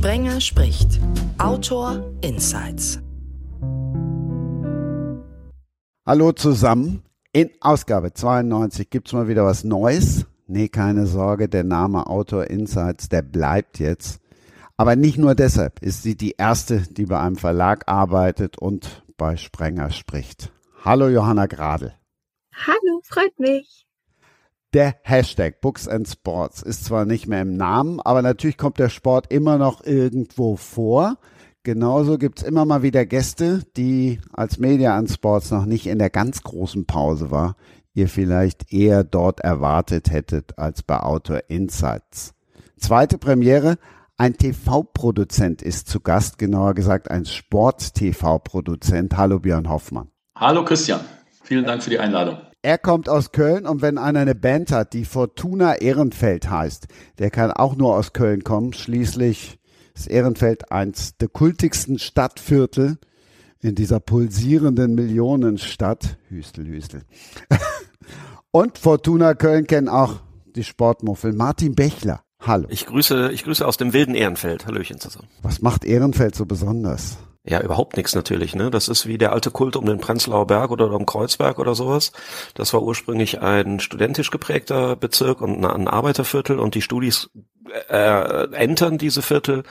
Sprenger spricht. Autor Insights. Hallo zusammen. In Ausgabe 92 gibt's mal wieder was Neues. Nee, keine Sorge, der Name Autor Insights, der bleibt jetzt. Aber nicht nur deshalb ist sie die erste, die bei einem Verlag arbeitet und bei Sprenger spricht. Hallo Johanna Gradl. Hallo, freut mich. Der Hashtag Books and Sports ist zwar nicht mehr im Namen, aber natürlich kommt der Sport immer noch irgendwo vor. Genauso gibt's immer mal wieder Gäste, die als Media and Sports noch nicht in der ganz großen Pause war, ihr vielleicht eher dort erwartet hättet als bei Autor Insights. Zweite Premiere, ein TV-Produzent ist zu Gast, genauer gesagt ein Sport-TV-Produzent. Hallo Björn Hoffmann. Hallo Christian, vielen Dank für die Einladung. Er kommt aus Köln und wenn einer eine Band hat, die Fortuna Ehrenfeld heißt, der kann auch nur aus Köln kommen. Schließlich ist Ehrenfeld eins der kultigsten Stadtviertel in dieser pulsierenden Millionenstadt. Hüstel, Hüstel. und Fortuna Köln kennen auch die Sportmuffel. Martin Bechler. Hallo. Ich grüße, ich grüße aus dem wilden Ehrenfeld. Hallöchen zusammen. Was macht Ehrenfeld so besonders? Ja, überhaupt nichts natürlich. Ne? Das ist wie der alte Kult um den Prenzlauer Berg oder um Kreuzberg oder sowas. Das war ursprünglich ein studentisch geprägter Bezirk und ein Arbeiterviertel und die Studis äh, entern diese Viertel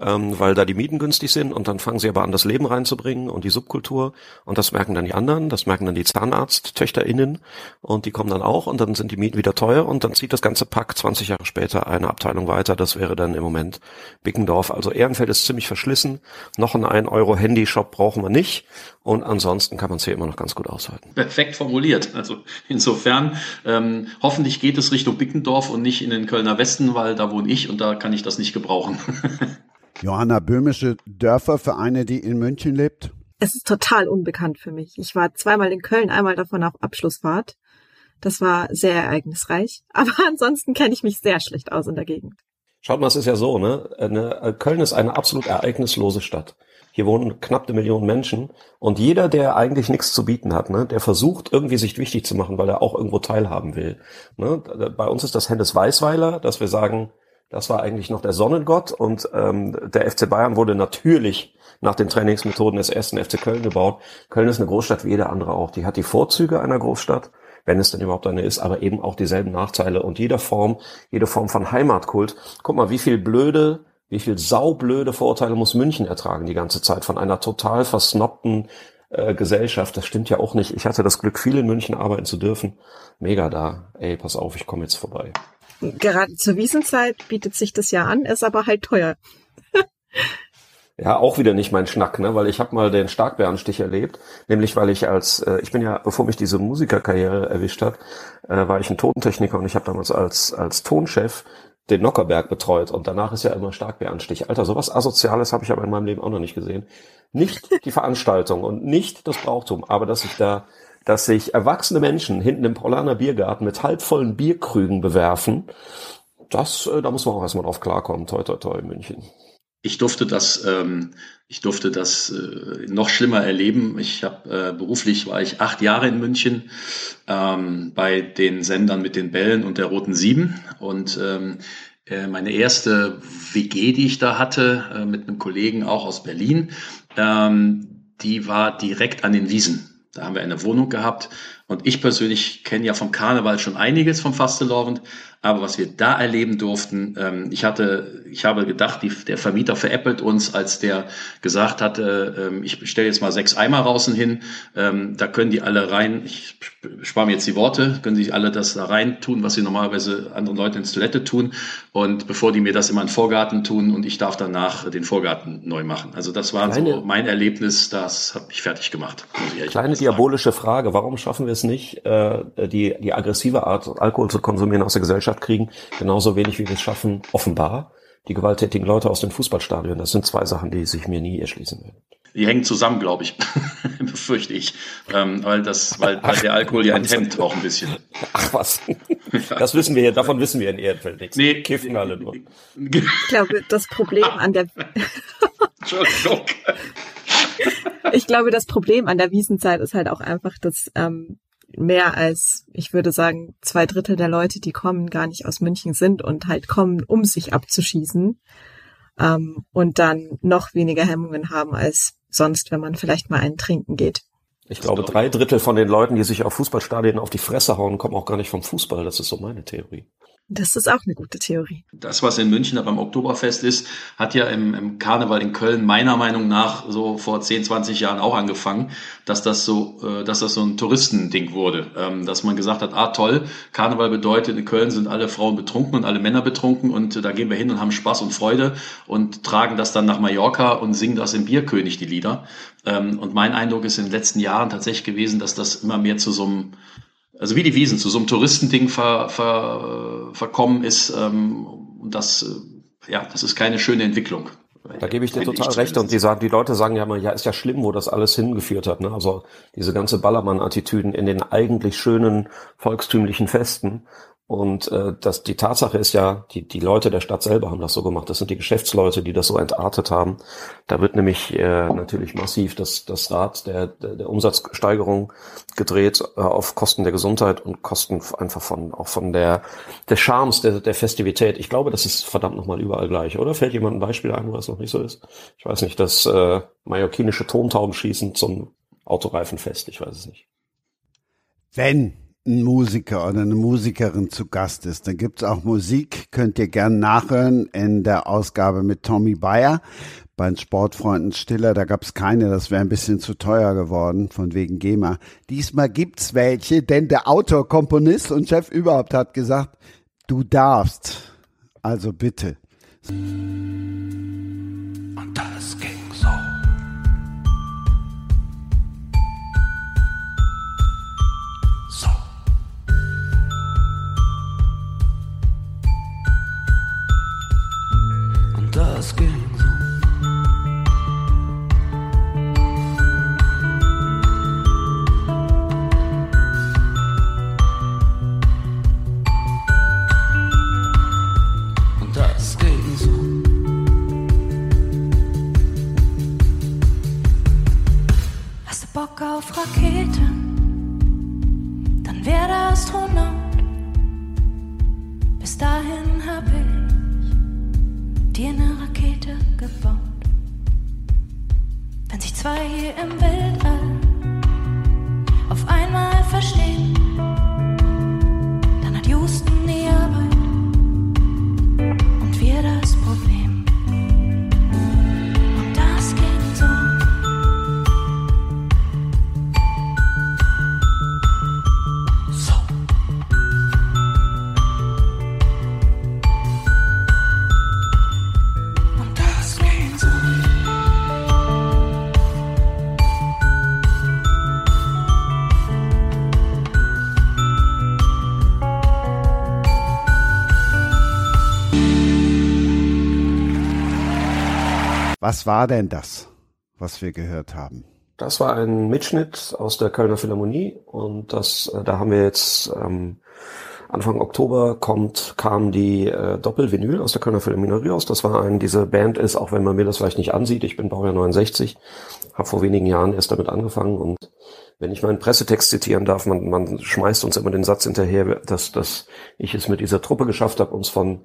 ähm, weil da die Mieten günstig sind und dann fangen sie aber an, das Leben reinzubringen und die Subkultur und das merken dann die anderen, das merken dann die Zahnarzttöchterinnen und die kommen dann auch und dann sind die Mieten wieder teuer und dann zieht das ganze Pack 20 Jahre später eine Abteilung weiter, das wäre dann im Moment Bickendorf. Also Ehrenfeld ist ziemlich verschlissen, noch ein 1 Euro Handyshop brauchen wir nicht und ansonsten kann man es hier immer noch ganz gut aushalten. Perfekt formuliert, also insofern ähm, hoffentlich geht es Richtung Bickendorf und nicht in den Kölner Westen, weil da wohne ich und da kann ich das nicht gebrauchen. Johanna, böhmische Dörfer für eine, die in München lebt? Es ist total unbekannt für mich. Ich war zweimal in Köln, einmal davon auf Abschlussfahrt. Das war sehr ereignisreich. Aber ansonsten kenne ich mich sehr schlecht aus in der Gegend. Schaut mal, es ist ja so, ne? Köln ist eine absolut ereignislose Stadt. Hier wohnen knapp eine Million Menschen und jeder, der eigentlich nichts zu bieten hat, ne, der versucht irgendwie sich wichtig zu machen, weil er auch irgendwo teilhaben will. Ne? Bei uns ist das Hennes Weißweiler, dass wir sagen, das war eigentlich noch der Sonnengott und ähm, der FC Bayern wurde natürlich nach den Trainingsmethoden des ersten FC Köln gebaut. Köln ist eine Großstadt wie jede andere auch. Die hat die Vorzüge einer Großstadt, wenn es denn überhaupt eine ist, aber eben auch dieselben Nachteile und jeder Form, jede Form von Heimatkult. Guck mal, wie viel blöde, wie viel saublöde Vorurteile muss München ertragen die ganze Zeit von einer total versnobten äh, Gesellschaft. Das stimmt ja auch nicht. Ich hatte das Glück, viel in München arbeiten zu dürfen. Mega da. Ey, pass auf, ich komme jetzt vorbei. Gerade zur Wiesenzeit bietet sich das ja an, ist aber halt teuer. Ja, auch wieder nicht mein Schnack, ne? weil ich habe mal den Starkbärenstich erlebt, nämlich weil ich als, äh, ich bin ja, bevor mich diese Musikerkarriere erwischt hat, äh, war ich ein Tontechniker und ich habe damals als, als Tonchef den Nockerberg betreut und danach ist ja immer Starkbärenstich. Alter, sowas Asoziales habe ich aber in meinem Leben auch noch nicht gesehen. Nicht die Veranstaltung und nicht das Brauchtum, aber dass ich da dass sich erwachsene Menschen hinten im Paulaner Biergarten mit halbvollen Bierkrügen bewerfen, das, äh, da muss man auch erstmal drauf klarkommen. Toi, toi, toi, München. Ich durfte das, ähm, ich durfte das äh, noch schlimmer erleben. Ich habe äh, beruflich war ich acht Jahre in München ähm, bei den Sendern mit den Bällen und der Roten Sieben und ähm, äh, meine erste WG, die ich da hatte, äh, mit einem Kollegen auch aus Berlin, ähm, die war direkt an den Wiesen. Da haben wir eine Wohnung gehabt. Und ich persönlich kenne ja vom Karneval schon einiges vom Fastelovend. Aber was wir da erleben durften, ähm, ich hatte, ich habe gedacht, die, der Vermieter veräppelt uns, als der gesagt hatte, ähm, ich stelle jetzt mal sechs Eimer draußen hin, ähm, da können die alle rein, ich spare mir jetzt die Worte, können sie alle das da rein tun, was sie normalerweise anderen Leuten ins Toilette tun. Und bevor die mir das immer in den Vorgarten tun und ich darf danach den Vorgarten neu machen. Also das war Kleine, so mein Erlebnis, das hat mich fertig gemacht. Kleine diabolische Frage, warum schaffen wir es nicht, äh, die, die aggressive Art, Alkohol zu konsumieren aus der Gesellschaft kriegen, genauso wenig wie wir es schaffen, offenbar, die gewalttätigen Leute aus den Fußballstadien. Das sind zwei Sachen, die sich mir nie erschließen werden. Die hängen zusammen, glaube ich, befürchte ich, ähm, weil das, weil, weil der Alkohol ja enthemmt auch ein bisschen. Ach was, das wissen wir ja, davon wissen wir in Ehrenfeld nichts. Nee, kiffen alle nur. Ich glaube, das Problem an der Entschuldigung. ich glaube, das Problem an der Wiesenzeit ist halt auch einfach, dass ähm, mehr als, ich würde sagen, zwei Drittel der Leute, die kommen, gar nicht aus München sind und halt kommen, um sich abzuschießen. ähm, und dann noch weniger Hemmungen haben als sonst, wenn man vielleicht mal einen trinken geht. Ich glaube, drei Drittel von den Leuten, die sich auf Fußballstadien auf die Fresse hauen, kommen auch gar nicht vom Fußball. Das ist so meine Theorie. Das ist auch eine gute Theorie. Das, was in München beim Oktoberfest ist, hat ja im, im, Karneval in Köln meiner Meinung nach so vor 10, 20 Jahren auch angefangen, dass das so, äh, dass das so ein Touristending wurde. Ähm, dass man gesagt hat, ah toll, Karneval bedeutet, in Köln sind alle Frauen betrunken und alle Männer betrunken und äh, da gehen wir hin und haben Spaß und Freude und tragen das dann nach Mallorca und singen das im Bierkönig, die Lieder. Ähm, und mein Eindruck ist in den letzten Jahren tatsächlich gewesen, dass das immer mehr zu so einem also wie die Wiesen zu so einem Touristending ver, ver, verkommen ist. Ähm, und das, äh, ja, das ist keine schöne Entwicklung. Da gebe ich dir total recht. Und die sagen, die Leute sagen ja mal, ja, ist ja schlimm, wo das alles hingeführt hat. Ne? Also diese ganze Ballermann-Attitüden in den eigentlich schönen volkstümlichen Festen. Und äh, das, die Tatsache ist ja, die, die Leute der Stadt selber haben das so gemacht. Das sind die Geschäftsleute, die das so entartet haben. Da wird nämlich äh, natürlich massiv das, das Rad der, der, der Umsatzsteigerung gedreht äh, auf Kosten der Gesundheit und Kosten einfach von auch von der des Charmes der, der Festivität. Ich glaube, das ist verdammt nochmal überall gleich, oder? Fällt jemand ein Beispiel ein, was noch nicht so ist? Ich weiß nicht, das äh, mallorquinische Tontauben schießen zum Autoreifenfest, ich weiß es nicht. Wenn ein Musiker oder eine Musikerin zu Gast ist, dann gibt's auch Musik, könnt ihr gern nachhören in der Ausgabe mit Tommy Bayer. Bei den Sportfreunden Stiller, da gab's keine, das wäre ein bisschen zu teuer geworden, von wegen GEMA. Diesmal gibt's welche, denn der Autor, Komponist und Chef überhaupt hat gesagt, du darfst. Also bitte. Das ging so. Hast du Bock auf Raketen? Dann werde Astronaut. Bis dahin hab ich dir eine Rakete gebaut. Wenn sich zwei hier im Weltall auf einmal verstehen, Was war denn das, was wir gehört haben? Das war ein Mitschnitt aus der Kölner Philharmonie und das, äh, da haben wir jetzt ähm, Anfang Oktober kommt, kam die äh, Doppelvinyl aus der Kölner Philharmonie raus. Das war ein, diese Band ist, auch wenn man mir das vielleicht nicht ansieht, ich bin Baujahr 69, habe vor wenigen Jahren erst damit angefangen und wenn ich meinen Pressetext zitieren darf, man, man schmeißt uns immer den Satz hinterher, dass, dass ich es mit dieser Truppe geschafft habe, uns von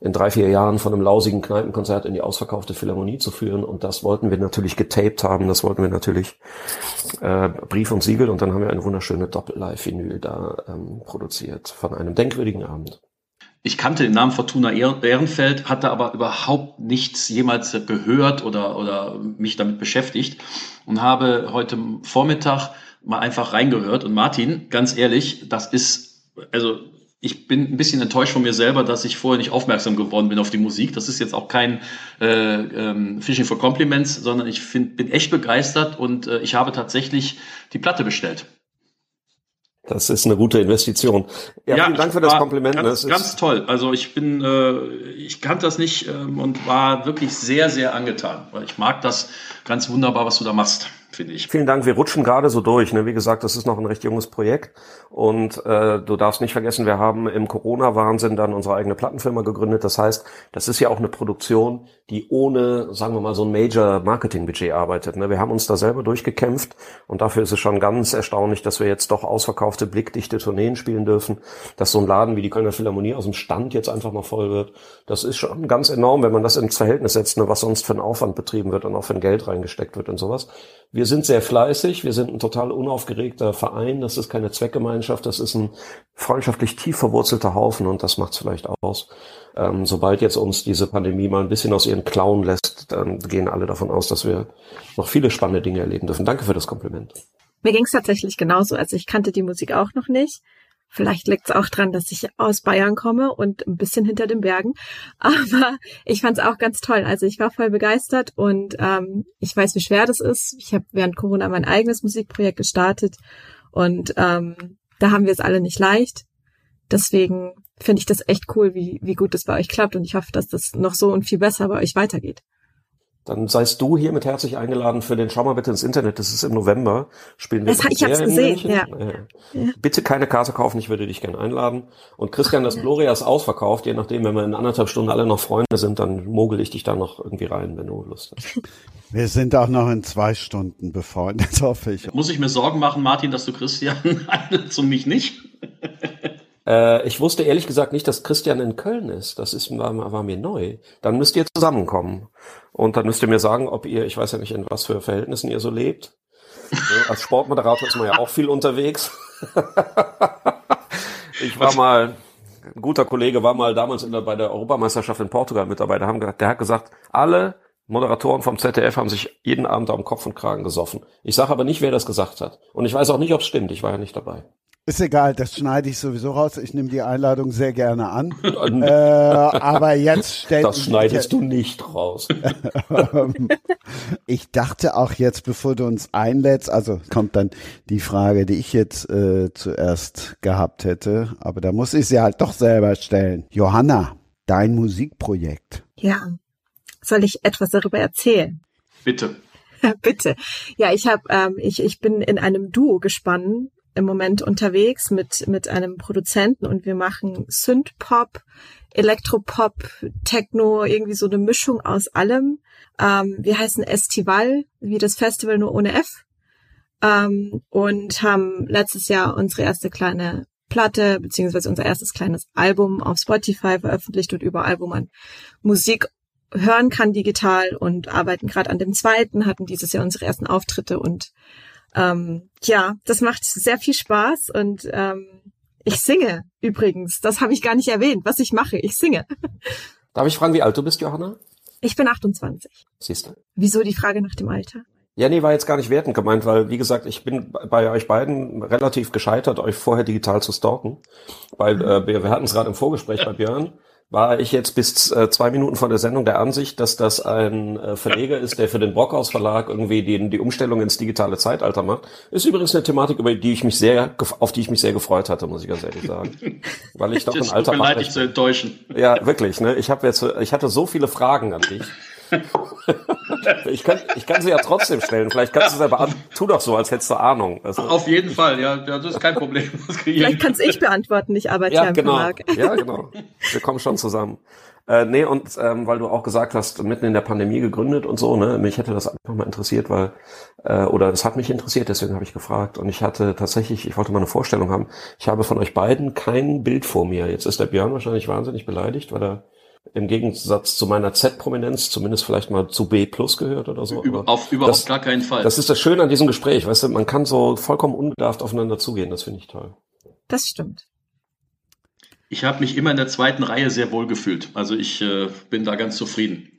in drei, vier Jahren von einem lausigen Kneipenkonzert in die ausverkaufte Philharmonie zu führen. Und das wollten wir natürlich getaped haben, das wollten wir natürlich äh, Brief und Siegel und dann haben wir eine wunderschöne Doppel-Live-Vinyl da ähm, produziert von einem denkwürdigen Abend. Ich kannte den Namen Fortuna Ehrenfeld, hatte aber überhaupt nichts jemals gehört oder, oder mich damit beschäftigt und habe heute Vormittag mal einfach reingehört. Und Martin, ganz ehrlich, das ist, also ich bin ein bisschen enttäuscht von mir selber, dass ich vorher nicht aufmerksam geworden bin auf die Musik. Das ist jetzt auch kein äh, ähm, Fishing for Compliments, sondern ich find, bin echt begeistert und äh, ich habe tatsächlich die Platte bestellt. Das ist eine gute Investition. Ja, ja vielen Dank für das Kompliment. Ganz, das ganz toll. Also ich bin, äh, ich kannte das nicht ähm, und war wirklich sehr, sehr angetan, weil ich mag das ganz wunderbar, was du da machst. Finde ich. Vielen Dank. Wir rutschen gerade so durch. Ne? Wie gesagt, das ist noch ein recht junges Projekt. Und äh, du darfst nicht vergessen, wir haben im Corona-Wahnsinn dann unsere eigene Plattenfirma gegründet. Das heißt, das ist ja auch eine Produktion, die ohne, sagen wir mal, so ein Major-Marketing-Budget arbeitet. Ne? Wir haben uns da selber durchgekämpft und dafür ist es schon ganz erstaunlich, dass wir jetzt doch ausverkaufte, blickdichte Tourneen spielen dürfen, dass so ein Laden wie die Kölner Philharmonie aus dem Stand jetzt einfach mal voll wird. Das ist schon ganz enorm, wenn man das ins Verhältnis setzt, ne, was sonst für ein Aufwand betrieben wird und auch für ein Geld reingesteckt wird und sowas. Wir sind sehr fleißig, wir sind ein total unaufgeregter Verein, das ist keine Zweckgemeinschaft, das ist ein freundschaftlich tief verwurzelter Haufen und das macht es vielleicht aus. Ähm, sobald jetzt uns diese Pandemie mal ein bisschen aus ihren Klauen lässt, dann gehen alle davon aus, dass wir noch viele spannende Dinge erleben dürfen. Danke für das Kompliment. Mir ging es tatsächlich genauso. Also ich kannte die Musik auch noch nicht. Vielleicht liegt es auch dran, dass ich aus Bayern komme und ein bisschen hinter den Bergen. Aber ich fand es auch ganz toll. Also ich war voll begeistert und ähm, ich weiß, wie schwer das ist. Ich habe während Corona mein eigenes Musikprojekt gestartet und ähm, da haben wir es alle nicht leicht. Deswegen finde ich das echt cool, wie, wie gut das bei euch klappt und ich hoffe, dass das noch so und viel besser bei euch weitergeht. Dann seist du hiermit herzlich eingeladen für den Schau mal bitte ins Internet. Das ist im November. Spielen wir das, ich hab's gesehen, ja. ja. Bitte keine Karte kaufen, ich würde dich gerne einladen. Und Christian, das Gloria ist ausverkauft. Je nachdem, wenn wir in anderthalb Stunden alle noch Freunde sind, dann mogel ich dich da noch irgendwie rein, wenn du Lust hast. Wir sind auch noch in zwei Stunden befreundet, hoffe ich. Muss ich mir Sorgen machen, Martin, dass du Christian einlädst und mich nicht? Äh, ich wusste ehrlich gesagt nicht, dass Christian in Köln ist. Das ist, war, war mir neu. Dann müsst ihr zusammenkommen. Und dann müsst ihr mir sagen, ob ihr, ich weiß ja nicht, in was für Verhältnissen ihr so lebt. Als Sportmoderator ist man ja auch viel unterwegs. ich war mal, ein guter Kollege war mal damals der, bei der Europameisterschaft in Portugal mit dabei. Der, haben, der hat gesagt, alle Moderatoren vom ZDF haben sich jeden Abend am Kopf und Kragen gesoffen. Ich sage aber nicht, wer das gesagt hat. Und ich weiß auch nicht, ob es stimmt. Ich war ja nicht dabei. Ist egal, das schneide ich sowieso raus. Ich nehme die Einladung sehr gerne an. äh, aber jetzt stellt Das schneidest du nicht raus. ich dachte auch jetzt, bevor du uns einlädst, also kommt dann die Frage, die ich jetzt äh, zuerst gehabt hätte, aber da muss ich sie halt doch selber stellen. Johanna, dein Musikprojekt. Ja, soll ich etwas darüber erzählen? Bitte. Bitte. Ja, ich habe, ähm, ich, ich bin in einem Duo gespannt im Moment unterwegs mit, mit einem Produzenten und wir machen Synth-Pop, Elektropop, Techno, irgendwie so eine Mischung aus allem. Ähm, wir heißen Estival, wie das Festival nur ohne F. Ähm, und haben letztes Jahr unsere erste kleine Platte, beziehungsweise unser erstes kleines Album auf Spotify veröffentlicht und überall, wo man Musik hören kann digital und arbeiten gerade an dem zweiten, hatten dieses Jahr unsere ersten Auftritte und ähm, ja, das macht sehr viel Spaß und ähm, ich singe übrigens. Das habe ich gar nicht erwähnt, was ich mache. Ich singe. Darf ich fragen, wie alt du bist, Johanna? Ich bin 28. Siehst du? Wieso die Frage nach dem Alter? Ja, nee, war jetzt gar nicht wertend gemeint, weil, wie gesagt, ich bin bei euch beiden relativ gescheitert, euch vorher digital zu stalken. Weil äh, wir, wir hatten es gerade im Vorgespräch bei Björn war ich jetzt bis äh, zwei Minuten vor der Sendung der Ansicht, dass das ein äh, Verleger ist, der für den Brockhaus Verlag irgendwie die, die Umstellung ins digitale Zeitalter macht. Ist übrigens eine Thematik, über die ich mich sehr, auf die ich mich sehr gefreut hatte, muss ich ganz ehrlich sagen. Weil ich doch ein alter Mann. Leid, dich zu enttäuschen. Ja, wirklich, ne? Ich habe jetzt, ich hatte so viele Fragen an dich. ich, kann, ich kann sie ja trotzdem stellen. Vielleicht kannst du es aber an. Tu doch so, als hättest du Ahnung. Also, Auf jeden Fall, ja, das ist kein Problem. Vielleicht kann es ich beantworten, ich arbeite ja, genau. Verlag. Ja, genau. Wir kommen schon zusammen. Äh, nee, und ähm, weil du auch gesagt hast, mitten in der Pandemie gegründet und so, ne, mich hätte das einfach mal interessiert, weil, äh, oder es hat mich interessiert, deswegen habe ich gefragt. Und ich hatte tatsächlich, ich wollte mal eine Vorstellung haben, ich habe von euch beiden kein Bild vor mir. Jetzt ist der Björn wahrscheinlich wahnsinnig beleidigt, weil er im Gegensatz zu meiner Z-Prominenz zumindest vielleicht mal zu B plus gehört oder so. Über, auf überhaupt das, gar keinen Fall. Das ist das Schöne an diesem Gespräch, weißt du, man kann so vollkommen unbedarft aufeinander zugehen, das finde ich toll. Das stimmt. Ich habe mich immer in der zweiten Reihe sehr wohl gefühlt. Also ich äh, bin da ganz zufrieden.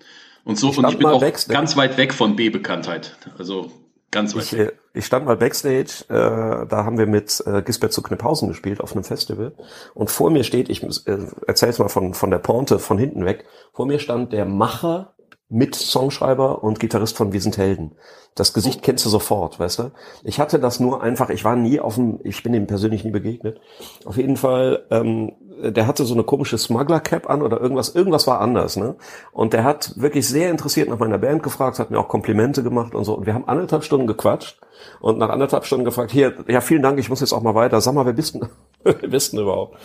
Und so, ich und ich bin auch Backstage. ganz weit weg von B-Bekanntheit. Also ganz weit ich, weg. Ich stand mal Backstage, äh, da haben wir mit äh, Gisbert zu Knipphausen gespielt auf einem Festival. Und vor mir steht, ich äh, erzähl's mal von, von der Pointe von hinten weg, vor mir stand der Macher mit Songschreiber und Gitarrist von Wir sind Helden. Das Gesicht kennst du sofort, weißt du? Ich hatte das nur einfach, ich war nie auf dem, ich bin ihm persönlich nie begegnet. Auf jeden Fall ähm, der hatte so eine komische Smuggler-Cap an oder irgendwas, irgendwas war anders, ne? Und der hat wirklich sehr interessiert nach meiner Band gefragt, hat mir auch Komplimente gemacht und so. Und wir haben anderthalb Stunden gequatscht und nach anderthalb Stunden gefragt, hier, ja, vielen Dank, ich muss jetzt auch mal weiter. Sag mal, wer bist denn, wer bist denn überhaupt?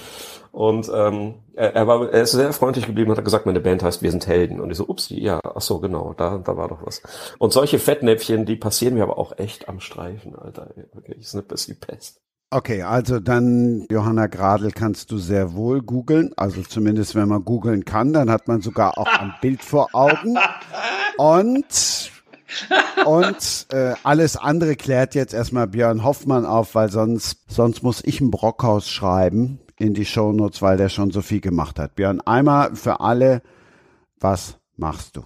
Und ähm, er, er, war, er ist sehr freundlich geblieben, hat gesagt, meine Band heißt Wir sind Helden. Und ich so, ups, ja, ach so, genau, da, da war doch was. Und solche Fettnäpfchen, die passieren mir aber auch echt am Streifen, Alter. Wirklich, ist eine bisschen Pest. Okay, also dann, Johanna Gradl, kannst du sehr wohl googeln. Also zumindest, wenn man googeln kann, dann hat man sogar auch ein Bild vor Augen. Und und äh, alles andere klärt jetzt erstmal Björn Hoffmann auf, weil sonst, sonst muss ich ein Brockhaus schreiben in die Shownotes, weil der schon so viel gemacht hat. Björn, einmal für alle, was machst du?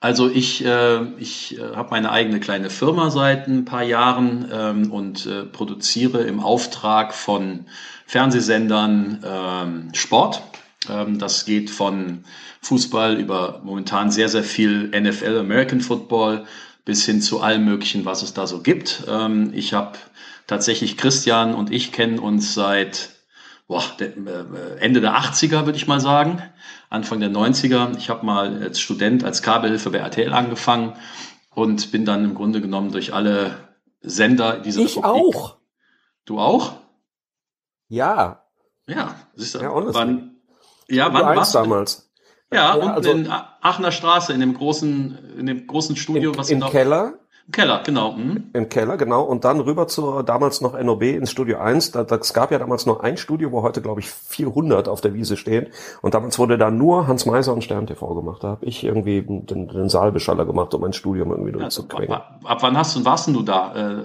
Also ich, äh, ich äh, habe meine eigene kleine Firma seit ein paar Jahren ähm, und äh, produziere im Auftrag von Fernsehsendern ähm, Sport. Ähm, das geht von Fußball über momentan sehr, sehr viel NFL, American Football, bis hin zu allem Möglichen, was es da so gibt. Ähm, ich habe tatsächlich Christian und ich kennen uns seit boah, äh, Ende der 80er, würde ich mal sagen, Anfang der 90er. Ich habe mal als Student als Kabelhilfe bei RTL angefangen und bin dann im Grunde genommen durch alle Sender dieser Ich Republik. auch. Du auch? Ja. Ja, siehst du. Ja, wann, ja, wann warst du damals? Ja, ja unten also, in Aachener Straße, in dem großen, in dem großen Studio, in, was im Keller. Keller, genau. Mhm. Im Keller, genau. Und dann rüber zur damals noch NOB ins Studio 1. Da, das gab ja damals nur ein Studio, wo heute, glaube ich, 400 auf der Wiese stehen. Und damals wurde da nur Hans Meiser und Stern TV gemacht. Da habe ich irgendwie den, den Saalbeschaller gemacht, um mein Studium irgendwie ja, durchzukriegen. Ab, ab, wann hast du, warst denn du da? Äh,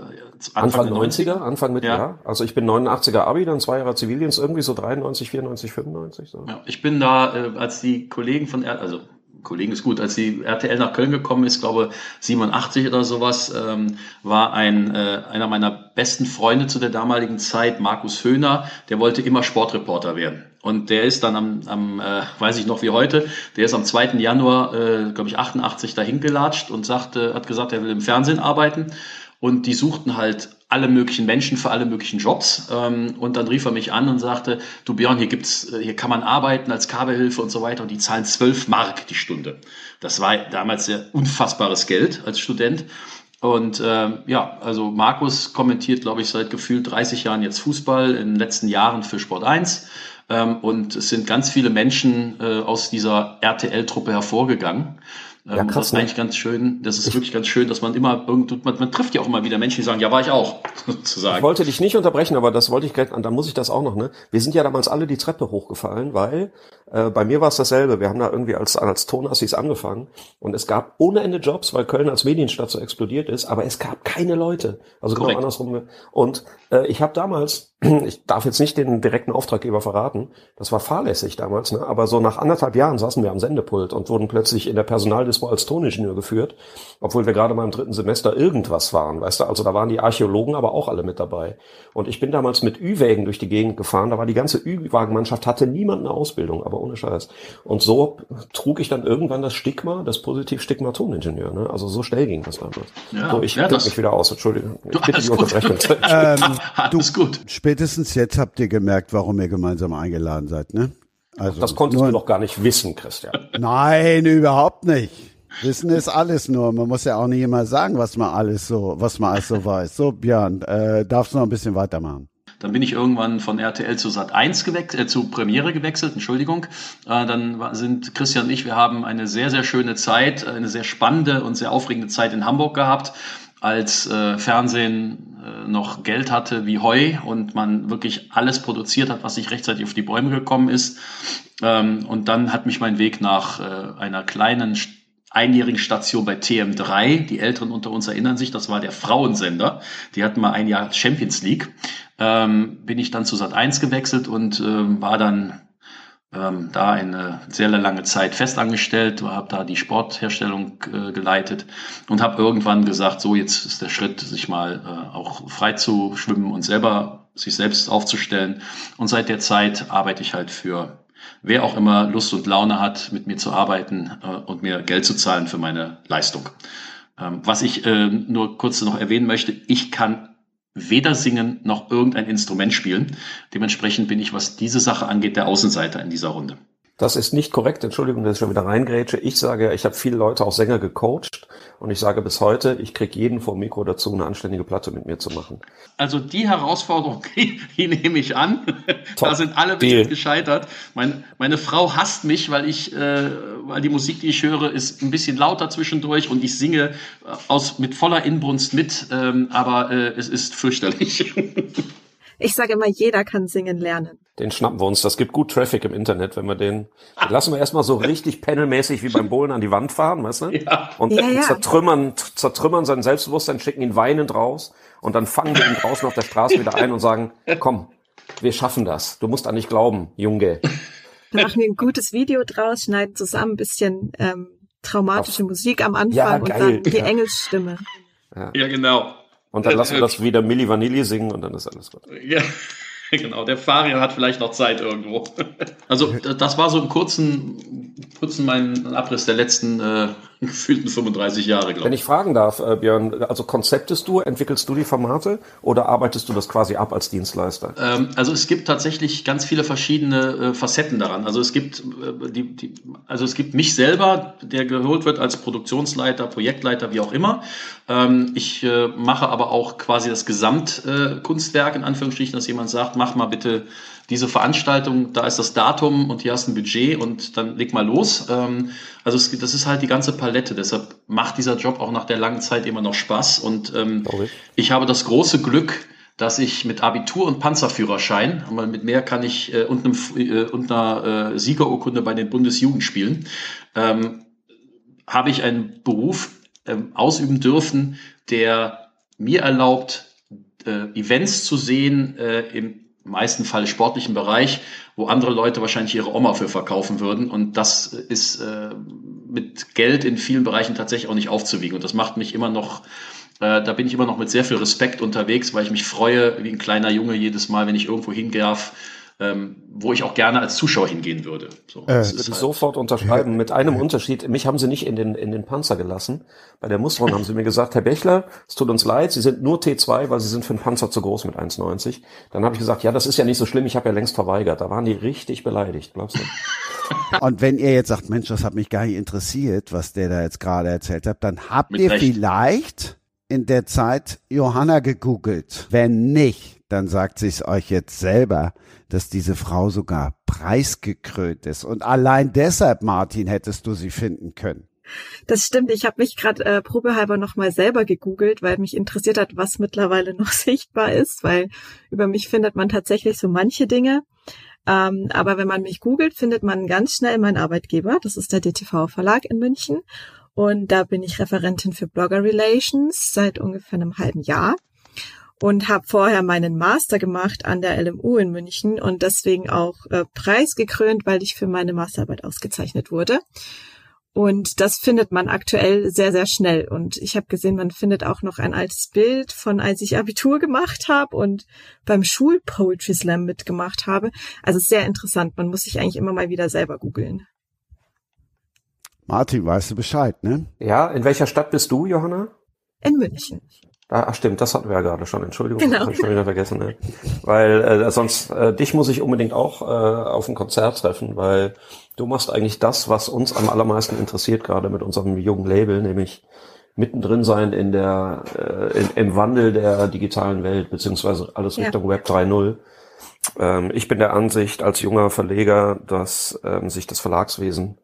Anfang, Anfang 90er, 90er, Anfang mit ja. ja. Also ich bin 89er Abi, dann zwei Jahre Zivildienst, irgendwie so 93, 94, 95. So. Ja, ich bin da, äh, als die Kollegen von, also Kollegen ist gut. Als die RTL nach Köln gekommen ist, glaube 87 oder sowas, ähm, war ein äh, einer meiner besten Freunde zu der damaligen Zeit, Markus Höhner, der wollte immer Sportreporter werden. Und der ist dann am, am äh, weiß ich noch wie heute, der ist am 2. Januar, äh, glaube ich, 88 dahin gelatscht und sagte, hat gesagt, er will im Fernsehen arbeiten. Und die suchten halt alle möglichen Menschen für alle möglichen Jobs. Ähm, und dann rief er mich an und sagte, du Björn, hier gibt's, äh, hier kann man arbeiten als Kabelhilfe und so weiter und die zahlen 12 Mark die Stunde. Das war damals sehr unfassbares Geld als Student. Und äh, ja, also Markus kommentiert, glaube ich, seit gefühlt 30 Jahren jetzt Fußball, in den letzten Jahren für Sport 1. Ähm, und es sind ganz viele Menschen äh, aus dieser RTL-Truppe hervorgegangen. Ja, ähm, krass, das ist ne? eigentlich ganz schön. Das ist wirklich ganz schön, dass man immer irgend, man, man trifft ja auch immer wieder Menschen, die sagen, ja, war ich auch, sozusagen. Ich wollte dich nicht unterbrechen, aber das wollte ich gleich, da muss ich das auch noch, ne? Wir sind ja damals alle die Treppe hochgefallen, weil äh, bei mir war es dasselbe. Wir haben da irgendwie als, als Tonassis angefangen und es gab ohne Ende Jobs, weil Köln als Medienstadt so explodiert ist, aber es gab keine Leute. Also genau Korrekt. genau andersrum. Und äh, ich habe damals, ich darf jetzt nicht den direkten Auftraggeber verraten, das war fahrlässig damals, ne? aber so nach anderthalb Jahren saßen wir am Sendepult und wurden plötzlich in der Personaldispo als Toningenieur geführt, obwohl wir gerade mal im dritten Semester irgendwas waren, weißt du, also da waren die Archäologen aber auch alle mit dabei. Und ich bin damals mit Ü-Wägen durch die Gegend gefahren, da war die ganze Ü-Wagenmannschaft, hatte niemand eine Ausbildung, aber ohne Scheiß. Und so trug ich dann irgendwann das Stigma, das Positiv-Stigma Toningenieur, ne? also so schnell ging das damals. Ja, so, ich ja, mich wieder aus, Entschuldigung. Ich bitte die Unterbrechung. ähm, du, gut. Spätestens jetzt habt ihr gemerkt, warum ihr gemeinsam eingeladen seid, ne? Also das konntest nur, du doch gar nicht wissen, Christian. Nein, überhaupt nicht. Wissen ist alles nur. Man muss ja auch nicht immer sagen, was man alles so, was man alles so weiß. So, Björn, äh, darfst du noch ein bisschen weitermachen? Dann bin ich irgendwann von RTL zu Sat 1 gewechselt, äh, zu Premiere gewechselt, Entschuldigung. Äh, dann sind Christian und ich, wir haben eine sehr, sehr schöne Zeit, eine sehr spannende und sehr aufregende Zeit in Hamburg gehabt als äh, Fernsehen äh, noch Geld hatte wie Heu und man wirklich alles produziert hat, was nicht rechtzeitig auf die Bäume gekommen ist. Ähm, und dann hat mich mein Weg nach äh, einer kleinen einjährigen Station bei TM3, die Älteren unter uns erinnern sich, das war der Frauensender, die hatten mal ein Jahr Champions League, ähm, bin ich dann zu Sat 1 gewechselt und ähm, war dann ähm, da eine sehr lange Zeit festangestellt, habe da die Sportherstellung äh, geleitet und habe irgendwann gesagt, so jetzt ist der Schritt, sich mal äh, auch frei zu schwimmen und selber sich selbst aufzustellen. Und seit der Zeit arbeite ich halt für wer auch immer Lust und Laune hat, mit mir zu arbeiten äh, und mir Geld zu zahlen für meine Leistung. Ähm, was ich äh, nur kurz noch erwähnen möchte, ich kann weder singen noch irgendein Instrument spielen. Dementsprechend bin ich, was diese Sache angeht, der Außenseiter in dieser Runde. Das ist nicht korrekt. Entschuldigung, dass ich schon wieder reingrätsche. Ich sage, ich habe viele Leute, auch Sänger, gecoacht und ich sage bis heute, ich kriege jeden vor Mikro dazu, eine anständige Platte mit mir zu machen. Also die Herausforderung, die, die nehme ich an. Top. Da sind alle Deal. gescheitert. Mein, meine Frau hasst mich, weil ich, äh, weil die Musik, die ich höre, ist ein bisschen lauter zwischendurch und ich singe aus mit voller Inbrunst mit, ähm, aber äh, es ist fürchterlich. Ich sage immer, jeder kann singen lernen. Den schnappen wir uns. Das gibt gut Traffic im Internet, wenn wir den, den lassen wir erstmal so richtig panelmäßig wie beim Bowlen an die Wand fahren, weißt du? Ja. Und ja, ja. zertrümmern, zertrümmern sein Selbstbewusstsein, schicken ihn weinend raus und dann fangen wir ihn draußen auf der Straße wieder ein und sagen, komm, wir schaffen das. Du musst an dich glauben, Junge. Dann machen wir ein gutes Video draus, schneiden zusammen ein bisschen ähm, traumatische auf. Musik am Anfang ja, und dann die Engelsstimme. Ja. ja, genau. Und dann lassen wir das wieder Milli Vanilli singen und dann ist alles gut. Ja. Genau, der Fabian hat vielleicht noch Zeit irgendwo. Also das war so im kurzen, kurzen mein Abriss der letzten äh, gefühlten 35 Jahre, glaube ich. Wenn ich fragen darf, äh, Björn, also konzeptest du, entwickelst du die Formate oder arbeitest du das quasi ab als Dienstleister? Ähm, also es gibt tatsächlich ganz viele verschiedene äh, Facetten daran. Also es gibt äh, die, die, also es gibt mich selber, der geholt wird als Produktionsleiter, Projektleiter, wie auch immer. Ähm, ich äh, mache aber auch quasi das Gesamtkunstwerk in Anführungsstrichen, dass jemand sagt, mach mal bitte diese Veranstaltung, da ist das Datum und hier hast du ein Budget und dann leg mal los. Ähm, also es, das ist halt die ganze Palette. Deshalb macht dieser Job auch nach der langen Zeit immer noch Spaß. Und ähm, ich. ich habe das große Glück, dass ich mit Abitur und Panzerführerschein, weil mit mehr kann ich äh, und, einem, äh, und einer äh, Siegerurkunde bei den Bundesjugendspielen, ähm, habe ich einen Beruf ähm, ausüben dürfen, der mir erlaubt, äh, Events zu sehen äh, im meisten Fall sportlichen Bereich, wo andere Leute wahrscheinlich ihre Oma für verkaufen würden. Und das ist äh, mit Geld in vielen Bereichen tatsächlich auch nicht aufzuwiegen. Und das macht mich immer noch, äh, da bin ich immer noch mit sehr viel Respekt unterwegs, weil ich mich freue, wie ein kleiner Junge jedes Mal, wenn ich irgendwo hingehen darf, ähm, wo ich auch gerne als Zuschauer hingehen würde. So, äh, würde ich halt sofort unterschreiben, mit einem Unterschied. Mich haben sie nicht in den, in den Panzer gelassen. Bei der Musterung haben sie mir gesagt, Herr Bechler, es tut uns leid, Sie sind nur T2, weil Sie sind für einen Panzer zu groß mit 1,90. Dann habe ich gesagt, ja, das ist ja nicht so schlimm, ich habe ja längst verweigert. Da waren die richtig beleidigt, glaubst du? Und wenn ihr jetzt sagt, Mensch, das hat mich gar nicht interessiert, was der da jetzt gerade erzählt hat, dann habt mit ihr Recht. vielleicht in der Zeit Johanna gegoogelt. Wenn nicht, dann sagt sie es euch jetzt selber dass diese Frau sogar preisgekrönt ist. Und allein deshalb, Martin, hättest du sie finden können. Das stimmt. Ich habe mich gerade äh, probehalber nochmal selber gegoogelt, weil mich interessiert hat, was mittlerweile noch sichtbar ist, weil über mich findet man tatsächlich so manche Dinge. Ähm, aber wenn man mich googelt, findet man ganz schnell meinen Arbeitgeber. Das ist der DTV Verlag in München. Und da bin ich Referentin für Blogger Relations seit ungefähr einem halben Jahr und habe vorher meinen Master gemacht an der LMU in München und deswegen auch äh, preisgekrönt, weil ich für meine Masterarbeit ausgezeichnet wurde. Und das findet man aktuell sehr, sehr schnell. Und ich habe gesehen, man findet auch noch ein altes Bild von, als ich Abitur gemacht habe und beim Schul-Poetry Slam mitgemacht habe. Also sehr interessant. Man muss sich eigentlich immer mal wieder selber googeln. Martin, weißt du Bescheid, ne? Ja, in welcher Stadt bist du, Johanna? In München. Ah, stimmt, das hatten wir ja gerade schon. Entschuldigung, genau. habe ich schon wieder vergessen. Ne? Weil äh, sonst äh, dich muss ich unbedingt auch äh, auf ein Konzert treffen, weil du machst eigentlich das, was uns am allermeisten interessiert, gerade mit unserem jungen Label, nämlich mittendrin sein in der äh, in, im Wandel der digitalen Welt beziehungsweise alles ja. Richtung Web 3.0. Ähm, ich bin der Ansicht als junger Verleger, dass ähm, sich das Verlagswesen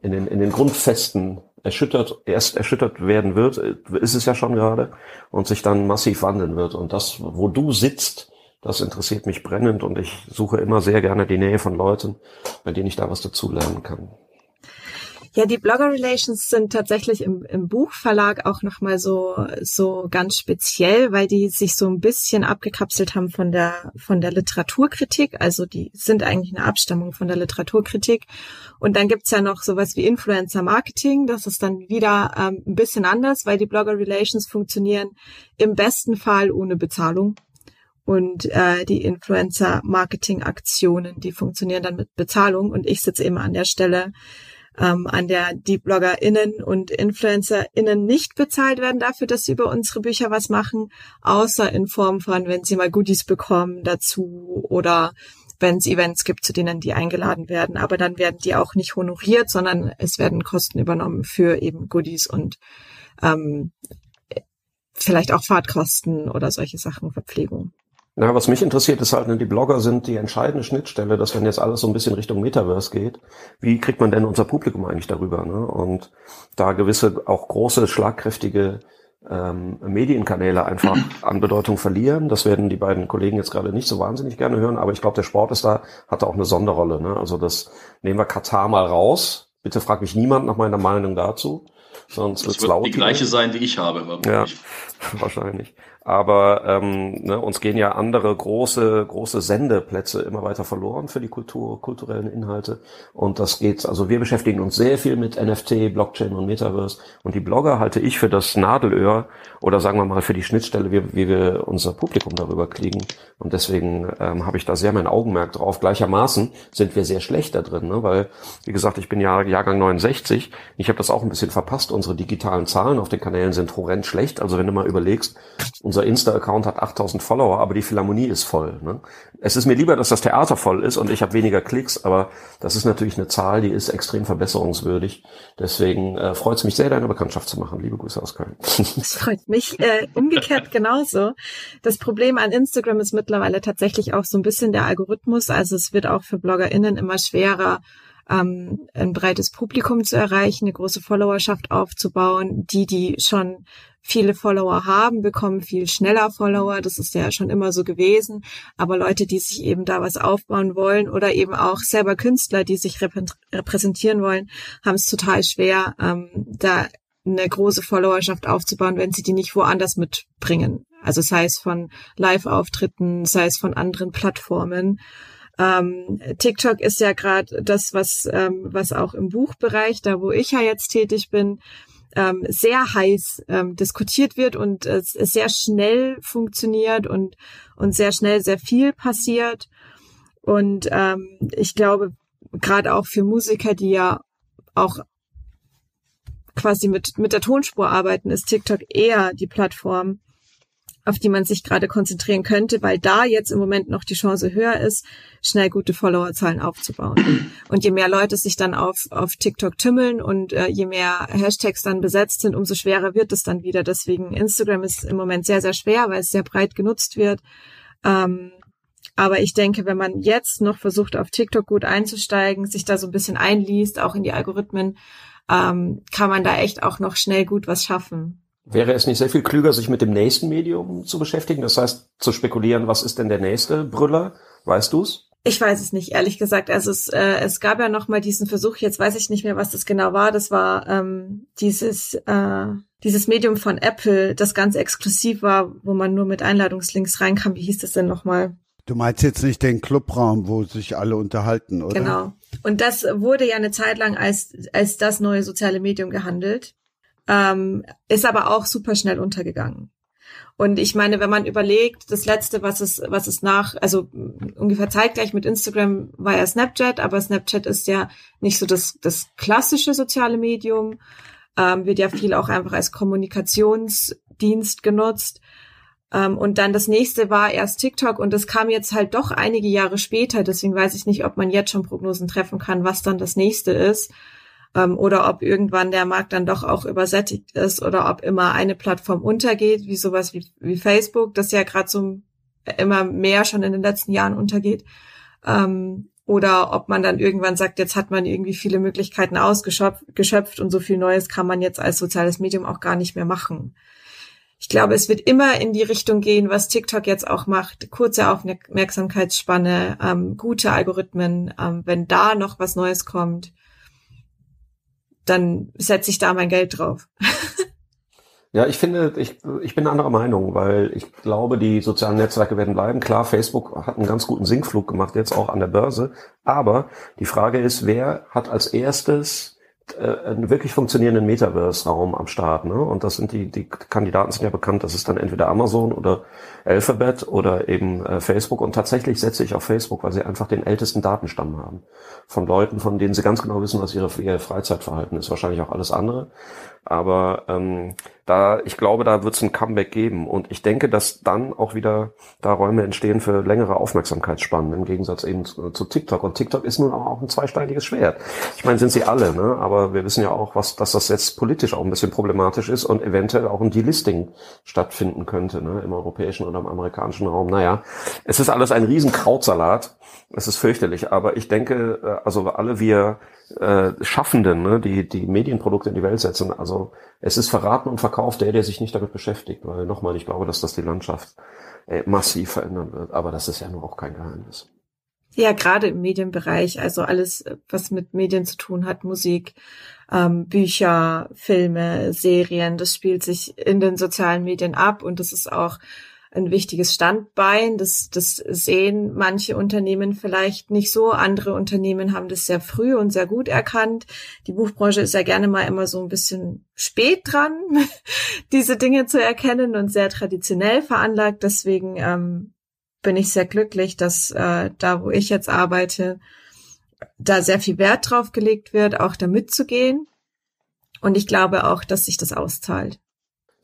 in den in den Grundfesten erschüttert, erst erschüttert werden wird, ist es ja schon gerade, und sich dann massiv wandeln wird. Und das, wo du sitzt, das interessiert mich brennend und ich suche immer sehr gerne die Nähe von Leuten, bei denen ich da was dazulernen kann. Ja, die Blogger Relations sind tatsächlich im, im Buchverlag auch nochmal so, so ganz speziell, weil die sich so ein bisschen abgekapselt haben von der, von der Literaturkritik. Also die sind eigentlich eine Abstammung von der Literaturkritik. Und dann gibt's ja noch sowas wie Influencer Marketing. Das ist dann wieder ähm, ein bisschen anders, weil die Blogger Relations funktionieren im besten Fall ohne Bezahlung. Und äh, die Influencer-Marketing-Aktionen, die funktionieren dann mit Bezahlung. Und ich sitze immer an der Stelle, ähm, an der die BloggerInnen und InfluencerInnen nicht bezahlt werden dafür, dass sie über unsere Bücher was machen, außer in Form von, wenn sie mal Goodies bekommen dazu oder wenn es Events gibt, zu denen die eingeladen werden. Aber dann werden die auch nicht honoriert, sondern es werden Kosten übernommen für eben Goodies und ähm, vielleicht auch Fahrtkosten oder solche Sachen, Verpflegung. Na, was mich interessiert, ist halt, die Blogger sind die entscheidende Schnittstelle, dass wenn jetzt alles so ein bisschen Richtung Metaverse geht, wie kriegt man denn unser Publikum eigentlich darüber? Ne? Und da gewisse auch große, schlagkräftige ähm, Medienkanäle einfach an Bedeutung verlieren. Das werden die beiden Kollegen jetzt gerade nicht so wahnsinnig gerne hören, aber ich glaube, der Sport ist da, hat da auch eine Sonderrolle. Ne? Also das nehmen wir Katar mal raus. Bitte frag mich niemand nach meiner Meinung dazu. Sonst das wird laut. Die gleiche sein, die ich habe. Ja, wahrscheinlich. Aber ähm, ne, uns gehen ja andere große, große Sendeplätze immer weiter verloren für die Kultur, kulturellen Inhalte. Und das geht, also wir beschäftigen uns sehr viel mit NFT, Blockchain und Metaverse. Und die Blogger halte ich für das Nadelöhr oder sagen wir mal für die Schnittstelle, wie, wie wir unser Publikum darüber kriegen. Und deswegen ähm, habe ich da sehr mein Augenmerk drauf. Gleichermaßen sind wir sehr schlecht da drin, ne? weil, wie gesagt, ich bin ja Jahrgang 69. Ich habe das auch ein bisschen verpasst. Unsere digitalen Zahlen auf den Kanälen sind horrend schlecht. Also wenn du mal überlegst, unser Insta-Account hat 8000 Follower, aber die Philharmonie ist voll. Ne? Es ist mir lieber, dass das Theater voll ist und ich habe weniger Klicks, aber das ist natürlich eine Zahl, die ist extrem verbesserungswürdig. Deswegen äh, freut es mich sehr, deine Bekanntschaft zu machen. Liebe Grüße aus Köln. Das freut mich äh, umgekehrt genauso. Das Problem an Instagram ist mittlerweile tatsächlich auch so ein bisschen der Algorithmus. Also es wird auch für BloggerInnen immer schwerer, ähm, ein breites Publikum zu erreichen, eine große Followerschaft aufzubauen. Die, die schon viele Follower haben, bekommen viel schneller Follower. Das ist ja schon immer so gewesen. Aber Leute, die sich eben da was aufbauen wollen oder eben auch selber Künstler, die sich repräsentieren wollen, haben es total schwer, ähm, da eine große Followerschaft aufzubauen, wenn sie die nicht woanders mitbringen. Also sei es von Live-Auftritten, sei es von anderen Plattformen. Ähm, TikTok ist ja gerade das, was, ähm, was auch im Buchbereich, da wo ich ja jetzt tätig bin, ähm, sehr heiß ähm, diskutiert wird und es, es sehr schnell funktioniert und, und sehr schnell sehr viel passiert. Und ähm, ich glaube, gerade auch für Musiker, die ja auch quasi mit, mit der Tonspur arbeiten, ist TikTok eher die Plattform, auf die man sich gerade konzentrieren könnte, weil da jetzt im Moment noch die Chance höher ist, schnell gute Followerzahlen aufzubauen. Und je mehr Leute sich dann auf, auf TikTok tümmeln und äh, je mehr Hashtags dann besetzt sind, umso schwerer wird es dann wieder. Deswegen Instagram ist im Moment sehr, sehr schwer, weil es sehr breit genutzt wird. Ähm, aber ich denke, wenn man jetzt noch versucht, auf TikTok gut einzusteigen, sich da so ein bisschen einliest, auch in die Algorithmen, ähm, kann man da echt auch noch schnell gut was schaffen. Wäre es nicht sehr viel klüger, sich mit dem nächsten Medium zu beschäftigen? Das heißt, zu spekulieren, was ist denn der nächste Brüller? Weißt du's? Ich weiß es nicht, ehrlich gesagt. Also es, äh, es gab ja noch mal diesen Versuch, jetzt weiß ich nicht mehr, was das genau war. Das war ähm, dieses, äh, dieses Medium von Apple, das ganz exklusiv war, wo man nur mit Einladungslinks reinkam. Wie hieß das denn nochmal? Du meinst jetzt nicht den Clubraum, wo sich alle unterhalten, oder? Genau. Und das wurde ja eine Zeit lang als, als das neue soziale Medium gehandelt ähm, ist aber auch super schnell untergegangen. Und ich meine, wenn man überlegt, das letzte, was es, was es nach, also ungefähr zeitgleich mit Instagram war ja Snapchat, aber Snapchat ist ja nicht so das, das klassische soziale Medium, ähm, wird ja viel auch einfach als Kommunikationsdienst genutzt. Ähm, und dann das nächste war erst TikTok und das kam jetzt halt doch einige Jahre später. Deswegen weiß ich nicht, ob man jetzt schon Prognosen treffen kann, was dann das nächste ist ähm, oder ob irgendwann der Markt dann doch auch übersättigt ist oder ob immer eine Plattform untergeht, wie sowas wie, wie Facebook, das ja gerade so immer mehr schon in den letzten Jahren untergeht. Ähm, oder ob man dann irgendwann sagt, jetzt hat man irgendwie viele Möglichkeiten ausgeschöpft und so viel Neues kann man jetzt als soziales Medium auch gar nicht mehr machen. Ich glaube, es wird immer in die Richtung gehen, was TikTok jetzt auch macht. Kurze Aufmerksamkeitsspanne, ähm, gute Algorithmen. Ähm, wenn da noch was Neues kommt, dann setze ich da mein Geld drauf. Ja, ich finde, ich, ich bin anderer Meinung, weil ich glaube, die sozialen Netzwerke werden bleiben. Klar, Facebook hat einen ganz guten Sinkflug gemacht, jetzt auch an der Börse. Aber die Frage ist, wer hat als erstes äh, einen wirklich funktionierenden Metaverse-Raum am Start. Ne? Und das sind die, die Kandidaten sind ja bekannt, das ist dann entweder Amazon oder Alphabet oder eben äh, Facebook. Und tatsächlich setze ich auf Facebook, weil sie einfach den ältesten Datenstamm haben. Von Leuten, von denen sie ganz genau wissen, was ihre, ihr Freizeitverhalten ist. Wahrscheinlich auch alles andere. Aber ähm, da, ich glaube, da wird es ein Comeback geben. Und ich denke, dass dann auch wieder da Räume entstehen für längere Aufmerksamkeitsspannen, im Gegensatz eben zu, zu TikTok. Und TikTok ist nun auch ein zweisteiniges Schwert. Ich meine, sind sie alle, ne? Aber wir wissen ja auch, was, dass das jetzt politisch auch ein bisschen problematisch ist und eventuell auch ein Delisting stattfinden könnte, ne? Im europäischen oder im amerikanischen Raum. Naja, es ist alles ein Riesenkrautsalat. Es ist fürchterlich. Aber ich denke, äh, also alle wir äh, Schaffenden, ne, die die Medienprodukte in die Welt setzen. Also es ist verraten und verkauft der, der sich nicht damit beschäftigt. Weil nochmal, ich glaube, dass das die Landschaft äh, massiv verändern wird. Aber das ist ja nur auch kein Geheimnis. Ja, gerade im Medienbereich, also alles, was mit Medien zu tun hat, Musik, ähm, Bücher, Filme, Serien, das spielt sich in den sozialen Medien ab und das ist auch ein wichtiges Standbein. Das, das sehen manche Unternehmen vielleicht nicht so. Andere Unternehmen haben das sehr früh und sehr gut erkannt. Die Buchbranche ist ja gerne mal immer so ein bisschen spät dran, diese Dinge zu erkennen und sehr traditionell veranlagt. Deswegen ähm, bin ich sehr glücklich, dass äh, da, wo ich jetzt arbeite, da sehr viel Wert drauf gelegt wird, auch da mitzugehen. Und ich glaube auch, dass sich das auszahlt.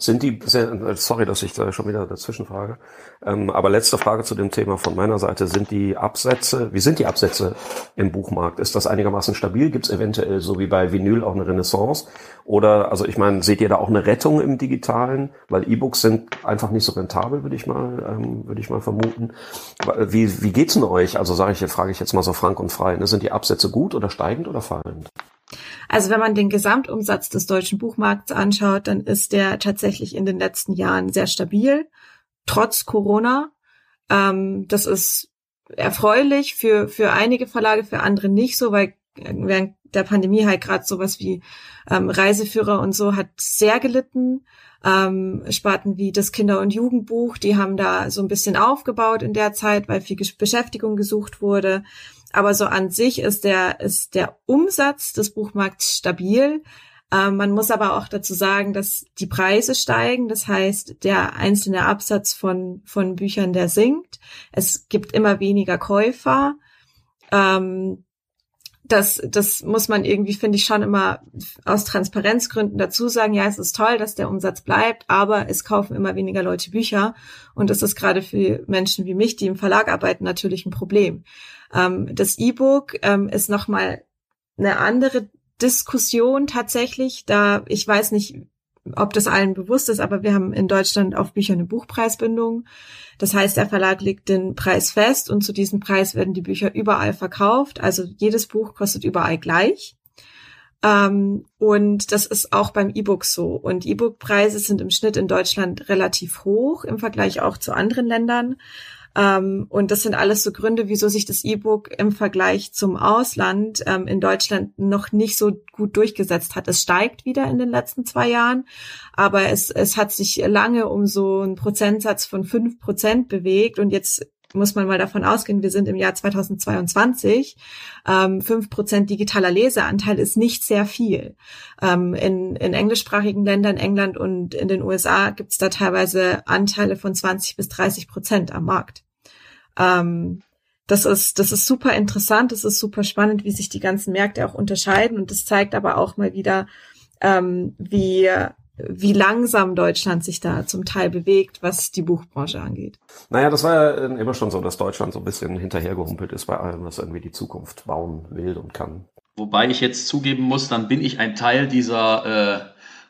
Sind die, sorry, dass ich da schon wieder dazwischen frage, ähm, aber letzte Frage zu dem Thema von meiner Seite. Sind die Absätze, wie sind die Absätze im Buchmarkt? Ist das einigermaßen stabil? Gibt es eventuell so wie bei Vinyl auch eine Renaissance? Oder, also ich meine, seht ihr da auch eine Rettung im Digitalen? Weil E-Books sind einfach nicht so rentabel, würde ich mal, ähm, würde ich mal vermuten. Wie, wie geht's denn euch? Also sage ich, frage ich jetzt mal so frank und frei. Ne? Sind die Absätze gut oder steigend oder fallend? Also wenn man den Gesamtumsatz des deutschen Buchmarkts anschaut, dann ist der tatsächlich in den letzten Jahren sehr stabil, trotz Corona. Ähm, das ist erfreulich für, für einige Verlage, für andere nicht so, weil während der Pandemie halt gerade sowas wie ähm, Reiseführer und so hat sehr gelitten. Ähm, Sparten wie das Kinder- und Jugendbuch, die haben da so ein bisschen aufgebaut in der Zeit, weil viel Beschäftigung gesucht wurde. Aber so an sich ist der, ist der Umsatz des Buchmarkts stabil. Ähm, man muss aber auch dazu sagen, dass die Preise steigen. Das heißt, der einzelne Absatz von, von Büchern, der sinkt. Es gibt immer weniger Käufer. Ähm, das, das muss man irgendwie, finde ich, schon immer aus Transparenzgründen dazu sagen. Ja, es ist toll, dass der Umsatz bleibt, aber es kaufen immer weniger Leute Bücher. Und das ist gerade für Menschen wie mich, die im Verlag arbeiten, natürlich ein Problem. Ähm, das E-Book ähm, ist nochmal eine andere Diskussion tatsächlich. Da ich weiß nicht, ob das allen bewusst ist, aber wir haben in Deutschland auf Bücher eine Buchpreisbindung. Das heißt, der Verlag legt den Preis fest und zu diesem Preis werden die Bücher überall verkauft. Also jedes Buch kostet überall gleich. Ähm, und das ist auch beim E-Book so. Und E-Book-Preise sind im Schnitt in Deutschland relativ hoch im Vergleich auch zu anderen Ländern. Ähm, und das sind alles so Gründe, wieso sich das E-Book im Vergleich zum Ausland ähm, in Deutschland noch nicht so gut durchgesetzt hat. Es steigt wieder in den letzten zwei Jahren, aber es, es hat sich lange um so einen Prozentsatz von fünf Prozent bewegt und jetzt muss man mal davon ausgehen, wir sind im Jahr 2022. Ähm, fünf ähm, Prozent digitaler Leseanteil ist nicht sehr viel. Ähm, in, in englischsprachigen Ländern, England und in den USA gibt es da teilweise Anteile von 20 bis 30 Prozent am Markt. Ähm, das ist, das ist super interessant, das ist super spannend, wie sich die ganzen Märkte auch unterscheiden und das zeigt aber auch mal wieder, ähm, wie wie langsam Deutschland sich da zum Teil bewegt, was die Buchbranche angeht. Naja, das war ja immer schon so, dass Deutschland so ein bisschen hinterhergehumpelt ist bei allem, was irgendwie die Zukunft bauen will und kann. Wobei ich jetzt zugeben muss, dann bin ich ein Teil dieser, äh,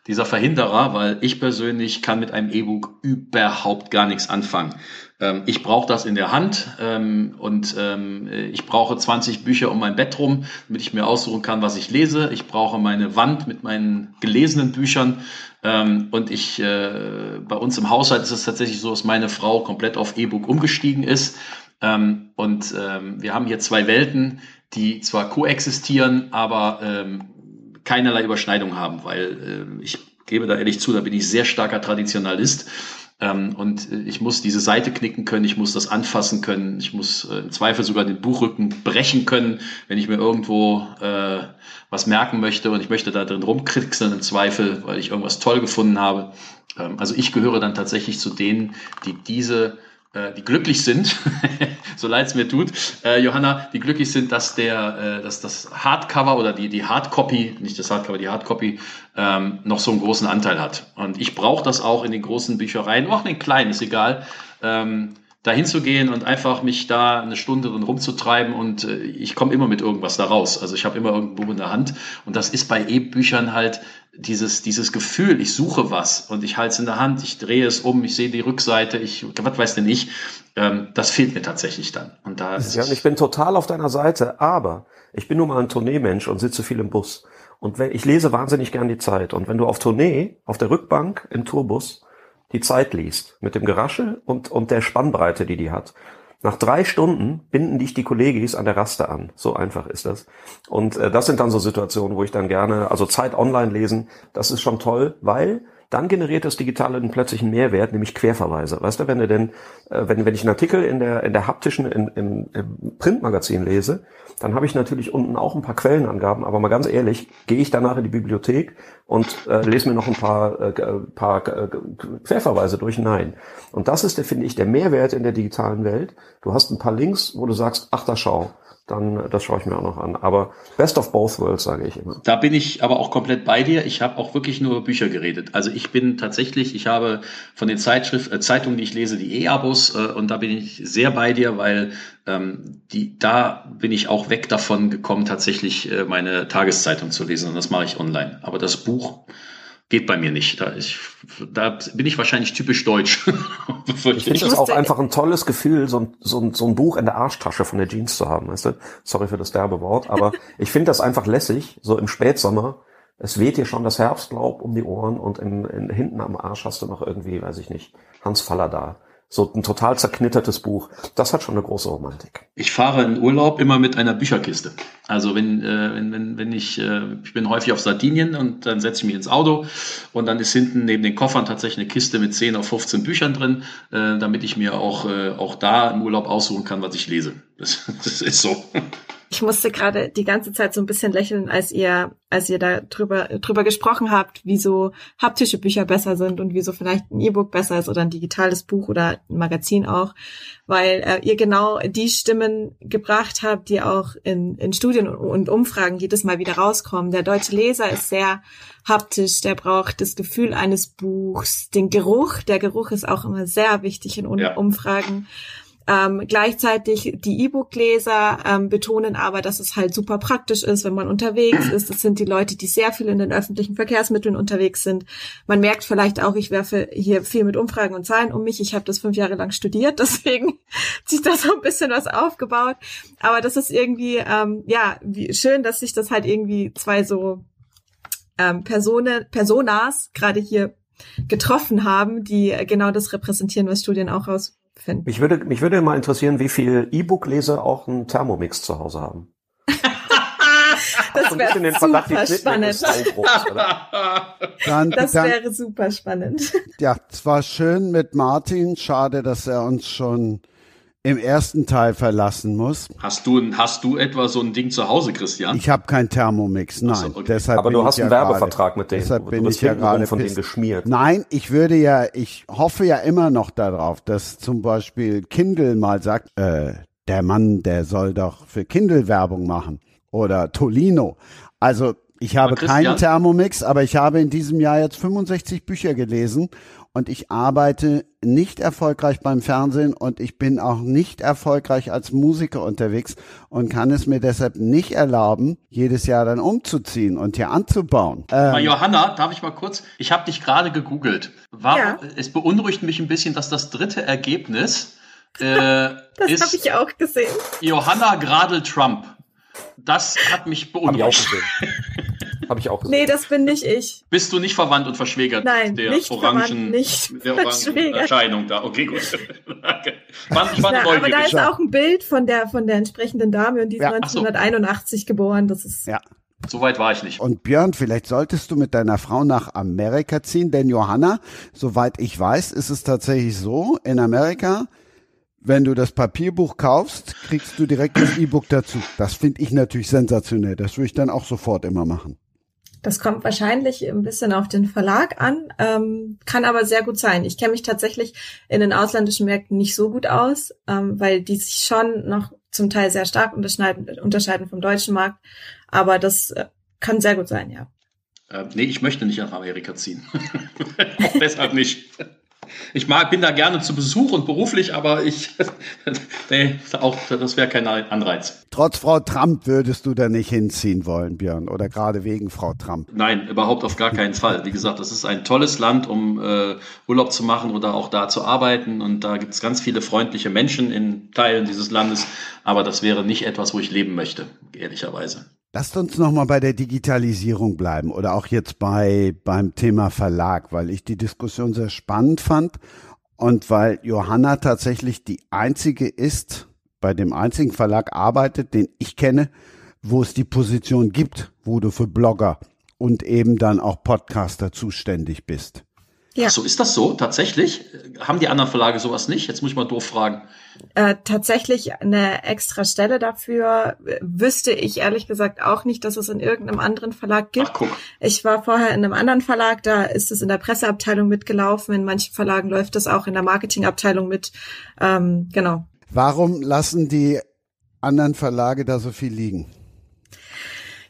dieser Verhinderer, weil ich persönlich kann mit einem E-Book überhaupt gar nichts anfangen. Ähm, ich brauche das in der Hand ähm, und ähm, ich brauche 20 Bücher um mein Bett rum, damit ich mir aussuchen kann, was ich lese. Ich brauche meine Wand mit meinen gelesenen Büchern ähm, und ich, äh, bei uns im Haushalt ist es tatsächlich so, dass meine Frau komplett auf E-Book umgestiegen ist. Ähm, und ähm, wir haben hier zwei Welten, die zwar koexistieren, aber ähm, keinerlei Überschneidung haben, weil äh, ich gebe da ehrlich zu, da bin ich sehr starker Traditionalist und äh, ich muss diese Seite knicken können, ich muss das anfassen können, ich muss äh, im Zweifel sogar den Buchrücken brechen können, wenn ich mir irgendwo äh, was merken möchte und ich möchte da drin rumkriegseln im Zweifel, weil ich irgendwas toll gefunden habe. Ähm, also ich gehöre dann tatsächlich zu denen, die diese die glücklich sind, so leid es mir tut, äh, Johanna, die glücklich sind, dass der, äh, dass das Hardcover oder die, die Hardcopy, nicht das Hardcover, die Hardcopy, ähm, noch so einen großen Anteil hat. Und ich brauche das auch in den großen Büchereien, auch in den kleinen, ist egal. Ähm, da hinzugehen und einfach mich da eine Stunde drin rumzutreiben und äh, ich komme immer mit irgendwas da raus. Also ich habe immer irgendein Buch in der Hand und das ist bei E-Büchern halt dieses, dieses Gefühl, ich suche was und ich halte es in der Hand, ich drehe es um, ich sehe die Rückseite, ich, was weiß denn ich, ähm, das fehlt mir tatsächlich dann. Und da ja, und ich bin total auf deiner Seite, aber ich bin nun mal ein Tourneemensch und sitze viel im Bus. Und wenn, ich lese wahnsinnig gern die Zeit. Und wenn du auf Tournee, auf der Rückbank im Tourbus, die Zeit liest, mit dem Geraschel und, und der Spannbreite, die die hat. Nach drei Stunden binden dich die Kollegis an der Raste an. So einfach ist das. Und äh, das sind dann so Situationen, wo ich dann gerne, also Zeit online lesen, das ist schon toll, weil dann generiert das Digitale einen plötzlichen Mehrwert, nämlich Querverweise. Weißt du, wenn du denn, äh, wenn, wenn ich einen Artikel in der, in der haptischen, in, im, im Printmagazin lese, dann habe ich natürlich unten auch ein paar Quellenangaben, aber mal ganz ehrlich, gehe ich danach in die Bibliothek und äh, lese mir noch ein paar, äh, paar äh, Querverweise durch? Nein. Und das ist, der, finde ich, der Mehrwert in der digitalen Welt. Du hast ein paar Links, wo du sagst, ach da schau, dann das schaue ich mir auch noch an. Aber Best of Both Worlds, sage ich immer. Da bin ich aber auch komplett bei dir. Ich habe auch wirklich nur Bücher geredet. Also ich bin tatsächlich, ich habe von den Zeitschrift, äh, Zeitungen, die ich lese, die E-Abos äh, und da bin ich sehr bei dir, weil ähm, die, da bin ich auch weg davon gekommen, tatsächlich äh, meine Tageszeitung zu lesen und das mache ich online. Aber das Buch, geht bei mir nicht. Da, ich, da bin ich wahrscheinlich typisch deutsch. ich finde das auch einfach ein tolles Gefühl, so ein, so, ein, so ein Buch in der Arschtasche von der Jeans zu haben. Weißt du? Sorry für das derbe Wort, aber ich finde das einfach lässig, so im Spätsommer. Es weht dir schon das Herbstlaub um die Ohren und in, in, hinten am Arsch hast du noch irgendwie, weiß ich nicht, Hans Faller da so ein total zerknittertes Buch. Das hat schon eine große Romantik. Ich fahre in Urlaub immer mit einer Bücherkiste. Also wenn, äh, wenn, wenn, wenn ich, äh, ich bin häufig auf Sardinien und dann setze ich mich ins Auto und dann ist hinten neben den Koffern tatsächlich eine Kiste mit 10 auf 15 Büchern drin, äh, damit ich mir auch, äh, auch da im Urlaub aussuchen kann, was ich lese. Das, das ist so. Ich musste gerade die ganze Zeit so ein bisschen lächeln, als ihr, als ihr da drüber, drüber gesprochen habt, wieso haptische Bücher besser sind und wieso vielleicht ein E-Book besser ist oder ein digitales Buch oder ein Magazin auch, weil äh, ihr genau die Stimmen gebracht habt, die auch in, in Studien und Umfragen jedes Mal wieder rauskommen. Der deutsche Leser ist sehr haptisch, der braucht das Gefühl eines Buchs, den Geruch. Der Geruch ist auch immer sehr wichtig in ja. Umfragen. Ähm, gleichzeitig die E-Book-Leser ähm, betonen aber, dass es halt super praktisch ist, wenn man unterwegs ist. Es sind die Leute, die sehr viel in den öffentlichen Verkehrsmitteln unterwegs sind. Man merkt vielleicht auch, ich werfe hier viel mit Umfragen und Zahlen um mich. Ich habe das fünf Jahre lang studiert, deswegen sich da so ein bisschen was aufgebaut. Aber das ist irgendwie, ähm, ja, wie schön, dass sich das halt irgendwie zwei so ähm, Personen, Personas gerade hier getroffen haben, die genau das repräsentieren, was Studien auch raus finden. Mich würde, mich würde mal interessieren, wie viel E-Book-Leser auch einen Thermomix zu Hause haben. das wäre super spannend. Dann, das dann, wäre super spannend. Ja, es war schön mit Martin. Schade, dass er uns schon im ersten Teil verlassen muss. Hast du, hast du etwa so ein Ding zu Hause, Christian? Ich habe kein Thermomix, nein. So, okay. deshalb Aber du hast einen ja Werbevertrag grade, mit denen. Deshalb bin ich ja gerade von denen geschmiert. Nein, ich würde ja, ich hoffe ja immer noch darauf, dass zum Beispiel Kindle mal sagt, äh, der Mann, der soll doch für Kindle Werbung machen. Oder Tolino. Also ich habe keinen Thermomix, aber ich habe in diesem Jahr jetzt 65 Bücher gelesen und ich arbeite nicht erfolgreich beim Fernsehen und ich bin auch nicht erfolgreich als Musiker unterwegs und kann es mir deshalb nicht erlauben, jedes Jahr dann umzuziehen und hier anzubauen. Ähm, Johanna, darf ich mal kurz? Ich habe dich gerade gegoogelt. War, ja. Es beunruhigt mich ein bisschen, dass das dritte Ergebnis äh, das habe ich auch gesehen. Johanna Gradl Trump. Das hat mich beunruhigt. Hab ich auch gesehen. Habe ich auch gesehen. Nee, das bin nicht ich. Bist du nicht verwandt und verschwägert Nein, der nicht orangen, verwandt, nicht der orangen Erscheinung da? Okay, gut. Fand, ich Na, aber da ist auch ein Bild von der, von der entsprechenden Dame und die ist ja, 1981 so. geboren. Das ist. Ja. So weit war ich nicht. Und Björn, vielleicht solltest du mit deiner Frau nach Amerika ziehen, denn Johanna, soweit ich weiß, ist es tatsächlich so, in Amerika, wenn du das Papierbuch kaufst, kriegst du direkt das E-Book dazu. Das finde ich natürlich sensationell. Das würde ich dann auch sofort immer machen. Das kommt wahrscheinlich ein bisschen auf den Verlag an, ähm, kann aber sehr gut sein. Ich kenne mich tatsächlich in den ausländischen Märkten nicht so gut aus, ähm, weil die sich schon noch zum Teil sehr stark unterscheiden, unterscheiden vom deutschen Markt. Aber das äh, kann sehr gut sein, ja. Äh, nee, ich möchte nicht nach Amerika ziehen. Deshalb nicht. Ich mag, bin da gerne zu Besuch und beruflich, aber ich, nee, auch, das wäre kein Anreiz. Trotz Frau Trump würdest du da nicht hinziehen wollen, Björn, oder gerade wegen Frau Trump? Nein, überhaupt auf gar keinen Fall. Wie gesagt, das ist ein tolles Land, um äh, Urlaub zu machen oder auch da zu arbeiten und da gibt es ganz viele freundliche Menschen in Teilen dieses Landes, aber das wäre nicht etwas, wo ich leben möchte, ehrlicherweise. Lasst uns nochmal bei der Digitalisierung bleiben oder auch jetzt bei, beim Thema Verlag, weil ich die Diskussion sehr spannend fand und weil Johanna tatsächlich die einzige ist, bei dem einzigen Verlag arbeitet, den ich kenne, wo es die Position gibt, wo du für Blogger und eben dann auch Podcaster zuständig bist. Ja. Ach so, ist das so? Tatsächlich? Haben die anderen Verlage sowas nicht? Jetzt muss ich mal doof fragen. Äh, tatsächlich eine extra Stelle dafür wüsste ich ehrlich gesagt auch nicht, dass es in irgendeinem anderen Verlag gibt. Ach, guck. Ich war vorher in einem anderen Verlag, da ist es in der Presseabteilung mitgelaufen. In manchen Verlagen läuft es auch in der Marketingabteilung mit. Ähm, genau. Warum lassen die anderen Verlage da so viel liegen?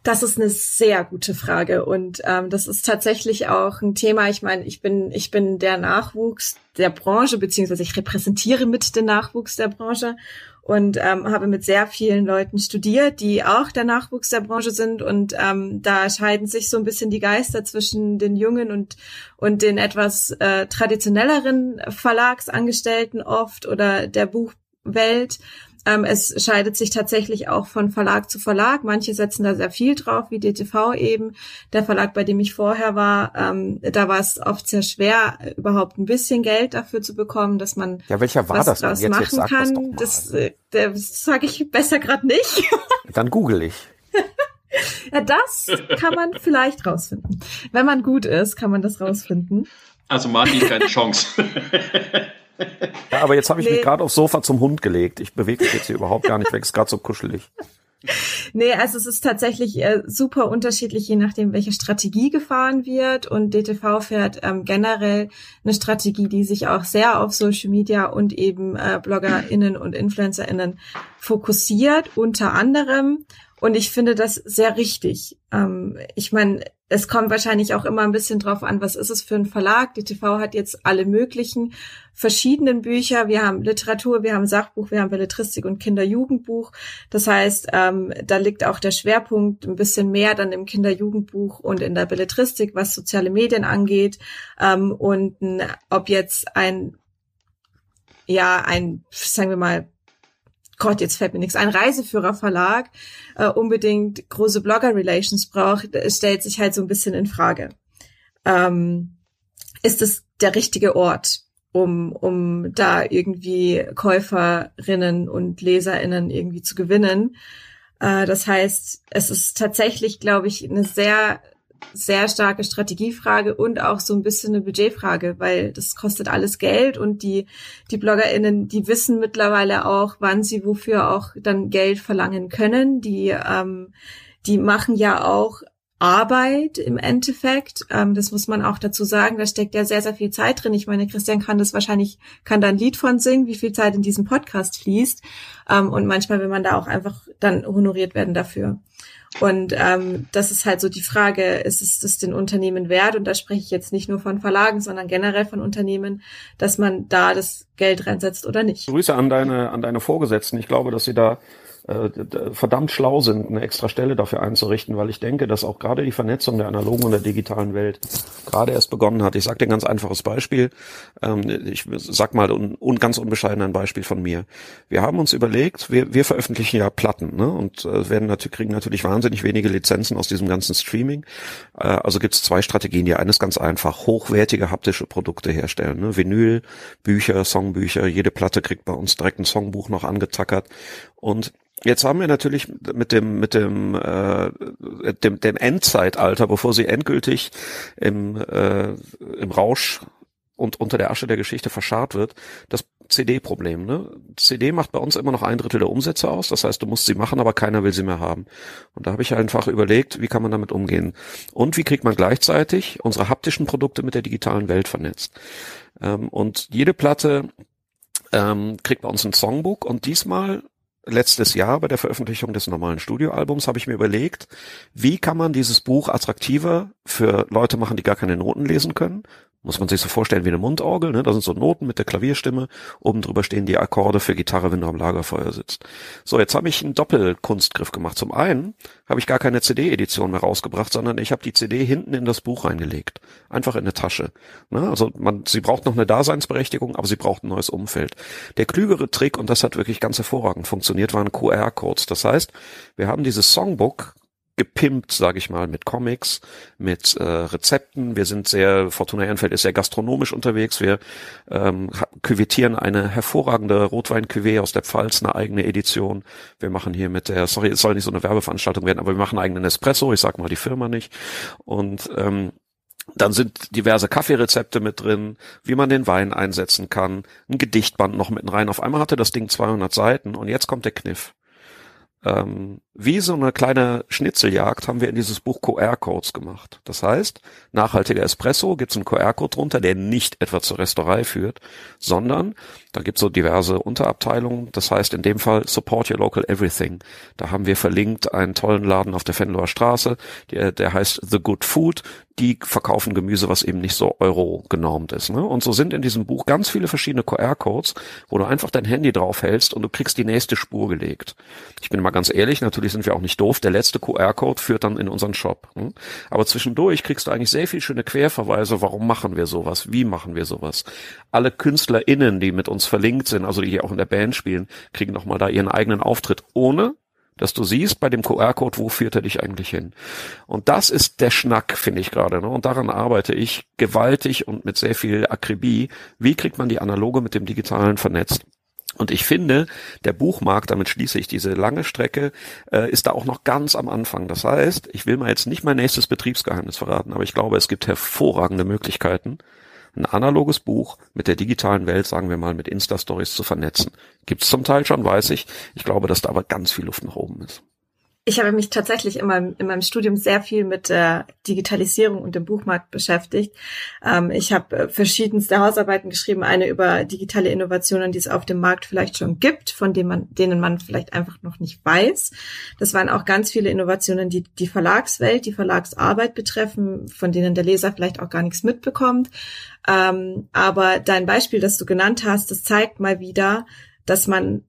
Das ist eine sehr gute Frage und ähm, das ist tatsächlich auch ein Thema. Ich meine, ich bin ich bin der Nachwuchs der Branche beziehungsweise ich repräsentiere mit den Nachwuchs der Branche und ähm, habe mit sehr vielen Leuten studiert, die auch der Nachwuchs der Branche sind und ähm, da scheiden sich so ein bisschen die Geister zwischen den jungen und und den etwas äh, traditionelleren Verlagsangestellten oft oder der Buchwelt ähm, es scheidet sich tatsächlich auch von Verlag zu Verlag. Manche setzen da sehr viel drauf, wie DTV eben. Der Verlag, bei dem ich vorher war, ähm, da war es oft sehr schwer, überhaupt ein bisschen Geld dafür zu bekommen, dass man ja, welcher war was das draus jetzt, machen jetzt kann. Das, äh, das sage ich besser gerade nicht. Dann google ich. ja, das kann man vielleicht rausfinden. Wenn man gut ist, kann man das rausfinden. Also Martin, keine Chance. Ja, aber jetzt habe ich nee. mich gerade aufs Sofa zum Hund gelegt. Ich bewege mich jetzt hier überhaupt gar nicht weg, ist gerade so kuschelig. Nee, also es ist tatsächlich äh, super unterschiedlich, je nachdem, welche Strategie gefahren wird. Und DTV fährt ähm, generell eine Strategie, die sich auch sehr auf Social Media und eben äh, BloggerInnen und InfluencerInnen fokussiert, unter anderem. Und ich finde das sehr richtig. Ähm, ich meine, es kommt wahrscheinlich auch immer ein bisschen drauf an, was ist es für ein Verlag. Die TV hat jetzt alle möglichen verschiedenen Bücher. Wir haben Literatur, wir haben Sachbuch, wir haben Belletristik und Kinderjugendbuch. Das heißt, ähm, da liegt auch der Schwerpunkt ein bisschen mehr dann im Kinderjugendbuch und in der Belletristik, was soziale Medien angeht. Ähm, und ob jetzt ein, ja, ein, sagen wir mal, Gott, jetzt fällt mir nichts ein, Reiseführerverlag äh, unbedingt große Blogger-Relations braucht, stellt sich halt so ein bisschen in Frage. Ähm, ist es der richtige Ort, um, um da irgendwie Käuferinnen und Leserinnen irgendwie zu gewinnen? Äh, das heißt, es ist tatsächlich, glaube ich, eine sehr sehr starke Strategiefrage und auch so ein bisschen eine Budgetfrage, weil das kostet alles Geld und die, die BloggerInnen, die wissen mittlerweile auch, wann sie wofür auch dann Geld verlangen können. Die, ähm, die machen ja auch Arbeit im Endeffekt. Ähm, das muss man auch dazu sagen. Da steckt ja sehr, sehr viel Zeit drin. Ich meine, Christian kann das wahrscheinlich, kann da ein Lied von singen, wie viel Zeit in diesem Podcast fließt. Ähm, und manchmal will man da auch einfach dann honoriert werden dafür. Und ähm, das ist halt so die Frage, ist es das den Unternehmen wert? Und da spreche ich jetzt nicht nur von Verlagen, sondern generell von Unternehmen, dass man da das Geld reinsetzt oder nicht. Grüße an deine, an deine Vorgesetzten. Ich glaube, dass sie da äh, verdammt schlau sind, eine extra Stelle dafür einzurichten, weil ich denke, dass auch gerade die Vernetzung der analogen und der digitalen Welt gerade erst begonnen hat. Ich sage dir ein ganz einfaches Beispiel. Ähm, ich sag mal ein, un, ganz unbescheiden ein Beispiel von mir. Wir haben uns überlegt, wir, wir veröffentlichen ja Platten ne? und äh, werden natürlich, kriegen natürlich wahnsinnig wenige Lizenzen aus diesem ganzen Streaming. Äh, also gibt es zwei Strategien. Die eine ist ganz einfach, hochwertige haptische Produkte herstellen. Ne? Vinyl, Bücher, Songbücher, jede Platte kriegt bei uns direkt ein Songbuch noch angetackert und Jetzt haben wir natürlich mit dem mit dem äh, dem, dem Endzeitalter, bevor sie endgültig im äh, im Rausch und unter der Asche der Geschichte verscharrt wird, das CD-Problem. Ne? CD macht bei uns immer noch ein Drittel der Umsätze aus. Das heißt, du musst sie machen, aber keiner will sie mehr haben. Und da habe ich einfach überlegt, wie kann man damit umgehen? Und wie kriegt man gleichzeitig unsere haptischen Produkte mit der digitalen Welt vernetzt? Ähm, und jede Platte ähm, kriegt bei uns ein Songbook und diesmal letztes Jahr bei der Veröffentlichung des normalen Studioalbums habe ich mir überlegt, wie kann man dieses Buch attraktiver für Leute machen, die gar keine Noten lesen können muss man sich so vorstellen wie eine Mundorgel, ne? Da sind so Noten mit der Klavierstimme, oben drüber stehen die Akkorde für Gitarre, wenn du am Lagerfeuer sitzt. So, jetzt habe ich einen Doppelkunstgriff gemacht. Zum einen habe ich gar keine CD-Edition mehr rausgebracht, sondern ich habe die CD hinten in das Buch reingelegt. Einfach in eine Tasche. Ne? Also man, sie braucht noch eine Daseinsberechtigung, aber sie braucht ein neues Umfeld. Der klügere Trick, und das hat wirklich ganz hervorragend funktioniert, waren QR-Codes. Das heißt, wir haben dieses Songbook gepimpt, sage ich mal, mit Comics, mit äh, Rezepten. Wir sind sehr, Fortuna Ehrenfeld ist sehr gastronomisch unterwegs. Wir ähm, küvettieren eine hervorragende Rotwein-Cuvée aus der Pfalz, eine eigene Edition. Wir machen hier mit der, sorry, es soll nicht so eine Werbeveranstaltung werden, aber wir machen einen eigenen Espresso, ich sag mal die Firma nicht. Und ähm, dann sind diverse Kaffeerezepte mit drin, wie man den Wein einsetzen kann, ein Gedichtband noch mitten rein. Auf einmal hatte das Ding 200 Seiten und jetzt kommt der Kniff ähm, wie so eine kleine Schnitzeljagd haben wir in dieses Buch QR-Codes gemacht. Das heißt, nachhaltiger Espresso gibt es einen QR-Code drunter, der nicht etwa zur Restaurant führt, sondern da gibt es so diverse Unterabteilungen. Das heißt in dem Fall Support Your Local Everything. Da haben wir verlinkt einen tollen Laden auf der Fenloer Straße, der, der heißt The Good Food die verkaufen Gemüse, was eben nicht so Euro genormt ist. Ne? Und so sind in diesem Buch ganz viele verschiedene QR-Codes, wo du einfach dein Handy draufhältst und du kriegst die nächste Spur gelegt. Ich bin mal ganz ehrlich, natürlich sind wir auch nicht doof. Der letzte QR-Code führt dann in unseren Shop. Ne? Aber zwischendurch kriegst du eigentlich sehr viel schöne Querverweise. Warum machen wir sowas? Wie machen wir sowas? Alle KünstlerInnen, die mit uns verlinkt sind, also die hier auch in der Band spielen, kriegen nochmal da ihren eigenen Auftritt, ohne dass du siehst bei dem QR-Code, wo führt er dich eigentlich hin. Und das ist der Schnack, finde ich gerade. Ne? Und daran arbeite ich gewaltig und mit sehr viel Akribie. Wie kriegt man die analoge mit dem digitalen vernetzt? Und ich finde, der Buchmarkt, damit schließe ich diese lange Strecke, äh, ist da auch noch ganz am Anfang. Das heißt, ich will mal jetzt nicht mein nächstes Betriebsgeheimnis verraten, aber ich glaube, es gibt hervorragende Möglichkeiten, ein analoges Buch mit der digitalen Welt, sagen wir mal, mit Insta-Stories zu vernetzen. Gibt es zum Teil schon, weiß ich. Ich glaube, dass da aber ganz viel Luft nach oben ist. Ich habe mich tatsächlich in meinem, in meinem Studium sehr viel mit der Digitalisierung und dem Buchmarkt beschäftigt. Ähm, ich habe äh, verschiedenste Hausarbeiten geschrieben, eine über digitale Innovationen, die es auf dem Markt vielleicht schon gibt, von denen man, denen man vielleicht einfach noch nicht weiß. Das waren auch ganz viele Innovationen, die die Verlagswelt, die Verlagsarbeit betreffen, von denen der Leser vielleicht auch gar nichts mitbekommt. Ähm, aber dein Beispiel, das du genannt hast, das zeigt mal wieder, dass man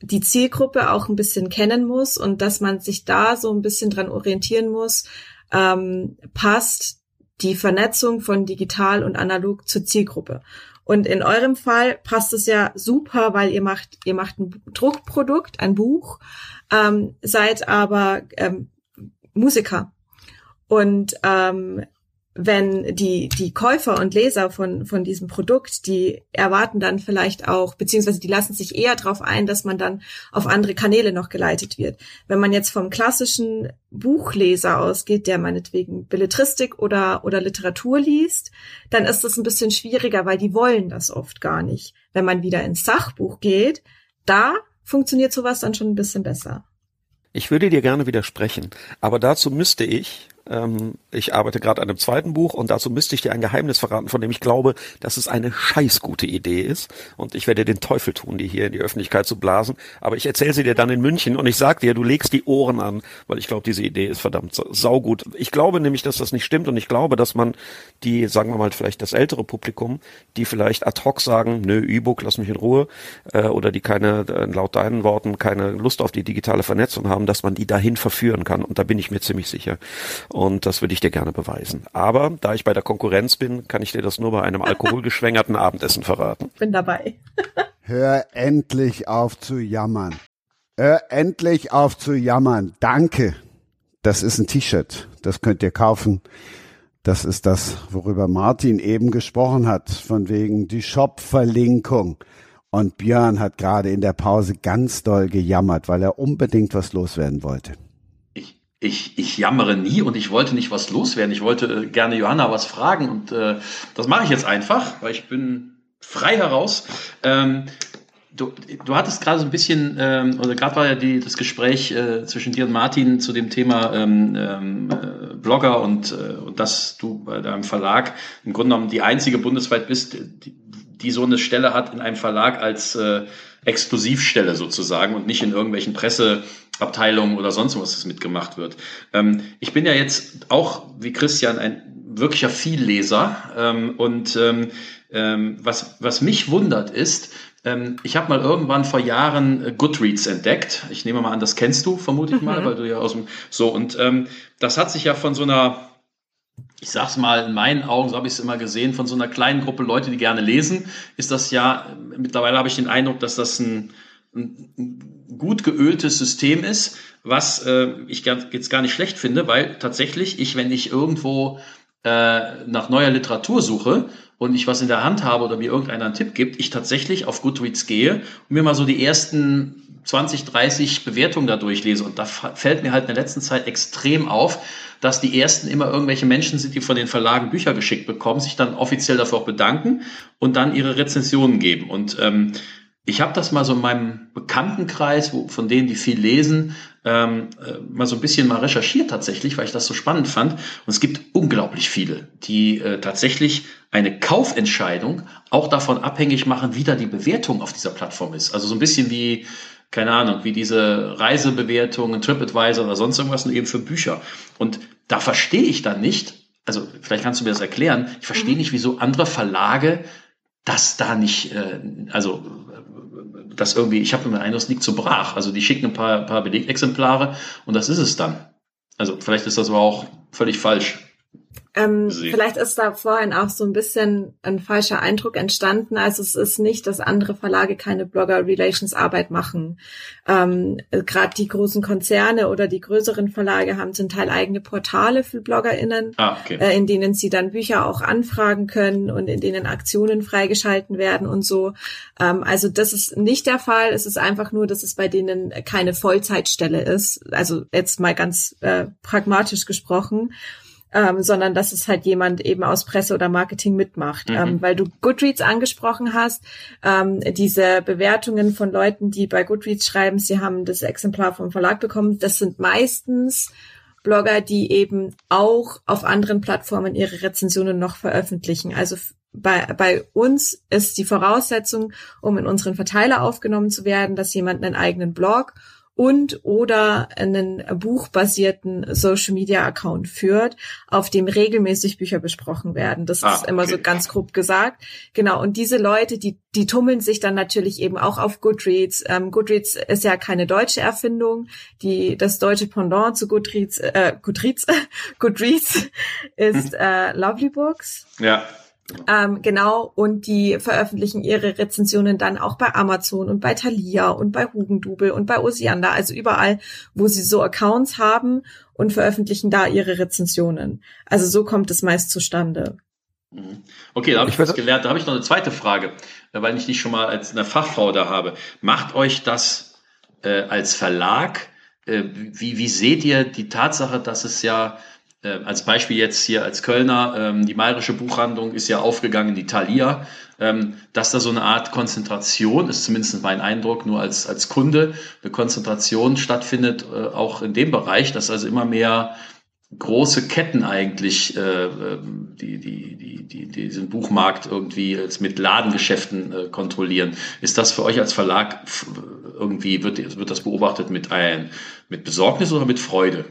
die Zielgruppe auch ein bisschen kennen muss und dass man sich da so ein bisschen dran orientieren muss, ähm, passt die Vernetzung von digital und analog zur Zielgruppe. Und in eurem Fall passt es ja super, weil ihr macht, ihr macht ein Druckprodukt, ein Buch, ähm, seid aber ähm, Musiker. Und ähm, wenn die, die Käufer und Leser von, von diesem Produkt, die erwarten dann vielleicht auch, beziehungsweise die lassen sich eher darauf ein, dass man dann auf andere Kanäle noch geleitet wird. Wenn man jetzt vom klassischen Buchleser ausgeht, der meinetwegen Belletristik oder, oder Literatur liest, dann ist das ein bisschen schwieriger, weil die wollen das oft gar nicht. Wenn man wieder ins Sachbuch geht, da funktioniert sowas dann schon ein bisschen besser. Ich würde dir gerne widersprechen, aber dazu müsste ich ähm, ich arbeite gerade an einem zweiten Buch und dazu müsste ich dir ein Geheimnis verraten, von dem ich glaube, dass es eine scheißgute Idee ist. Und ich werde den Teufel tun, die hier in die Öffentlichkeit zu blasen. Aber ich erzähle sie dir dann in München und ich sag dir, du legst die Ohren an, weil ich glaube, diese Idee ist verdammt saugut. Ich glaube nämlich, dass das nicht stimmt und ich glaube, dass man die, sagen wir mal, vielleicht das ältere Publikum, die vielleicht ad hoc sagen, nö, E-Book, lass mich in Ruhe, äh, oder die keine, äh, laut deinen Worten, keine Lust auf die digitale Vernetzung haben, dass man die dahin verführen kann. Und da bin ich mir ziemlich sicher und das würde ich dir gerne beweisen. Aber da ich bei der Konkurrenz bin, kann ich dir das nur bei einem alkoholgeschwängerten Abendessen verraten. Bin dabei. Hör endlich auf zu jammern. Hör endlich auf zu jammern. Danke. Das ist ein T-Shirt. Das könnt ihr kaufen. Das ist das, worüber Martin eben gesprochen hat, von wegen die Shop-Verlinkung. Und Björn hat gerade in der Pause ganz doll gejammert, weil er unbedingt was loswerden wollte. Ich, ich, jammere nie und ich wollte nicht was loswerden. Ich wollte äh, gerne Johanna was fragen und äh, das mache ich jetzt einfach, weil ich bin frei heraus. Ähm, Du, du hattest gerade so ein bisschen, ähm, oder gerade war ja die, das Gespräch äh, zwischen dir und Martin zu dem Thema ähm, ähm, äh, Blogger und, äh, und dass du bei deinem Verlag im Grunde genommen die einzige bundesweit bist, die, die so eine Stelle hat in einem Verlag als äh, Exklusivstelle sozusagen und nicht in irgendwelchen Presseabteilungen oder sonst was das mitgemacht wird. Ähm, ich bin ja jetzt auch wie Christian ein wirklicher Vielleser ähm, und ähm, ähm, was, was mich wundert ist, ähm, ich habe mal irgendwann vor Jahren äh, Goodreads entdeckt. Ich nehme mal an, das kennst du, vermute ich mal, mhm. weil du ja aus dem so und ähm, das hat sich ja von so einer ich sag's mal, in meinen Augen, so habe ich es immer gesehen, von so einer kleinen Gruppe Leute, die gerne lesen, ist das ja, mittlerweile habe ich den Eindruck, dass das ein, ein gut geöltes System ist, was äh, ich jetzt gar nicht schlecht finde, weil tatsächlich ich, wenn ich irgendwo äh, nach neuer Literatur suche und ich was in der Hand habe oder mir irgendeiner einen Tipp gibt, ich tatsächlich auf Goodreads gehe und mir mal so die ersten 20, 30 Bewertungen da durchlese. Und da fällt mir halt in der letzten Zeit extrem auf, dass die ersten immer irgendwelche Menschen sind, die von den Verlagen Bücher geschickt bekommen, sich dann offiziell dafür auch bedanken und dann ihre Rezensionen geben. Und ähm, ich habe das mal so in meinem Bekanntenkreis, wo, von denen, die viel lesen, ähm, äh, mal so ein bisschen mal recherchiert tatsächlich, weil ich das so spannend fand. Und es gibt unglaublich viele, die äh, tatsächlich eine Kaufentscheidung auch davon abhängig machen, wie da die Bewertung auf dieser Plattform ist. Also so ein bisschen wie keine Ahnung, wie diese Reisebewertungen, TripAdvisor oder sonst irgendwas, nur eben für Bücher. Und da verstehe ich dann nicht, also vielleicht kannst du mir das erklären, ich verstehe mhm. nicht, wieso andere Verlage das da nicht, äh, also das irgendwie, ich habe den Eindruck, es liegt zu brach. Also die schicken ein paar, paar Belegexemplare und das ist es dann. Also vielleicht ist das aber auch völlig falsch. Ähm, vielleicht ist da vorhin auch so ein bisschen ein falscher Eindruck entstanden. Also es ist nicht, dass andere Verlage keine Blogger-Relations-Arbeit machen. Ähm, Gerade die großen Konzerne oder die größeren Verlage haben zum Teil eigene Portale für BloggerInnen, ah, okay. äh, in denen sie dann Bücher auch anfragen können und in denen Aktionen freigeschalten werden und so. Ähm, also das ist nicht der Fall. Es ist einfach nur, dass es bei denen keine Vollzeitstelle ist. Also jetzt mal ganz äh, pragmatisch gesprochen ähm, sondern dass es halt jemand eben aus Presse oder Marketing mitmacht. Mhm. Ähm, weil du Goodreads angesprochen hast, ähm, diese Bewertungen von Leuten, die bei Goodreads schreiben, sie haben das Exemplar vom Verlag bekommen, das sind meistens Blogger, die eben auch auf anderen Plattformen ihre Rezensionen noch veröffentlichen. Also bei, bei uns ist die Voraussetzung, um in unseren Verteiler aufgenommen zu werden, dass jemand einen eigenen Blog und oder einen buchbasierten Social Media Account führt, auf dem regelmäßig Bücher besprochen werden. Das ah, ist immer okay. so ganz grob gesagt. Genau. Und diese Leute, die, die tummeln sich dann natürlich eben auch auf Goodreads. Ähm, Goodreads ist ja keine deutsche Erfindung. Die, das deutsche Pendant zu Goodreads, äh, Goodreads, Goodreads ist äh, Lovely Books. Ja. Ähm, genau, und die veröffentlichen ihre Rezensionen dann auch bei Amazon und bei Thalia und bei Hugendubel und bei Osiander, also überall, wo sie so Accounts haben und veröffentlichen da ihre Rezensionen. Also so kommt es meist zustande. Mhm. Okay, da habe ich was gelernt. Da habe ich noch eine zweite Frage, weil ich dich schon mal als eine Fachfrau da habe. Macht euch das äh, als Verlag? Äh, wie, wie seht ihr die Tatsache, dass es ja äh, als Beispiel jetzt hier als Kölner, ähm, die Mayerische Buchhandlung ist ja aufgegangen die Thalia, ähm, dass da so eine Art Konzentration, ist zumindest mein Eindruck, nur als, als Kunde, eine Konzentration stattfindet, äh, auch in dem Bereich, dass also immer mehr große Ketten eigentlich äh, ähm, die, die, die, die, diesen Buchmarkt irgendwie jetzt mit Ladengeschäften äh, kontrollieren. Ist das für euch als Verlag irgendwie, wird, wird das beobachtet mit, ein, mit Besorgnis oder mit Freude?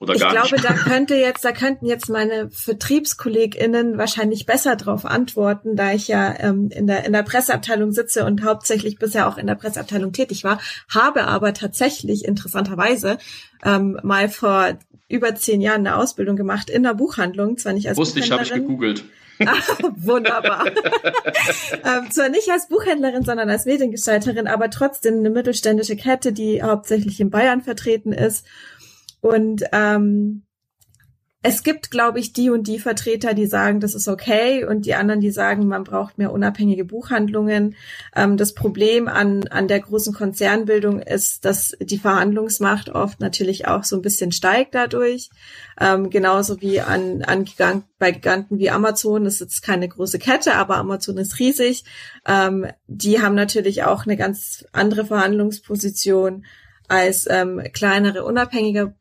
Oder ich glaube, nicht. da könnte jetzt, da könnten jetzt meine VertriebskollegInnen wahrscheinlich besser drauf antworten, da ich ja ähm, in der in der Presseabteilung sitze und hauptsächlich bisher auch in der Presseabteilung tätig war, habe aber tatsächlich interessanterweise ähm, mal vor über zehn Jahren eine Ausbildung gemacht in der Buchhandlung, zwar nicht als Wusste ich, habe ich gegoogelt. Ah, wunderbar. ähm, zwar nicht als Buchhändlerin, sondern als Mediengestalterin, aber trotzdem eine mittelständische Kette, die hauptsächlich in Bayern vertreten ist und ähm, es gibt, glaube ich, die und die Vertreter, die sagen, das ist okay und die anderen, die sagen, man braucht mehr unabhängige Buchhandlungen. Ähm, das Problem an, an der großen Konzernbildung ist, dass die Verhandlungsmacht oft natürlich auch so ein bisschen steigt dadurch. Ähm, genauso wie an, an Gigant, bei Giganten wie Amazon. Das ist jetzt keine große Kette, aber Amazon ist riesig. Ähm, die haben natürlich auch eine ganz andere Verhandlungsposition als ähm, kleinere unabhängige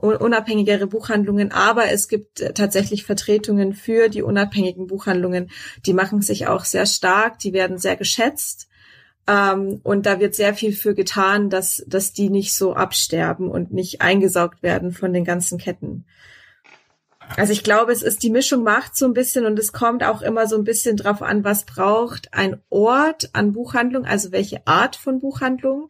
unabhängigere Buchhandlungen, aber es gibt äh, tatsächlich Vertretungen für die unabhängigen Buchhandlungen. Die machen sich auch sehr stark, die werden sehr geschätzt. Ähm, und da wird sehr viel für getan, dass, dass die nicht so absterben und nicht eingesaugt werden von den ganzen Ketten. Also ich glaube, es ist die Mischung macht so ein bisschen und es kommt auch immer so ein bisschen drauf an, was braucht ein Ort an Buchhandlung, also welche Art von Buchhandlung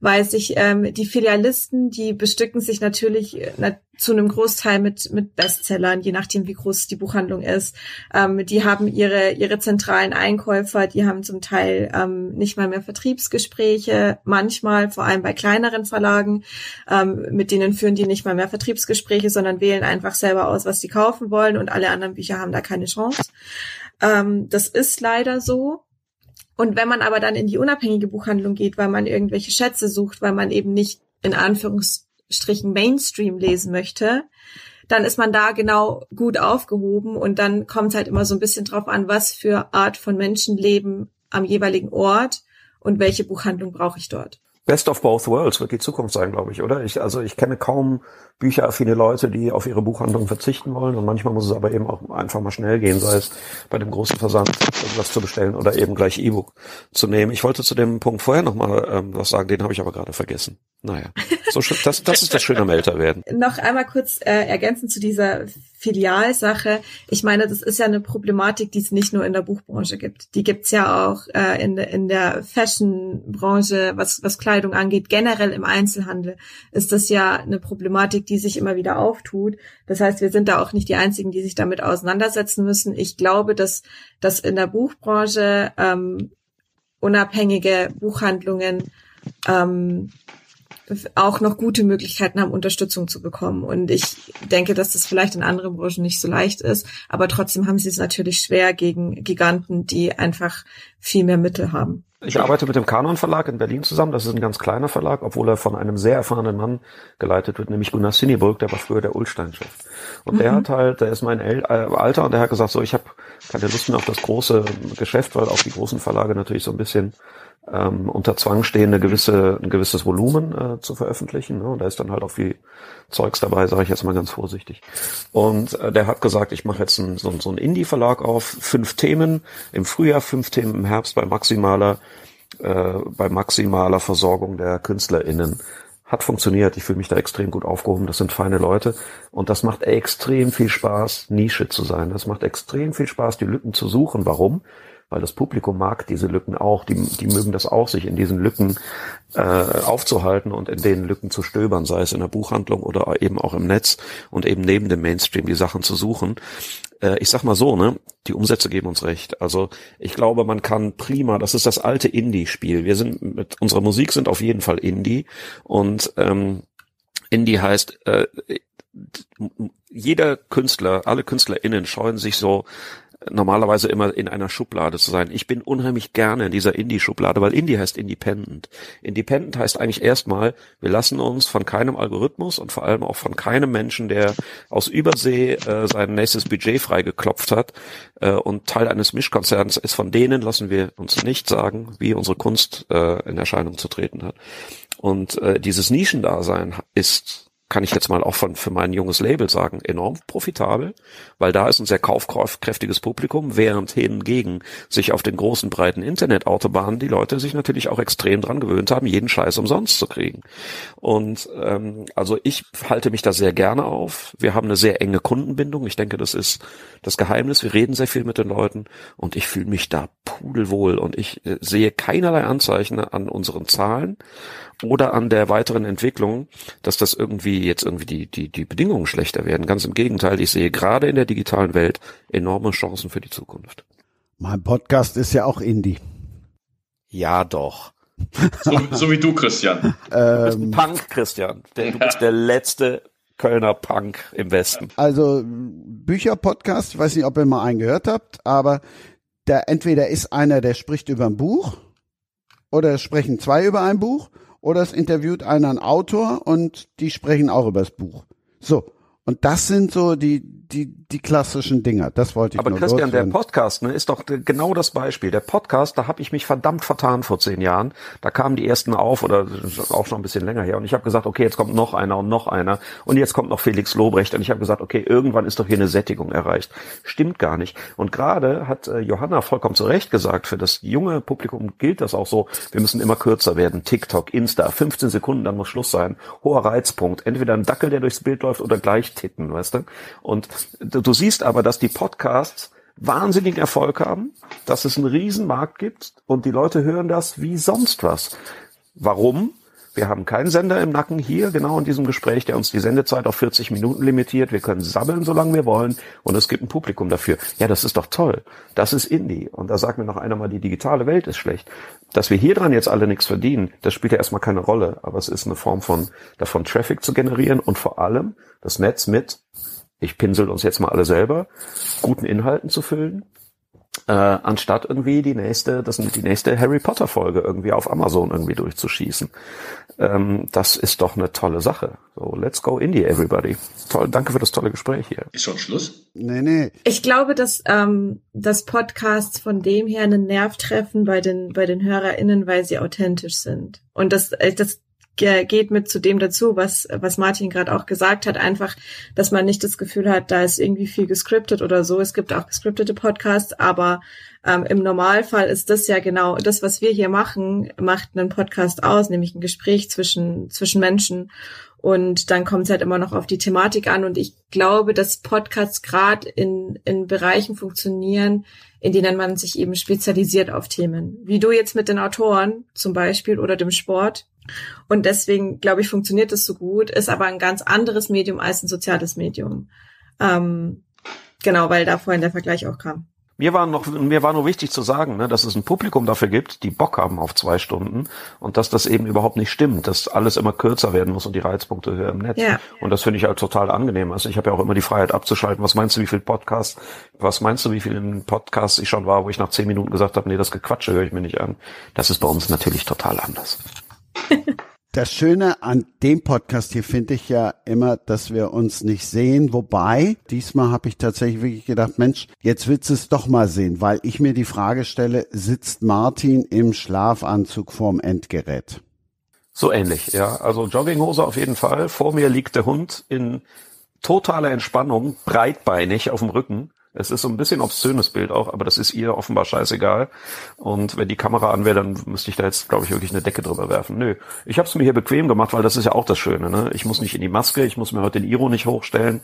weil sich ähm, die Filialisten, die bestücken sich natürlich äh, na, zu einem Großteil mit mit Bestsellern, je nachdem wie groß die Buchhandlung ist. Ähm, die haben ihre ihre zentralen Einkäufer, die haben zum Teil ähm, nicht mal mehr Vertriebsgespräche, manchmal vor allem bei kleineren Verlagen, ähm, mit denen führen die nicht mal mehr Vertriebsgespräche, sondern wählen einfach selber aus, was sie kaufen wollen und alle anderen Bücher haben da keine Chance. Ähm, das ist leider so. Und wenn man aber dann in die unabhängige Buchhandlung geht, weil man irgendwelche Schätze sucht, weil man eben nicht in Anführungsstrichen Mainstream lesen möchte, dann ist man da genau gut aufgehoben und dann kommt es halt immer so ein bisschen drauf an, was für Art von Menschen leben am jeweiligen Ort und welche Buchhandlung brauche ich dort. Best of both worlds wird die Zukunft sein, glaube ich, oder? Ich, also ich kenne kaum bücheraffine Leute, die auf ihre Buchhandlung verzichten wollen und manchmal muss es aber eben auch einfach mal schnell gehen, sei es bei dem großen Versand irgendwas zu bestellen oder eben gleich E-Book zu nehmen. Ich wollte zu dem Punkt vorher nochmal ähm, was sagen, den habe ich aber gerade vergessen. Naja, so das, das ist das Schöne am Älterwerden. Noch einmal kurz äh, ergänzend zu dieser Filialsache. Ich meine, das ist ja eine Problematik, die es nicht nur in der Buchbranche gibt. Die gibt's ja auch äh, in, in der Fashionbranche, was, was Kleidung angeht. Generell im Einzelhandel ist das ja eine Problematik, die sich immer wieder auftut. Das heißt, wir sind da auch nicht die Einzigen, die sich damit auseinandersetzen müssen. Ich glaube, dass, dass in der Buchbranche ähm, unabhängige Buchhandlungen ähm, auch noch gute Möglichkeiten haben, Unterstützung zu bekommen. Und ich denke, dass das vielleicht in anderen Branchen nicht so leicht ist, aber trotzdem haben sie es natürlich schwer gegen Giganten, die einfach viel mehr Mittel haben. Ich arbeite mit dem Kanon Verlag in Berlin zusammen. Das ist ein ganz kleiner Verlag, obwohl er von einem sehr erfahrenen Mann geleitet wird, nämlich Gunnar Sinneburg, der war früher der Ulstein-Chef. Und mhm. der hat halt, der ist mein El äh, Alter und der hat gesagt, so, ich habe keine Lust mehr auf das große Geschäft, weil auch die großen Verlage natürlich so ein bisschen ähm, unter Zwang stehen, eine gewisse, ein gewisses Volumen äh, zu veröffentlichen. Ne? Und da ist dann halt auch viel Zeugs dabei, sage ich jetzt mal ganz vorsichtig. Und äh, der hat gesagt, ich mache jetzt ein, so, so einen Indie-Verlag auf, fünf Themen im Frühjahr, fünf Themen im Herbst bei maximaler, äh, bei maximaler Versorgung der KünstlerInnen. Hat funktioniert, ich fühle mich da extrem gut aufgehoben, das sind feine Leute und das macht extrem viel Spaß, Nische zu sein. Das macht extrem viel Spaß, die Lücken zu suchen. Warum? Weil das Publikum mag diese Lücken auch, die, die mögen das auch, sich in diesen Lücken äh, aufzuhalten und in den Lücken zu stöbern, sei es in der Buchhandlung oder eben auch im Netz und eben neben dem Mainstream die Sachen zu suchen. Äh, ich sag mal so, ne, die Umsätze geben uns recht. Also ich glaube, man kann prima, das ist das alte Indie-Spiel. Wir sind mit unserer Musik sind auf jeden Fall Indie und ähm, Indie heißt äh, jeder Künstler, alle KünstlerInnen scheuen sich so normalerweise immer in einer Schublade zu sein. Ich bin unheimlich gerne in dieser Indie-Schublade, weil Indie heißt Independent. Independent heißt eigentlich erstmal, wir lassen uns von keinem Algorithmus und vor allem auch von keinem Menschen, der aus Übersee äh, sein nächstes Budget freigeklopft hat äh, und Teil eines Mischkonzerns ist, von denen lassen wir uns nicht sagen, wie unsere Kunst äh, in Erscheinung zu treten hat. Und äh, dieses Nischendasein ist kann ich jetzt mal auch von, für mein junges Label sagen, enorm profitabel, weil da ist ein sehr kaufkräftiges Publikum, während hingegen sich auf den großen, breiten Internetautobahnen die Leute sich natürlich auch extrem dran gewöhnt haben, jeden Scheiß umsonst zu kriegen. Und ähm, also ich halte mich da sehr gerne auf. Wir haben eine sehr enge Kundenbindung. Ich denke, das ist das Geheimnis. Wir reden sehr viel mit den Leuten und ich fühle mich da pudelwohl und ich äh, sehe keinerlei Anzeichen an unseren Zahlen oder an der weiteren Entwicklung, dass das irgendwie jetzt irgendwie die, die, die Bedingungen schlechter werden. Ganz im Gegenteil, ich sehe gerade in der digitalen Welt enorme Chancen für die Zukunft. Mein Podcast ist ja auch Indie. Ja, doch. So, so wie du, Christian. Du bist ein ähm, Punk, Christian. Du bist der letzte Kölner Punk im Westen. Also Bücherpodcast, ich weiß nicht, ob ihr mal einen gehört habt, aber da entweder ist einer, der spricht über ein Buch oder es sprechen zwei über ein Buch oder es interviewt einer einen Autor und die sprechen auch über das Buch. So. Und das sind so die, die, die klassischen Dinger. Das wollte ich Aber nur Christian, loswerden. der Podcast ne, ist doch genau das Beispiel. Der Podcast, da habe ich mich verdammt vertan vor zehn Jahren. Da kamen die ersten auf oder auch schon ein bisschen länger her. Und ich habe gesagt, okay, jetzt kommt noch einer und noch einer. Und jetzt kommt noch Felix Lobrecht. Und ich habe gesagt, okay, irgendwann ist doch hier eine Sättigung erreicht. Stimmt gar nicht. Und gerade hat äh, Johanna vollkommen zu Recht gesagt, für das junge Publikum gilt das auch so. Wir müssen immer kürzer werden. TikTok, Insta, 15 Sekunden, dann muss Schluss sein. Hoher Reizpunkt. Entweder ein Dackel, der durchs Bild läuft oder gleich tippen, weißt du? Und du, du siehst aber, dass die Podcasts wahnsinnigen Erfolg haben, dass es einen Riesenmarkt gibt und die Leute hören das wie sonst was. Warum? Wir haben keinen Sender im Nacken hier, genau in diesem Gespräch, der uns die Sendezeit auf 40 Minuten limitiert. Wir können sabbeln, solange wir wollen. Und es gibt ein Publikum dafür. Ja, das ist doch toll. Das ist Indie. Und da sagt mir noch einer mal, die digitale Welt ist schlecht. Dass wir hier dran jetzt alle nichts verdienen, das spielt ja erstmal keine Rolle. Aber es ist eine Form von, davon Traffic zu generieren und vor allem das Netz mit ich pinsel uns jetzt mal alle selber, guten Inhalten zu füllen, äh, anstatt irgendwie die nächste, das die nächste Harry Potter Folge irgendwie auf Amazon irgendwie durchzuschießen. Ähm, das ist doch eine tolle Sache. So, let's go Indie, everybody. Toll, danke für das tolle Gespräch hier. Ist schon Schluss? Nee, nee. Ich glaube, dass ähm, das Podcasts von dem her einen Nerv treffen bei den bei den HörerInnen, weil sie authentisch sind. Und das äh, das geht mit zu dem dazu, was, was Martin gerade auch gesagt hat, einfach, dass man nicht das Gefühl hat, da ist irgendwie viel gescriptet oder so. Es gibt auch gescriptete Podcasts, aber ähm, im Normalfall ist das ja genau das, was wir hier machen, macht einen Podcast aus, nämlich ein Gespräch zwischen, zwischen Menschen. Und dann kommt es halt immer noch auf die Thematik an. Und ich glaube, dass Podcasts gerade in, in Bereichen funktionieren, in denen man sich eben spezialisiert auf Themen. Wie du jetzt mit den Autoren zum Beispiel oder dem Sport. Und deswegen, glaube ich, funktioniert das so gut, ist aber ein ganz anderes Medium als ein soziales Medium. Ähm, genau, weil da vorhin der Vergleich auch kam. Mir war noch, mir war nur wichtig zu sagen, ne, dass es ein Publikum dafür gibt, die Bock haben auf zwei Stunden und dass das eben überhaupt nicht stimmt, dass alles immer kürzer werden muss und die Reizpunkte höher im Netz. Ja. Und das finde ich halt total angenehm. Also ich habe ja auch immer die Freiheit abzuschalten. Was meinst du, wie viel Podcasts, was meinst du, wie viele Podcasts ich schon war, wo ich nach zehn Minuten gesagt habe, nee, das Gequatsche höre ich mir nicht an. Das ist bei uns natürlich total anders. Das Schöne an dem Podcast hier finde ich ja immer, dass wir uns nicht sehen. Wobei, diesmal habe ich tatsächlich wirklich gedacht, Mensch, jetzt willst du es doch mal sehen, weil ich mir die Frage stelle, sitzt Martin im Schlafanzug vorm Endgerät? So ähnlich, ja. Also Jogginghose auf jeden Fall. Vor mir liegt der Hund in totaler Entspannung, breitbeinig auf dem Rücken. Es ist so ein bisschen obszönes Bild auch, aber das ist ihr offenbar scheißegal. Und wenn die Kamera an wäre, dann müsste ich da jetzt, glaube ich, wirklich eine Decke drüber werfen. Nö, ich habe es mir hier bequem gemacht, weil das ist ja auch das Schöne. Ne? Ich muss nicht in die Maske, ich muss mir heute den Iro nicht hochstellen.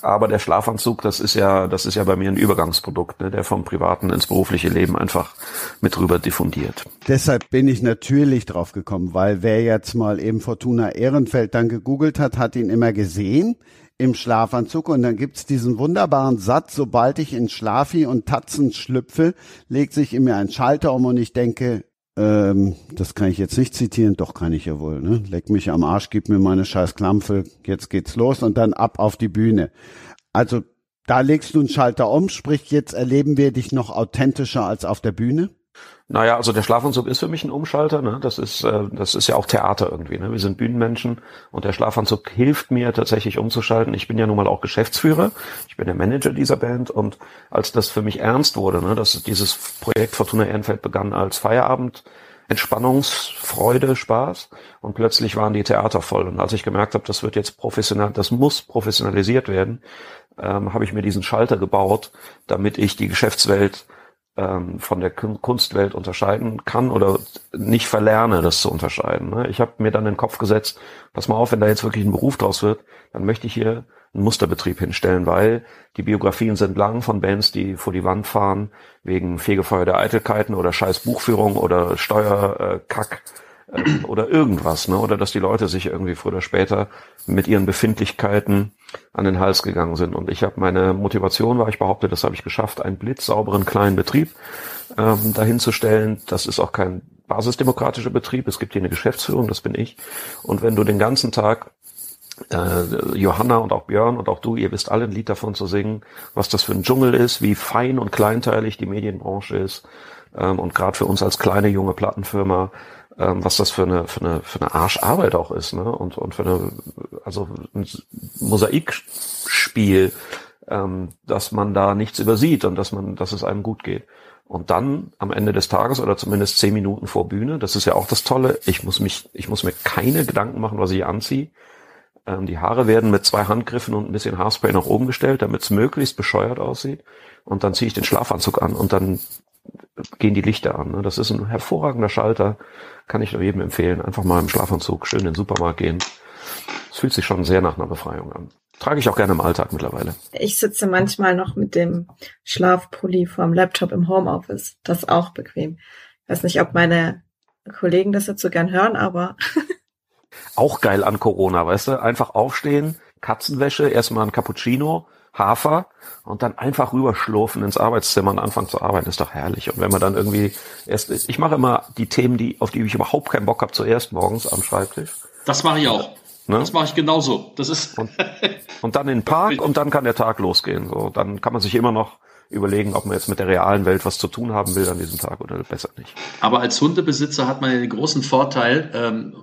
Aber der Schlafanzug, das ist ja, das ist ja bei mir ein Übergangsprodukt, ne, der vom privaten ins berufliche Leben einfach mit rüber diffundiert. Deshalb bin ich natürlich drauf gekommen, weil wer jetzt mal eben Fortuna Ehrenfeld dann gegoogelt hat, hat ihn immer gesehen im Schlafanzug und dann gibt's diesen wunderbaren Satz, sobald ich in Schlafi und Tatzen schlüpfe, legt sich in mir ein Schalter um und ich denke, ähm, das kann ich jetzt nicht zitieren, doch kann ich ja wohl, ne? Leck mich am Arsch, gib mir meine scheiß Klampfe, jetzt geht's los und dann ab auf die Bühne. Also da legst du einen Schalter um, sprich jetzt erleben wir dich noch authentischer als auf der Bühne? Naja, also der Schlafanzug ist für mich ein Umschalter. Ne? Das ist, äh, das ist ja auch Theater irgendwie. Ne? Wir sind Bühnenmenschen und der Schlafanzug hilft mir tatsächlich umzuschalten. Ich bin ja nun mal auch Geschäftsführer. Ich bin der Manager dieser Band und als das für mich ernst wurde, ne, dass dieses Projekt Fortuna Ehrenfeld begann als Feierabend, Entspannungsfreude, Spaß und plötzlich waren die Theater voll. Und als ich gemerkt habe, das wird jetzt professionell, das muss professionalisiert werden, ähm, habe ich mir diesen Schalter gebaut, damit ich die Geschäftswelt ähm, von der Kunstwelt unterscheiden kann oder nicht verlerne, das zu unterscheiden. Ne? Ich habe mir dann den Kopf gesetzt, pass mal auf, wenn da jetzt wirklich ein Beruf draus wird, dann möchte ich hier einen Musterbetrieb hinstellen, weil die Biografien sind lang von Bands, die vor die Wand fahren wegen Fegefeuer der Eitelkeiten oder scheiß Buchführung oder Steuerkack. Äh, ähm, oder irgendwas, ne? Oder dass die Leute sich irgendwie früher oder später mit ihren Befindlichkeiten an den Hals gegangen sind. Und ich habe meine Motivation war, ich behaupte, das habe ich geschafft, einen blitzsauberen kleinen Betrieb ähm, dahinzustellen. Das ist auch kein basisdemokratischer Betrieb. Es gibt hier eine Geschäftsführung, das bin ich. Und wenn du den ganzen Tag äh, Johanna und auch Björn und auch du, ihr wisst alle ein Lied davon zu singen, was das für ein Dschungel ist, wie fein und kleinteilig die Medienbranche ist ähm, und gerade für uns als kleine junge Plattenfirma, ähm, was das für eine für eine für eine Arscharbeit auch ist, ne? Und und für eine also ein Mosaikspiel, ähm, dass man da nichts übersieht und dass man dass es einem gut geht. Und dann am Ende des Tages oder zumindest zehn Minuten vor Bühne, das ist ja auch das Tolle, ich muss mich, ich muss mir keine Gedanken machen, was ich anziehe. Ähm, die Haare werden mit zwei Handgriffen und ein bisschen Haarspray nach oben gestellt, damit es möglichst bescheuert aussieht. Und dann ziehe ich den Schlafanzug an und dann gehen die Lichter an. Ne? Das ist ein hervorragender Schalter, kann ich nur jedem empfehlen. Einfach mal im Schlafanzug schön in den Supermarkt gehen. Es fühlt sich schon sehr nach einer Befreiung an. Trage ich auch gerne im Alltag mittlerweile. Ich sitze manchmal noch mit dem Schlafpulli vorm Laptop im Homeoffice. Das ist auch bequem. Ich weiß nicht, ob meine Kollegen das jetzt so gern hören, aber. auch geil an Corona, weißt du? Einfach aufstehen, Katzenwäsche, erstmal ein Cappuccino, Hafer und dann einfach rüberschlurfen ins Arbeitszimmer und anfangen zu arbeiten, ist doch herrlich. Und wenn man dann irgendwie erst, ich mache immer die Themen, die, auf die ich überhaupt keinen Bock habe, zuerst morgens am Schreibtisch. Das mache ich auch. Ne? Das mache ich genauso. Das ist und, und dann in den Park und dann kann der Tag losgehen. So, dann kann man sich immer noch überlegen, ob man jetzt mit der realen Welt was zu tun haben will an diesem Tag oder besser nicht. Aber als Hundebesitzer hat man den großen Vorteil, ähm,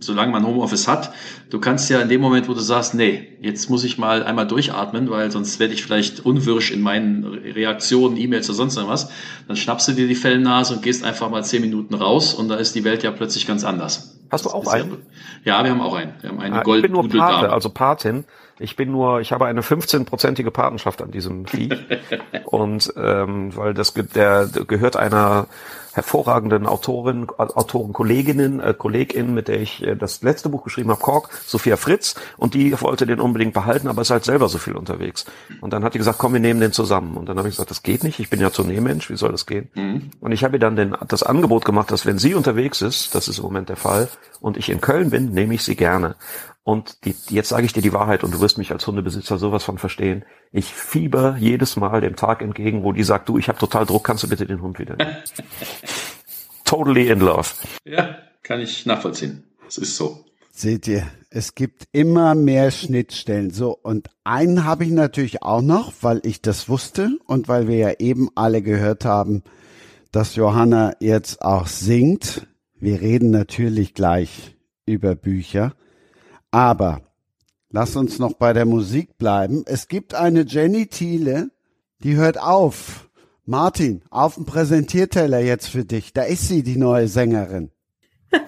solange man Homeoffice hat, du kannst ja in dem Moment, wo du sagst, nee, jetzt muss ich mal einmal durchatmen, weil sonst werde ich vielleicht unwirsch in meinen Reaktionen, E-Mails oder sonst irgendwas, dann schnappst du dir die Fellnase und gehst einfach mal zehn Minuten raus und da ist die Welt ja plötzlich ganz anders. Hast du auch einen? Ja, wir haben auch einen. Wir haben eine ah, Gold Ich bin nur Pate, also Patin. Ich bin nur, ich habe eine 15-prozentige Patenschaft an diesem Vieh. und ähm, weil das gibt, der gehört einer hervorragenden Autorin, Autoren, Kolleginnen, äh, Kollegin, mit der ich äh, das letzte Buch geschrieben habe, Kork, Sophia Fritz, und die wollte den unbedingt behalten, aber ist halt selber so viel unterwegs. Und dann hat die gesagt, komm, wir nehmen den zusammen. Und dann habe ich gesagt, das geht nicht, ich bin ja Tourneemensch, wie soll das gehen? Mhm. Und ich habe ihr dann den, das Angebot gemacht, dass wenn sie unterwegs ist, das ist im Moment der Fall, und ich in Köln bin, nehme ich sie gerne. Und die, jetzt sage ich dir die Wahrheit und du wirst mich als Hundebesitzer sowas von verstehen. Ich fieber jedes Mal dem Tag entgegen, wo die sagt, du, ich habe total Druck, kannst du bitte den Hund wieder totally in love. Ja, kann ich nachvollziehen. Es ist so. Seht ihr, es gibt immer mehr Schnittstellen. So, und einen habe ich natürlich auch noch, weil ich das wusste und weil wir ja eben alle gehört haben, dass Johanna jetzt auch singt. Wir reden natürlich gleich über Bücher. Aber lass uns noch bei der Musik bleiben. Es gibt eine Jenny Thiele, die hört auf. Martin, auf dem Präsentierteller jetzt für dich. Da ist sie, die neue Sängerin.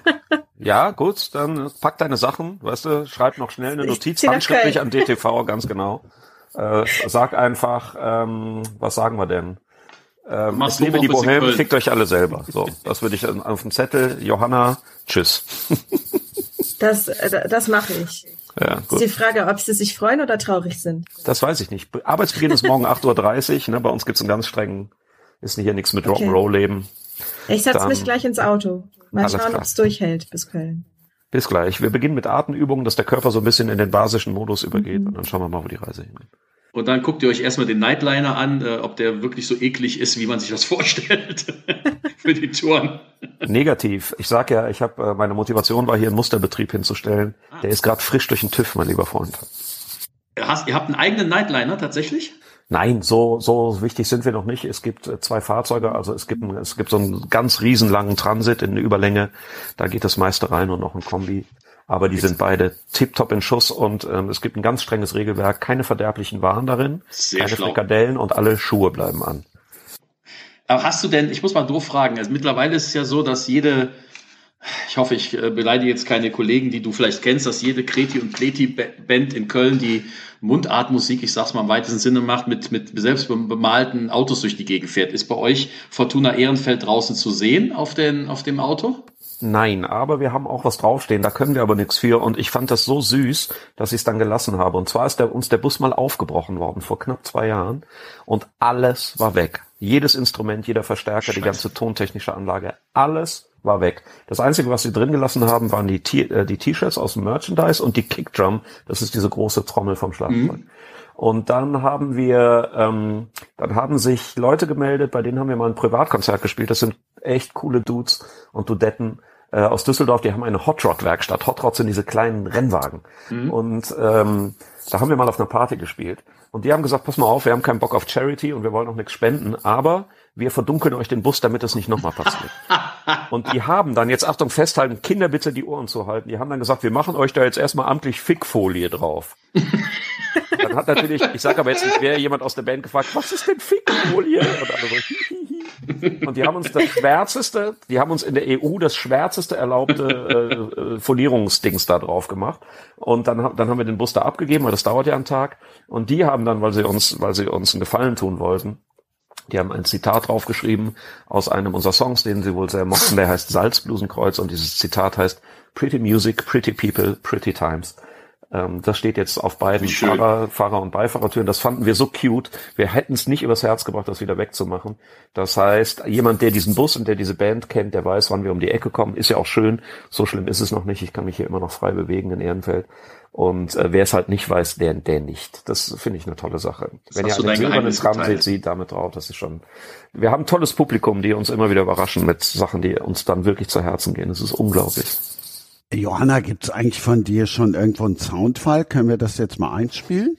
Ja, gut, dann pack deine Sachen, weißt du, schreib noch schnell eine Notiz, handschriftlich an DTV, ganz genau. Äh, sag einfach, ähm, was sagen wir denn? Ähm, ich liebe die Bohème, fickt euch alle selber. So, das würde ich auf dem Zettel. Johanna, tschüss. Das, äh, das mache ich. Ja, gut. Ist die Frage, ob sie sich freuen oder traurig sind. Das weiß ich nicht. Arbeitsbeginn ist morgen 8.30 Uhr. Ne? Bei uns gibt's einen ganz strengen, ist hier nichts mit okay. Rock'n'Roll-Leben. Ich setze mich gleich ins Auto. Mal schauen, ob es durchhält bis Köln. Bis gleich. Wir beginnen mit Atemübungen, dass der Körper so ein bisschen in den basischen Modus übergeht mhm. und dann schauen wir mal, wo die Reise hingeht. Und dann guckt ihr euch erstmal den Nightliner an, äh, ob der wirklich so eklig ist, wie man sich das vorstellt für die Touren. Negativ. Ich sag ja, ich habe äh, meine Motivation war hier einen Musterbetrieb hinzustellen. Ah. Der ist gerade frisch durch den TÜV, mein lieber Freund. Hast, ihr habt einen eigenen Nightliner tatsächlich? Nein, so, so wichtig sind wir noch nicht. Es gibt äh, zwei Fahrzeuge, also es gibt, es gibt so einen ganz riesenlangen Transit in Überlänge. Da geht das meiste rein und noch ein Kombi. Aber die sind beide tiptop in Schuss und ähm, es gibt ein ganz strenges Regelwerk, keine verderblichen Waren darin, Sehr keine schlau. Frikadellen und alle Schuhe bleiben an. Aber hast du denn, ich muss mal doof fragen, also mittlerweile ist es ja so, dass jede, ich hoffe, ich äh, beleidige jetzt keine Kollegen, die du vielleicht kennst, dass jede Kreti und Pleti Band in Köln die Mundartmusik, ich sag's mal im weitesten Sinne macht, mit, mit selbst bemalten Autos durch die Gegend fährt. Ist bei euch Fortuna Ehrenfeld draußen zu sehen auf, den, auf dem Auto? Nein, aber wir haben auch was draufstehen, da können wir aber nichts für. Und ich fand das so süß, dass ich es dann gelassen habe. Und zwar ist der, uns der Bus mal aufgebrochen worden vor knapp zwei Jahren und alles war weg. Jedes Instrument, jeder Verstärker, Scheiße. die ganze tontechnische Anlage, alles war weg. Das Einzige, was sie drin gelassen haben, waren die äh, T-Shirts aus dem Merchandise und die Kickdrum. Das ist diese große Trommel vom Schlagzeug. Mhm. Und dann haben wir, ähm, dann haben sich Leute gemeldet, bei denen haben wir mal ein Privatkonzert gespielt. Das sind echt coole Dudes und Dudetten. äh, aus Düsseldorf, die haben eine Hot Rod Werkstatt. Hot Rod sind diese kleinen Rennwagen. Mhm. Und ähm, da haben wir mal auf einer Party gespielt. Und die haben gesagt, pass mal auf, wir haben keinen Bock auf Charity und wir wollen auch nichts spenden, aber wir verdunkeln euch den Bus, damit es nicht nochmal passiert. und die haben dann, jetzt Achtung, festhalten, Kinder bitte die Ohren zu halten, die haben dann gesagt, wir machen euch da jetzt erstmal amtlich Fickfolie drauf. dann hat natürlich, ich sage aber jetzt nicht, wer jemand aus der Band gefragt, was ist denn Fickfolie? Und alle so, Und die haben uns das schwärzeste, die haben uns in der EU das schwärzeste erlaubte äh, äh, Folierungsdings da drauf gemacht. Und dann, dann haben wir den Bus da abgegeben, weil das dauert ja einen Tag. Und die haben dann, weil sie uns, weil sie uns einen Gefallen tun wollten, die haben ein Zitat draufgeschrieben aus einem unserer Songs, den sie wohl sehr mochten, der heißt Salzblusenkreuz und dieses Zitat heißt Pretty Music, Pretty People, Pretty Times. Ähm, das steht jetzt auf beiden Fahrer, Fahrer- und Beifahrertüren. Das fanden wir so cute. Wir hätten es nicht übers Herz gebracht, das wieder wegzumachen. Das heißt, jemand, der diesen Bus und der diese Band kennt, der weiß, wann wir um die Ecke kommen, ist ja auch schön. So schlimm ist es noch nicht. Ich kann mich hier immer noch frei bewegen in Ehrenfeld. Und äh, wer es halt nicht weiß, der, der nicht. Das finde ich eine tolle Sache. Das Wenn ihr einen silbernen Tram seht, sieht damit drauf, das ist schon. Wir haben ein tolles Publikum, die uns immer wieder überraschen mit Sachen, die uns dann wirklich zu Herzen gehen. Das ist unglaublich. Johanna, gibt es eigentlich von dir schon irgendwo einen Soundfall? Können wir das jetzt mal einspielen?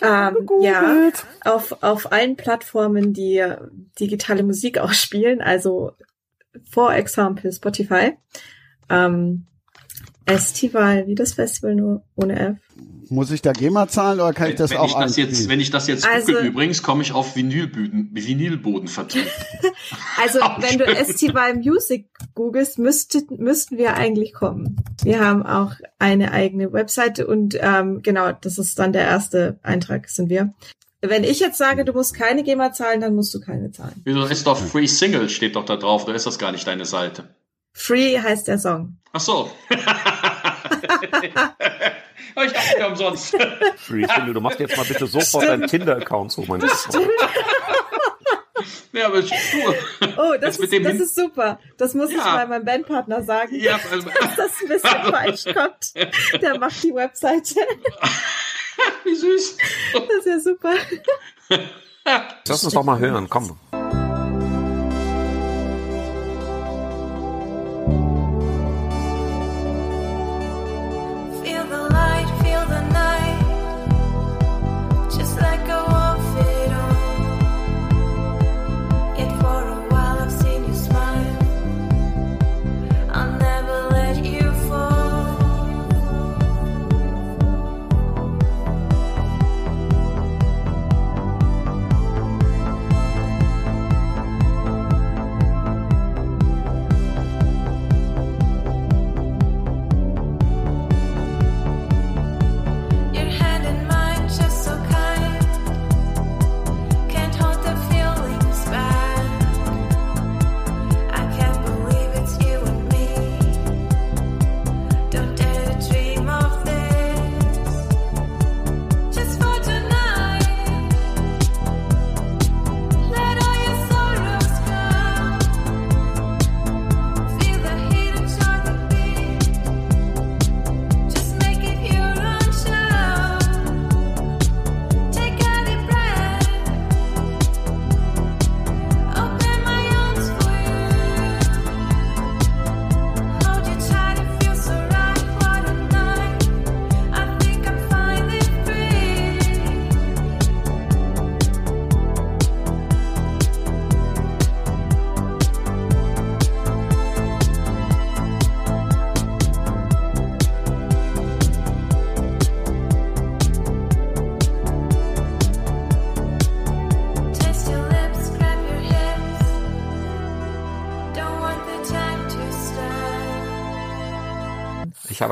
Ähm, ja, auf, auf allen Plattformen, die digitale Musik ausspielen, also for example Spotify, ähm, Estival, wie das Festival nur ohne F. Muss ich da GEMA zahlen oder kann ich das wenn auch ich das jetzt, Wenn ich das jetzt also, gucke, übrigens, komme ich auf Vinylböden, Vinylbodenvertrieb. also wenn du Estival Music googelst, müsste, müssten wir eigentlich kommen. Wir haben auch eine eigene Webseite und ähm, genau, das ist dann der erste Eintrag, sind wir. Wenn ich jetzt sage, du musst keine GEMA zahlen, dann musst du keine zahlen. Wieso ist doch Free Single steht doch da drauf, oder ist das gar nicht deine Seite? Free heißt der Song. Ach so. ich dachte ja umsonst. Free Single, du machst jetzt mal bitte sofort deinen Tinder-Account so, mein Ja, aber cool. Oh, das, ist, das ist super. Das muss ja. ich mal meinem Bandpartner sagen, ja, also, dass das ein bisschen also, falsch kommt. Der macht die Webseite. Wie süß. Das ist ja super. Lass uns doch mal hören, komm.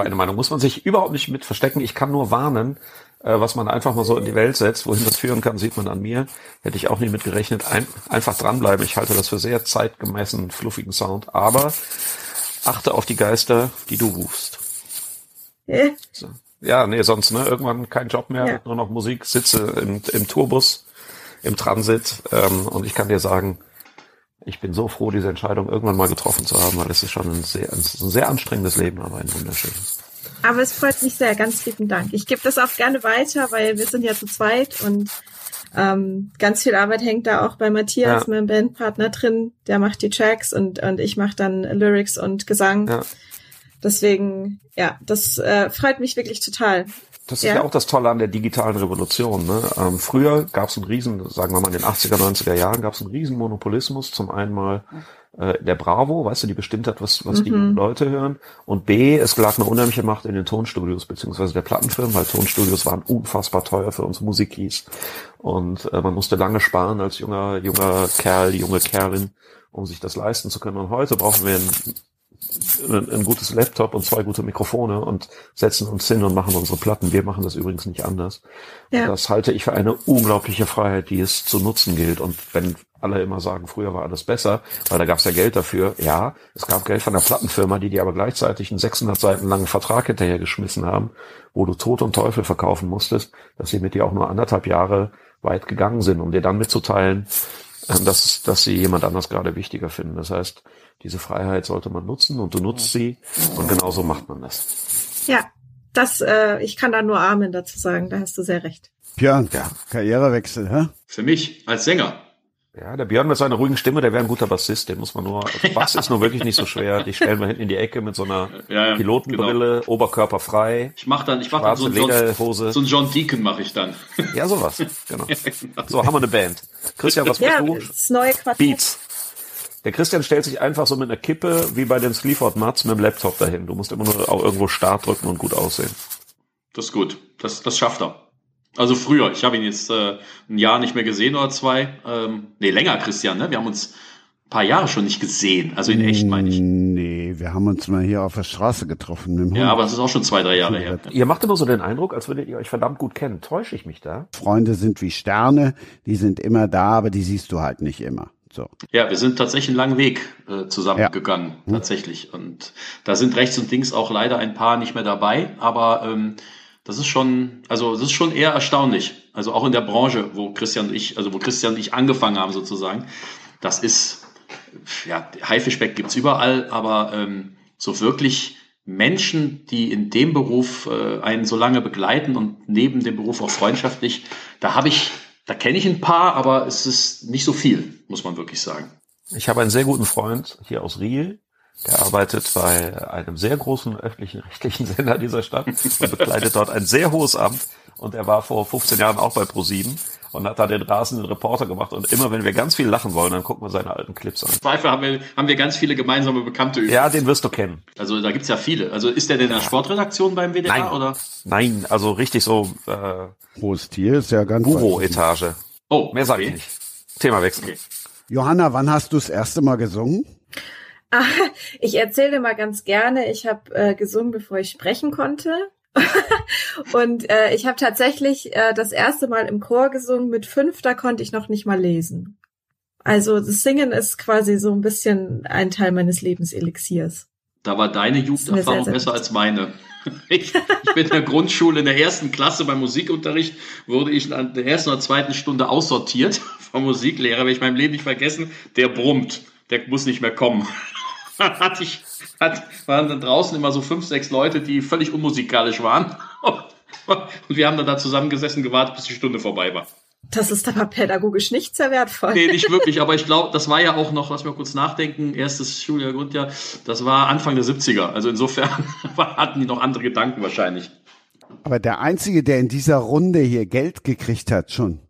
Habe eine Meinung. Muss man sich überhaupt nicht mit verstecken. Ich kann nur warnen, äh, was man einfach mal so in die Welt setzt. Wohin das führen kann, sieht man an mir. Hätte ich auch nicht mit gerechnet. Ein, einfach dranbleiben. Ich halte das für sehr zeitgemäßen, fluffigen Sound. Aber achte auf die Geister, die du rufst. Äh? So. Ja, nee, sonst, ne? Irgendwann kein Job mehr, ja. nur noch Musik, sitze im, im Tourbus, im Transit. Ähm, und ich kann dir sagen, ich bin so froh, diese Entscheidung irgendwann mal getroffen zu haben, weil es ist schon ein sehr, ein sehr anstrengendes Leben, aber ein wunderschönes. Aber es freut mich sehr, ganz lieben Dank. Ich gebe das auch gerne weiter, weil wir sind ja zu zweit und Ähm, ganz viel Arbeit hängt da auch bei Matthias, ja. meinem Bandpartner, drin. Der macht die Tracks und, und ich mache dann Lyrics und Gesang. Ja. Deswegen, ja, das äh, freut mich wirklich total. Das ist ja. auch das Tolle an der digitalen Revolution. Ne? Ähm, früher gab es einen riesen, sagen wir mal in den 80er, 90er Jahren, gab es einen riesen Monopolismus. Zum einen mal äh, der Bravo, weißt du, die bestimmt hat, was, was mhm. die Leute hören. Und B, es lag eine unheimliche Macht in den Tonstudios, beziehungsweise der Plattenfirmen, weil Tonstudios waren unfassbar teuer für uns Musikis. Und äh, man musste lange sparen als junger, junger Kerl, junge Kerlin, um sich das leisten zu können. Und heute brauchen wir ein ein, gutes Laptop und zwei gute Mikrofone und setzen uns hin und machen unsere Platten. Wir machen das übrigens nicht anders. Ja. Das halte ich für eine unglaubliche Freiheit, die es zu nutzen gilt. Und wenn alle immer sagen, früher war alles besser, weil da gab es ja Geld dafür. Ja, es gab Geld von der Plattenfirma, die dir aber gleichzeitig einen 600 Seiten langen Vertrag hinterhergeschmissen haben, wo du Tod und Teufel verkaufen musstest, dass sie mit dir auch nur anderthalb Jahre weit gegangen sind, um dir dann mitzuteilen, dass, dass sie jemand anders gerade wichtiger finden. Das heißt, diese Freiheit sollte man nutzen und du nutzt sie und genauso macht man das. Ja, das, äh, ich kann da nur Amen dazu sagen, da hast du sehr recht. Björn, ja. Karrierewechsel, hä? Für mich als Sänger. Ja, der Björn mit seiner ruhigen Stimme, der wäre ein guter Bassist, den muss man nur, also Bass ist nur wirklich nicht so schwer, die stellen wir hinten in die Ecke mit so einer ja, ja, Pilotenbrille, genau. Oberkörper frei. Ich mach dann, ich mach dann so, Lederhose. so ein John Deacon mache ich dann. Ja, sowas, genau. genau. So, haben wir eine Band. Christian, was ja, du? Das neue Quartett. Beats. Der Christian stellt sich einfach so mit einer Kippe wie bei den Sleaford Mats mit dem Laptop dahin. Du musst immer nur auch irgendwo Start drücken und gut aussehen. Das ist gut. Das, das schafft er. Also früher. Ich habe ihn jetzt äh, ein Jahr nicht mehr gesehen oder zwei. Ähm, nee, länger, Christian. Ne? Wir haben uns ein paar Jahre schon nicht gesehen. Also in echt, meine ich. Nee, wir haben uns mal hier auf der Straße getroffen. Mit dem ja, aber das ist auch schon zwei, drei Jahre her. Ihr macht immer so den Eindruck, als würdet ihr euch verdammt gut kennen. Täusche ich mich da? Freunde sind wie Sterne. Die sind immer da, aber die siehst du halt nicht immer. So. Ja, wir sind tatsächlich einen langen Weg äh, zusammengegangen, ja. tatsächlich. Und da sind rechts und links auch leider ein paar nicht mehr dabei, aber ähm, das ist schon, also das ist schon eher erstaunlich. Also auch in der Branche, wo Christian und ich, also wo Christian und ich angefangen haben sozusagen, das ist, ja, Haifischbeck gibt's überall, aber ähm, so wirklich Menschen, die in dem Beruf äh, einen so lange begleiten und neben dem Beruf auch freundschaftlich, da habe ich da kenne ich ein paar, aber es ist nicht so viel, muss man wirklich sagen. Ich habe einen sehr guten Freund hier aus Riel, der arbeitet bei einem sehr großen öffentlichen rechtlichen Sender dieser Stadt und bekleidet dort ein sehr hohes Amt. Und er war vor 15 Jahren auch bei ProSieben und hat da den rasenden Reporter gemacht. Und immer wenn wir ganz viel lachen wollen, dann gucken wir seine alten Clips an. Zweifel haben wir, haben wir ganz viele gemeinsame Bekannte. Übrigens. Ja, den wirst du kennen. Also da gibt's ja viele. Also ist der denn in der Sportredaktion beim WDR Nein. oder? Nein, also richtig so äh, Hohes Tier ist ja ganz Büro-Etage. Oh, mehr sage okay. ich nicht. Thema wechseln. Okay. Johanna, wann hast du das erste Mal gesungen? Ah, ich erzähle mal ganz gerne, ich habe äh, gesungen, bevor ich sprechen konnte. und äh, ich habe tatsächlich äh, das erste Mal im Chor gesungen. Mit fünf, da konnte ich noch nicht mal lesen. Also das Singen ist quasi so ein bisschen ein Teil meines Lebenselixiers. Da war deine Jugenderfahrung besser als meine. Ich, ich, bin in der Grundschule in der ersten Klasse beim Musikunterricht, wurde ich in der ersten oder zweiten Stunde aussortiert vom Musiklehrer, werde ich meinem Leben nicht vergessen, der brummt, der muss nicht mehr kommen. hatte ich, hat, waren dann draußen immer so fünf, sechs Leute, die völlig unmusikalisch waren. Und wir haben dann da zusammengesessen, gewartet, bis die Stunde vorbei war. Das ist aber pädagogisch nicht sehr wertvoll. Nee, nicht wirklich, aber ich glaube, das war ja auch noch, lass mal kurz nachdenken, erstes Schuljahr, Grundjahr, das war Anfang der 70er. Also insofern hatten die noch andere Gedanken wahrscheinlich. Aber der Einzige, der in dieser Runde hier Geld gekriegt hat schon,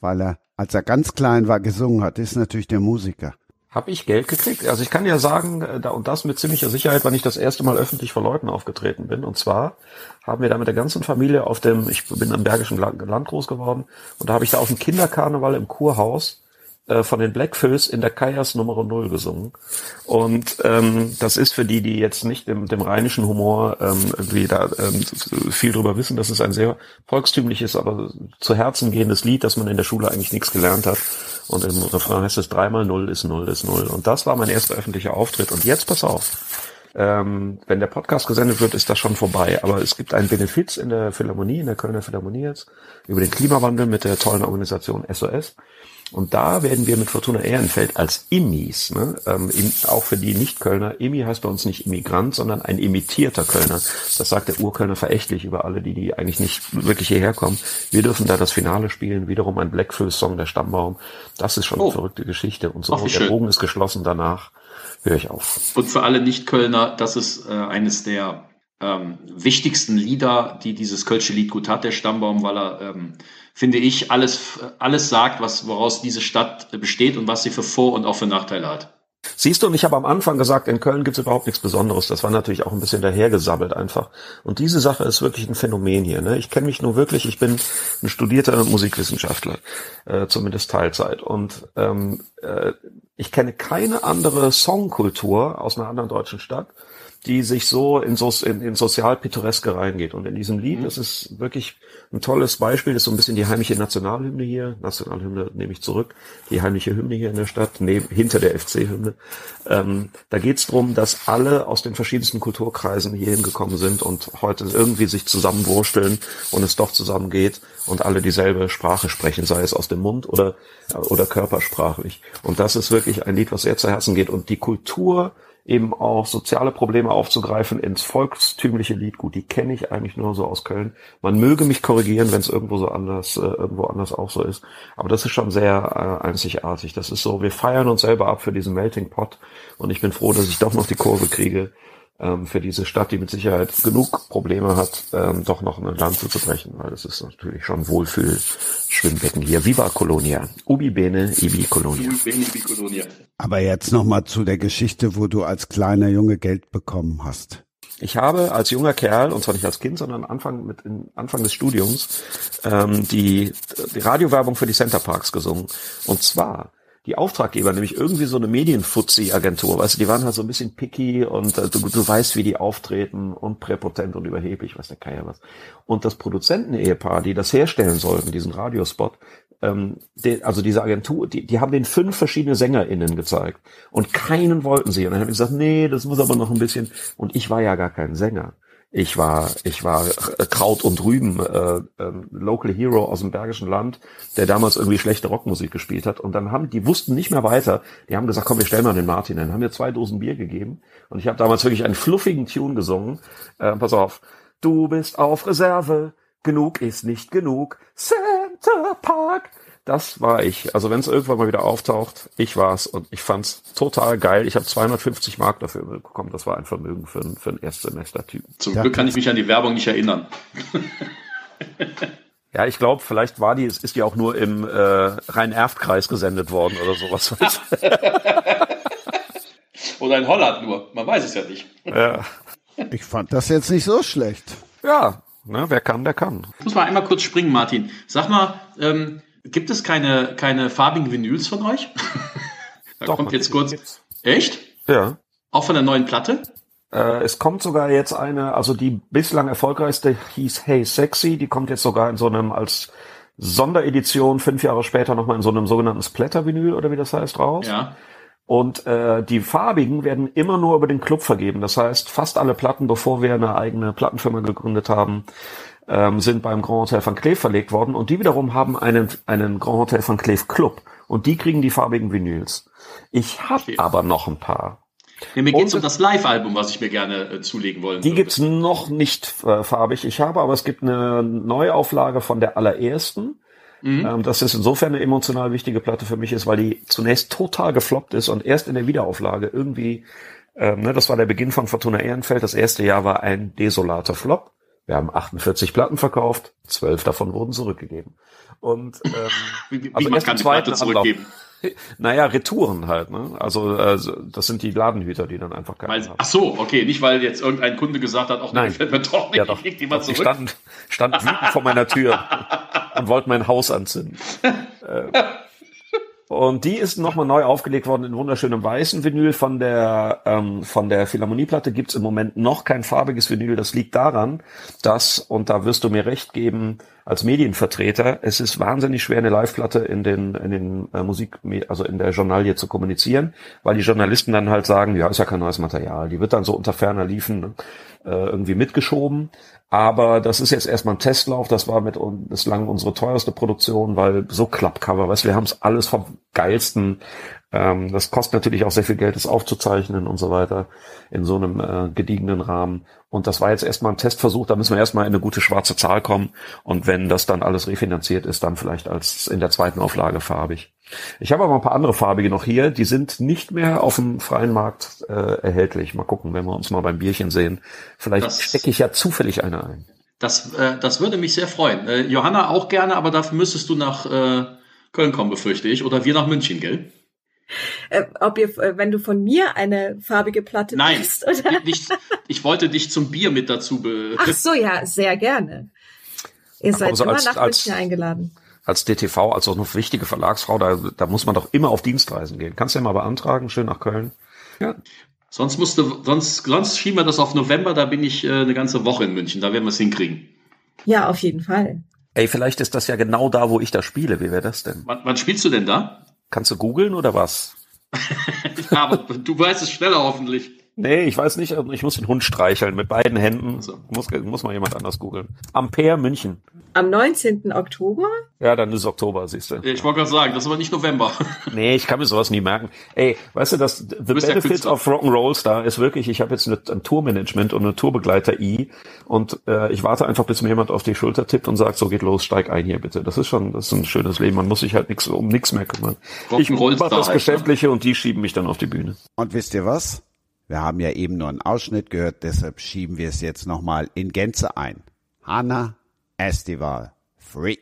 weil er, als er ganz klein war, gesungen hat, ist natürlich der Musiker. Habe ich Geld gekriegt? Also ich kann ja sagen, äh, da und das mit ziemlicher Sicherheit, wann ich das erste Mal öffentlich vor Leuten aufgetreten bin. Und zwar haben wir da mit der ganzen Familie auf dem, ich bin im Bergischen Land groß geworden, und da habe ich da auf dem Kinderkarneval im Kurhaus äh, von den Blackfills in der Kajas Nummer Null gesungen. Und ähm, das ist für die, die jetzt nicht dem, dem rheinischen Humor ähm, irgendwie da ähm, viel drüber wissen, das ist ein sehr volkstümliches, aber zu Herzen gehendes Lied, das man in der Schule eigentlich nichts gelernt hat. Und im Refrain heißt es dreimal Null ist Null ist Null. Und das war mein erster öffentlicher Auftritt. Und jetzt pass auf. Ähm, wenn der Podcast gesendet wird, ist das schon vorbei. Aber es gibt einen Benefiz in der Philharmonie, in der Kölner Philharmonie jetzt, über den Klimawandel mit der tollen Organisation SOS. Und da werden wir mit Fortuna Ehrenfeld als Immis, ne, ähm, im, auch für die Nicht-Kölner, Immi heißt bei uns nicht Immigrant, sondern ein imitierter Kölner. Das sagt der Urkölner verächtlich über alle, die, die eigentlich nicht wirklich hierher kommen. Wir dürfen da das Finale spielen, wiederum ein Blackfill-Song, der Stammbaum. Das ist schon oh. eine verrückte Geschichte. Und so, Ach, der Bogen ist geschlossen danach. Höre ich auf. Und für alle Nicht-Kölner, das ist äh, eines der ähm, wichtigsten Lieder, die dieses Kölsche Lied gut hat, der Stammbaum, weil er, ähm, finde ich, alles, alles sagt, was, woraus diese Stadt besteht und was sie für Vor- und auch für Nachteile hat. Siehst du, und ich habe am Anfang gesagt, in Köln gibt's überhaupt nichts Besonderes. Das war natürlich auch ein bisschen dahergesabbelt einfach. Und diese Sache ist wirklich ein Phänomen hier. Ne? Ich kenne mich nur wirklich, ich bin ein studierter Musikwissenschaftler, äh, zumindest Teilzeit. Und ähm, äh, ich kenne keine andere Songkultur aus einer anderen deutschen Stadt, die sich so in, so, in, in Sozial-Pittoreske reingeht. Und in diesem Lied mhm. ist es wirklich ein tolles Beispiel, das ist so ein bisschen die heimliche Nationalhymne hier. Nationalhymne nehme ich zurück. Die heimliche Hymne hier in der Stadt, neben, hinter der FC-Hymne. Ähm, da geht es darum, dass alle aus den verschiedensten Kulturkreisen hier hingekommen sind und heute irgendwie sich zusammenwursteln und es doch zusammengeht und alle dieselbe Sprache sprechen, sei es aus dem Mund oder, oder körpersprachlich. Und das ist wirklich ein Lied, was sehr zu Herzen geht. Und die Kultur eben auch soziale Probleme aufzugreifen ins volkstümliche Liedgut. Die kenne ich eigentlich nur so aus Köln. Man möge mich korrigieren, wenn es irgendwo so anders, äh, irgendwo anders auch so ist. Aber das ist schon sehr äh, einzigartig. Das ist so, wir feiern uns selber ab für diesen Melting Pot und ich bin froh, dass ich doch noch die Kurve kriege, ähm, für diese Stadt, die mit Sicherheit genug Probleme hat, ähm, doch noch eine Lanze zu brechen, weil das ist natürlich schon Wohlfühl-Schwimmbecken hier. Viva Colonia. Ubi bene, ibi Colonia. Ubi bene, ibi Colonia. Aber jetzt nochmal zu der Geschichte, wo du als kleiner Junge Geld bekommen hast. Ich habe als junger Kerl, und zwar nicht als Kind, sondern Anfang, mit Anfang des Studiums, ähm, die, die Radiowerbung für die Center Parks gesungen. Und zwar die Auftraggeber, nämlich irgendwie so eine Medienfuzzi-Agentur, weißt du, die waren halt so ein bisschen picky und äh, du, du weißt, wie die auftreten und präpotent und überheblich, weiß der Keier was. Und das Produzenten-Ehepaar, die das herstellen sollten, diesen Radiospot, ähm, die, also diese Agentur, die, die haben den fünf verschiedene SängerInnen gezeigt und keinen wollten sie. Und dann haben die gesagt, nee, das muss aber noch ein bisschen. Und ich war ja gar kein Sänger. Ich war, ich war Kraut und Rüben, äh, äh, Local Hero aus dem Bergischen Land, der damals irgendwie schlechte Rockmusik gespielt hat. Und dann haben, die wussten nicht mehr weiter. Die haben gesagt, komm, wir stellen mal den Martin hin. Haben mir zwei Dosen Bier gegeben. Und ich habe damals wirklich einen fluffigen Tune gesungen. Äh, pass auf. Du bist auf Reserve. Genug ist nicht genug. Center Park. Das war ich. Also wenn es irgendwann mal wieder auftaucht, ich war's und ich fand's total geil. Ich habe 250 Mark dafür bekommen. Das war ein Vermögen für, für einen Erstsemester-Typen. Zum ja. Glück kann ich mich an die Werbung nicht erinnern. Ja, ich glaube, vielleicht war die, ist die auch nur im äh, Rhein-Erft-Kreis gesendet worden oder sowas. oder in Holland nur. Man weiß es ja nicht. Ja. Ich fand das jetzt nicht so schlecht. Ja, ne, wer kann, der kann. Ich muss mal einmal kurz springen, Martin. Sag mal, ähm, Gibt es keine, keine farbigen Vinyls von euch? da Doch, kommt jetzt kurz. Gibt's. Echt? Ja. Auch von der neuen Platte? Äh, es kommt sogar jetzt eine, also die bislang erfolgreichste hieß Hey Sexy, die kommt jetzt sogar in so einem als Sonderedition fünf Jahre später nochmal in so einem sogenannten Splatter-Vinyl oder wie das heißt raus. Ja. Und äh, die farbigen werden immer nur über den Club vergeben. Das heißt, fast alle Platten, bevor wir eine eigene Plattenfirma gegründet haben, ähm, sind beim Grand Hotel van Cleef verlegt worden und die wiederum haben einen, einen Grand Hotel van Cleef Club und die kriegen die farbigen Vinyls. Ich habe okay. aber noch ein paar. Ja, mir geht es um das Live-Album, was ich mir gerne äh, zulegen wollen Die würde. gibt's noch nicht äh, farbig. Ich habe, aber es gibt eine Neuauflage von der allerersten. Mhm. Ähm, das ist insofern eine emotional wichtige Platte für mich ist, weil die zunächst total gefloppt ist und erst in der Wiederauflage irgendwie, ähm, ne, das war der Beginn von Fortuna Ehrenfeld. Das erste Jahr war ein desolater Flop. Wir haben 48 Platten verkauft, zwölf davon wurden zurückgegeben. Und ähm, wie, wie also man kann die Platte zurückgeben? Naja, Retouren halt, ne? Also äh, das sind die Ladenhüter, die dann einfach keine weil, haben. Ach so, okay, nicht weil jetzt irgendein Kunde gesagt hat, auch Nein. gefällt mir doch nicht, ja, doch. ich mal zurück. Die stand, stand wütend vor meiner Tür und wollte mein Haus anzünden. äh, und die ist nochmal neu aufgelegt worden in wunderschönem weißen Vinyl von der, ähm, von der Philharmonieplatte gibt's im Moment noch kein farbiges Vinyl. Das liegt daran, dass, und da wirst du mir recht geben, als Medienvertreter, es ist wahnsinnig schwer, eine Live-Platte in den, in den äh, Musik, also in der Journalie zu kommunizieren, weil die Journalisten dann halt sagen, ja, ist ja kein neues Material. Die wird dann so unter ferner Liefen ne, äh, irgendwie mitgeschoben. Aber das ist jetzt erstmal ein Testlauf. Das war mit uns bislang unsere teuerste Produktion, weil so Klappcover, weißt du, wir haben es alles vom geilsten ähm, das kostet natürlich auch sehr viel Geld, das aufzuzeichnen und so weiter in so einem äh, gediegenen Rahmen. Und das war jetzt erstmal ein Testversuch, da müssen wir erstmal in eine gute schwarze Zahl kommen. Und wenn das dann alles refinanziert ist, dann vielleicht als in der zweiten Auflage farbig. Ich habe aber ein paar andere farbige noch hier, die sind nicht mehr auf dem freien Markt äh, erhältlich. Mal gucken, wenn wir uns mal beim Bierchen sehen. Vielleicht stecke ich ja zufällig eine ein. Das, äh, das würde mich sehr freuen. Äh, Johanna auch gerne, aber dafür müsstest du nach äh, Köln kommen, befürchte ich. Oder wir nach München, gell? Äh, ob ihr, äh, wenn du von mir eine farbige Platte Nein, oder? Nicht, ich wollte dich zum Bier mit dazu be. Ach so, ja, sehr gerne. Ihr seid also immer als, nach als, München eingeladen. Als DTV, als auch noch wichtige Verlagsfrau, da, da muss man doch immer auf Dienstreisen gehen. Kannst du ja mal beantragen, schön nach Köln. Ja. Sonst musste, sonst, sonst schieben wir das auf November, da bin ich äh, eine ganze Woche in München, da werden wir es hinkriegen. Ja, auf jeden Fall. Ey, vielleicht ist das ja genau da, wo ich da spiele. Wie wäre das denn? Wann, wann spielst du denn da? Kannst du googeln oder was? ja, aber du weißt es schneller hoffentlich. Nee, ich weiß nicht, ich muss den Hund streicheln mit beiden Händen. Also. Muss, muss mal jemand anders googeln. Ampere München. Am 19. Oktober? Ja, dann ist Oktober, siehst du. Ich wollte gerade sagen, das ist aber nicht November. nee, ich kann mir sowas nie merken. Ey, weißt du, das The Benefit of Rock'n'Roll Star ist wirklich, ich habe jetzt ein Tourmanagement und eine Tourbegleiter-I und äh, ich warte einfach, bis mir jemand auf die Schulter tippt und sagt, so geht los, steig ein hier bitte. Das ist schon, das ist ein schönes Leben. Man muss sich halt nix, um nichts mehr kümmern. Ich mache das ne? Geschäftliche und die schieben mich dann auf die Bühne. Und wisst ihr was? Wir haben ja eben nur einen Ausschnitt gehört, deshalb schieben wir es jetzt nochmal in Gänze ein. Hanna Estival Free.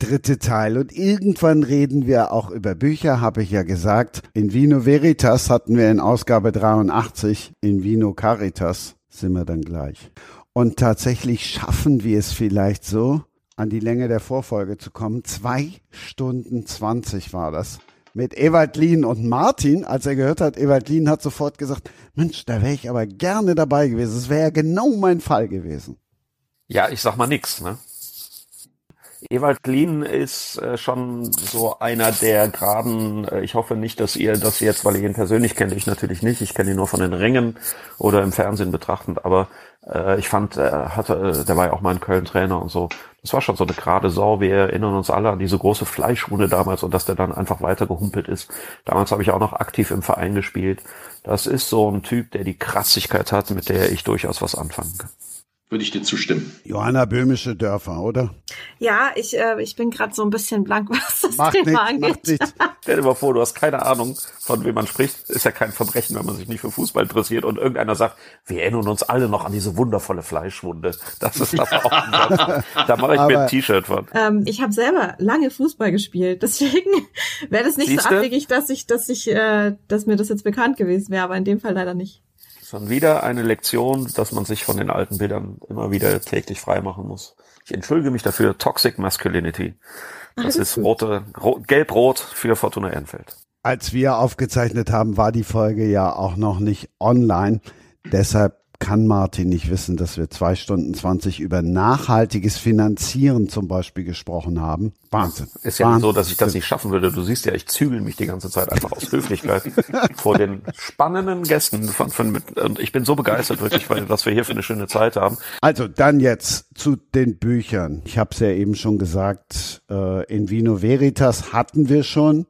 Dritte Teil. Und irgendwann reden wir auch über Bücher, habe ich ja gesagt. In Vino Veritas hatten wir in Ausgabe 83, in Vino Caritas sind wir dann gleich. Und tatsächlich schaffen wir es vielleicht so, an die Länge der Vorfolge zu kommen. Zwei Stunden zwanzig war das. Mit Ewald Lien und Martin, als er gehört hat, Ewald Lien hat sofort gesagt, Mensch, da wäre ich aber gerne dabei gewesen. Es wäre ja genau mein Fall gewesen. Ja, ich sag mal nix, ne? Ewald Lien ist äh, schon so einer der geraden, äh, ich hoffe nicht, dass ihr das jetzt, weil ihr ihn persönlich kennt, ich natürlich nicht, ich kenne ihn nur von den Rängen oder im Fernsehen betrachtend, aber äh, ich fand, er hatte, der war ja auch mal ein Köln-Trainer und so. Das war schon so eine gerade Sau. Wir erinnern uns alle an diese große Fleischwunde damals und dass der dann einfach weiter gehumpelt ist. Damals habe ich auch noch aktiv im Verein gespielt. Das ist so ein Typ, der die Kratzigkeit hat, mit der ich durchaus was anfangen kann würde ich dir zustimmen. Johanna Böhmische Dörfer, oder? Ja, ich, äh, ich bin gerade so ein bisschen blank, was das macht Thema nicht, angeht. Macht Stell dir mal vor, du hast keine Ahnung, von wem man spricht. Ist ja kein Verbrechen, wenn man sich nicht für Fußball interessiert und irgendeiner sagt, wir erinnern uns alle noch an diese wundervolle Fleischwunde. Das ist das auch. da mache ich Aber, mir ein T-Shirt von. Ähm, ich habe selber lange Fußball gespielt, deswegen wäre das nicht Siehste? so abwegig, dass ich, dass ich, äh, dass mir das jetzt bekannt gewesen wäre, aber in dem Fall leider nicht sondern wieder eine Lektion, dass man sich von den alten Bildern immer wieder täglich freimachen muss. Ich entschuldige mich dafür. Toxic Masculinity. Das ist rote, rot, gelb-rot für Fortuna Ehrenfeld. Als wir aufgezeichnet haben, war die Folge ja auch noch nicht online. Deshalb kann Martin nicht wissen, dass wir zwei Stunden zwanzig über nachhaltiges Finanzieren zum Beispiel gesprochen haben. Wahnsinn. Ist ja Wahnsinn. so, dass ich das nicht schaffen würde. Du siehst ja, ich zügel mich die ganze Zeit einfach aus Höflichkeit vor den spannenden Gästen. Von, von, und ich bin so begeistert wirklich, weil was wir hier für eine schöne Zeit haben. Also dann jetzt zu den Büchern. Ich habe es ja eben schon gesagt, äh, in Vino Veritas hatten wir schon.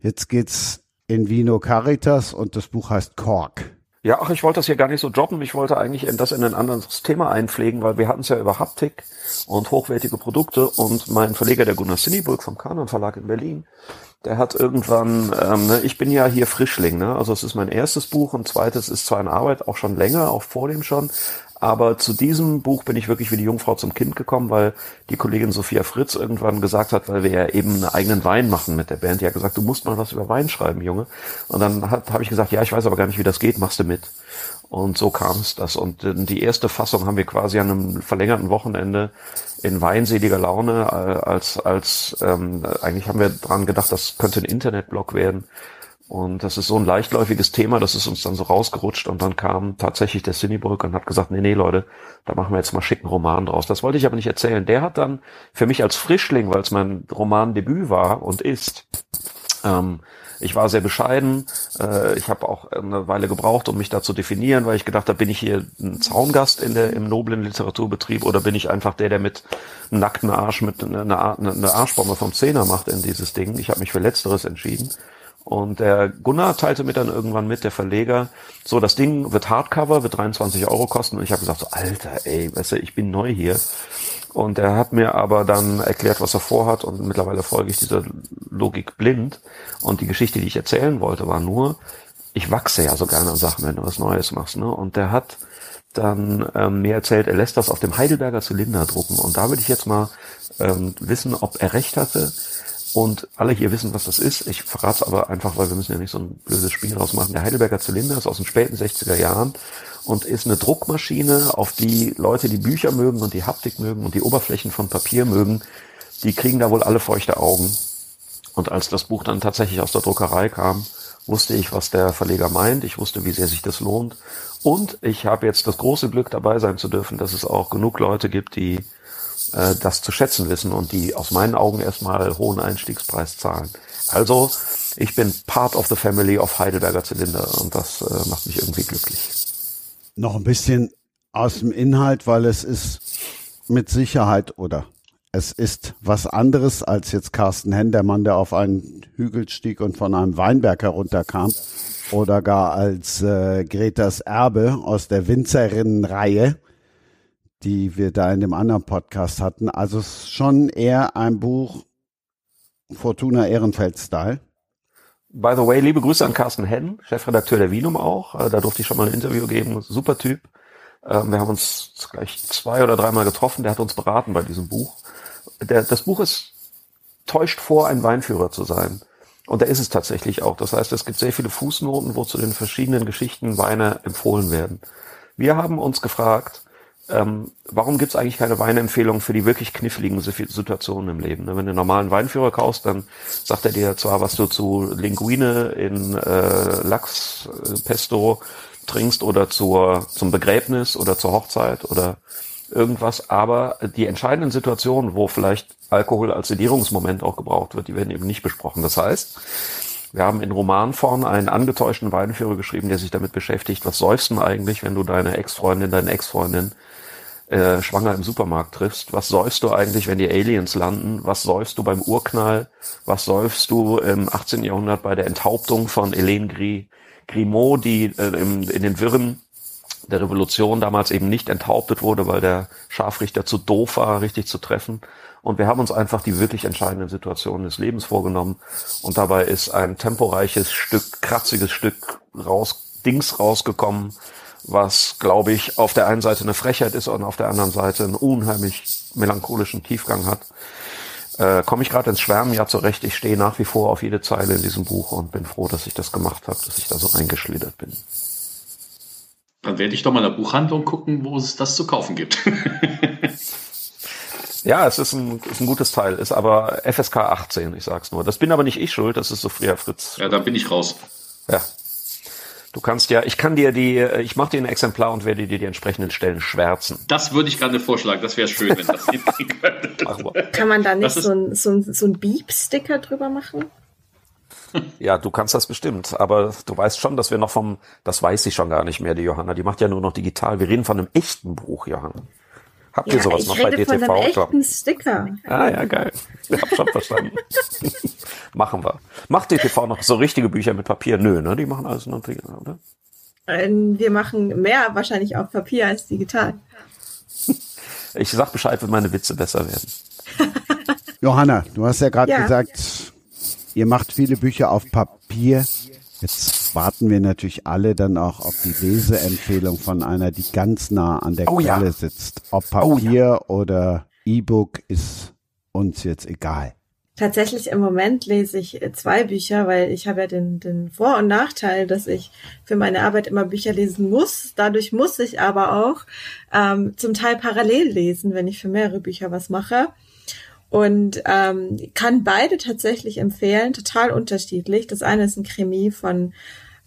Jetzt geht's in Vino Caritas und das Buch heißt Cork. Ja, ach, ich wollte das hier gar nicht so droppen. Ich wollte eigentlich das in ein anderes Thema einpflegen, weil wir hatten es ja über Haptik und hochwertige Produkte und mein Verleger, der Gunnar Sinneburg vom Kanon Verlag in Berlin, der hat irgendwann, ähm, ne, ich bin ja hier Frischling, ne? also es ist mein erstes Buch und zweites ist zwar in Arbeit, auch schon länger, auch vor dem schon, aber zu diesem Buch bin ich wirklich wie die Jungfrau zum Kind gekommen, weil die Kollegin Sophia Fritz irgendwann gesagt hat, weil wir ja eben einen eigenen Wein machen mit der Band. Die hat gesagt, du musst mal was über Wein schreiben, Junge. Und dann habe ich gesagt, ja, ich weiß aber gar nicht, wie das geht, machst du mit. Und so kam es das. Und die erste Fassung haben wir quasi an einem verlängerten Wochenende in weinseliger Laune äh, als als ähm, eigentlich haben wir dran gedacht, das könnte ein Internetblog werden und das ist so ein leichtläufiges Thema, das ist uns dann so rausgerutscht und dann kam tatsächlich der Cinebrück und hat gesagt, nee, nee, Leute, da machen wir jetzt mal schicken Roman draus. Das wollte ich aber nicht erzählen. Der hat dann für mich als Frischling, weil es mein Romandebüt war und ist, ähm, ich war sehr bescheiden. Äh, ich habe auch eine Weile gebraucht, um mich da zu definieren, weil ich gedacht habe, bin ich hier ein Zaungast in der, im noblen Literaturbetrieb oder bin ich einfach der, der mit einem nackten Arsch mit einer eine Arschbombe vom Zehner macht in dieses Ding. Ich habe mich für Letzteres entschieden. Und der Gunnar teilte mir dann irgendwann mit, der Verleger, so das Ding wird Hardcover, wird 23 Euro kosten. Und ich habe gesagt, so Alter, ey, weißt du, ich bin neu hier. Und er hat mir aber dann erklärt, was er vorhat und mittlerweile folge ich dieser Logik blind. Und die Geschichte, die ich erzählen wollte, war nur, ich wachse ja so gerne an Sachen, wenn du was Neues machst. Ne? Und der hat dann ähm, mir erzählt, er lässt das auf dem Heidelberger Zylinder drucken. Und da würde ich jetzt mal ähm, wissen, ob er recht hatte und alle hier wissen, was das ist. Ich verrate es aber einfach, weil wir müssen ja nicht so ein blödes Spiel rausmachen. Der Heidelberger Zylinder ist aus den späten 60er Jahren und ist eine Druckmaschine, auf die Leute, die Bücher mögen und die Haptik mögen und die Oberflächen von Papier mögen, die kriegen da wohl alle feuchte Augen. Und als das Buch dann tatsächlich aus der Druckerei kam, wusste ich, was der Verleger meint. Ich wusste, wie sehr sich das lohnt. Und ich habe jetzt das große Glück dabei sein zu dürfen, dass es auch genug Leute gibt, die äh, das zu schätzen wissen und die aus meinen Augen erstmal hohen Einstiegspreis zahlen. Also ich bin part of the family of Heidelberger Zylinder und das äh, macht mich irgendwie glücklich. Noch ein bisschen aus dem Inhalt, weil es ist mit Sicherheit oder es ist was anderes als jetzt Carsten Henn, der Mann, der auf einen Hügel stieg und von einem Weinberg herunterkam oder gar als äh, Gretas Erbe aus der Winzerinnenreihe die wir da in dem anderen Podcast hatten. Also es ist schon eher ein Buch Fortuna Ehrenfeld-Style. By the way, liebe Grüße an Carsten Henn, Chefredakteur der Wienum auch. Äh, da durfte ich schon mal ein Interview geben. Super Typ. Ähm, wir haben uns gleich zwei oder dreimal getroffen. Der hat uns beraten bei diesem Buch. Der, das Buch ist täuscht vor, ein Weinführer zu sein. Und der ist es tatsächlich auch. Das heißt, es gibt sehr viele Fußnoten, wo zu den verschiedenen Geschichten Weine empfohlen werden. Wir haben uns gefragt, ähm, warum gibt es eigentlich keine Weinempfehlung für die wirklich kniffligen Situationen im Leben? Ne, wenn du einen normalen Weinführer kaufst, dann sagt er dir zwar, was du zu Linguine in äh, Lachspesto trinkst oder zur, zum Begräbnis oder zur Hochzeit oder irgendwas, aber die entscheidenden Situationen, wo vielleicht Alkohol als Sedierungsmoment auch gebraucht wird, die werden eben nicht besprochen. Das heißt, wir haben in Romanform einen angetäuschten Weinführer geschrieben, der sich damit beschäftigt, was säufst du eigentlich, wenn du deine Ex-Freundin, deine Ex-Freundin äh, schwanger im Supermarkt triffst? Was säufst du eigentlich, wenn die Aliens landen? Was säufst du beim Urknall? Was säufst du im 18. Jahrhundert bei der Enthauptung von Hélène Grimaud, die äh, im, in den Wirren der Revolution damals eben nicht enthauptet wurde, weil der Scharfrichter zu doof war, richtig zu treffen. Und wir haben uns einfach die wirklich entscheidenden Situationen des Lebens vorgenommen. Und dabei ist ein temporeiches Stück, kratziges Stück raus, Dings rausgekommen, was, glaube ich, auf der einen Seite eine Frechheit ist und auf der anderen Seite einen unheimlich melancholischen Tiefgang hat. Äh, Komme ich gerade ins Schwärmen? Ja, zurecht. Ich stehe nach wie vor auf jede Zeile in diesem Buch und bin froh, dass ich das gemacht habe, dass ich da so eingeschlittert bin. Dann werde ich doch mal in der Buchhandlung gucken, wo es das zu kaufen gibt. ja, es ist ein, ist ein gutes Teil, ist aber FSK 18, ich sag's nur. Das bin aber nicht ich schuld, das ist Sophia Fritz. Ja, dann bin ich raus. Ja. Du kannst ja, ich kann dir die, ich mache dir ein Exemplar und werde dir die entsprechenden Stellen schwärzen. Das würde ich gerade vorschlagen, das wäre schön, wenn das könnte. Kann man da nicht so ein, so ein, so ein Beep-Sticker drüber machen? Ja, du kannst das bestimmt, aber du weißt schon, dass wir noch vom, das weiß ich schon gar nicht mehr, die Johanna, die macht ja nur noch digital. Wir reden von einem echten Buch, Johanna. Habt ihr ja, sowas noch bei DTV? Von einem echten Sticker. Ah ja, geil. Ich hab schon verstanden. machen wir. Macht DTV noch so richtige Bücher mit Papier? Nö, ne? Die machen alles noch digital, oder? Ähm, wir machen mehr wahrscheinlich auf Papier als digital. Ich sag Bescheid, wenn meine Witze besser werden. Johanna, du hast ja gerade ja. gesagt, Ihr macht viele Bücher auf Papier. Jetzt warten wir natürlich alle dann auch auf die Leseempfehlung von einer, die ganz nah an der oh, Quelle ja. sitzt. Ob Papier oh, ja. oder E-Book ist uns jetzt egal. Tatsächlich im Moment lese ich zwei Bücher, weil ich habe ja den, den Vor- und Nachteil, dass ich für meine Arbeit immer Bücher lesen muss. Dadurch muss ich aber auch ähm, zum Teil parallel lesen, wenn ich für mehrere Bücher was mache und ähm, kann beide tatsächlich empfehlen, total unterschiedlich. Das eine ist ein Krimi von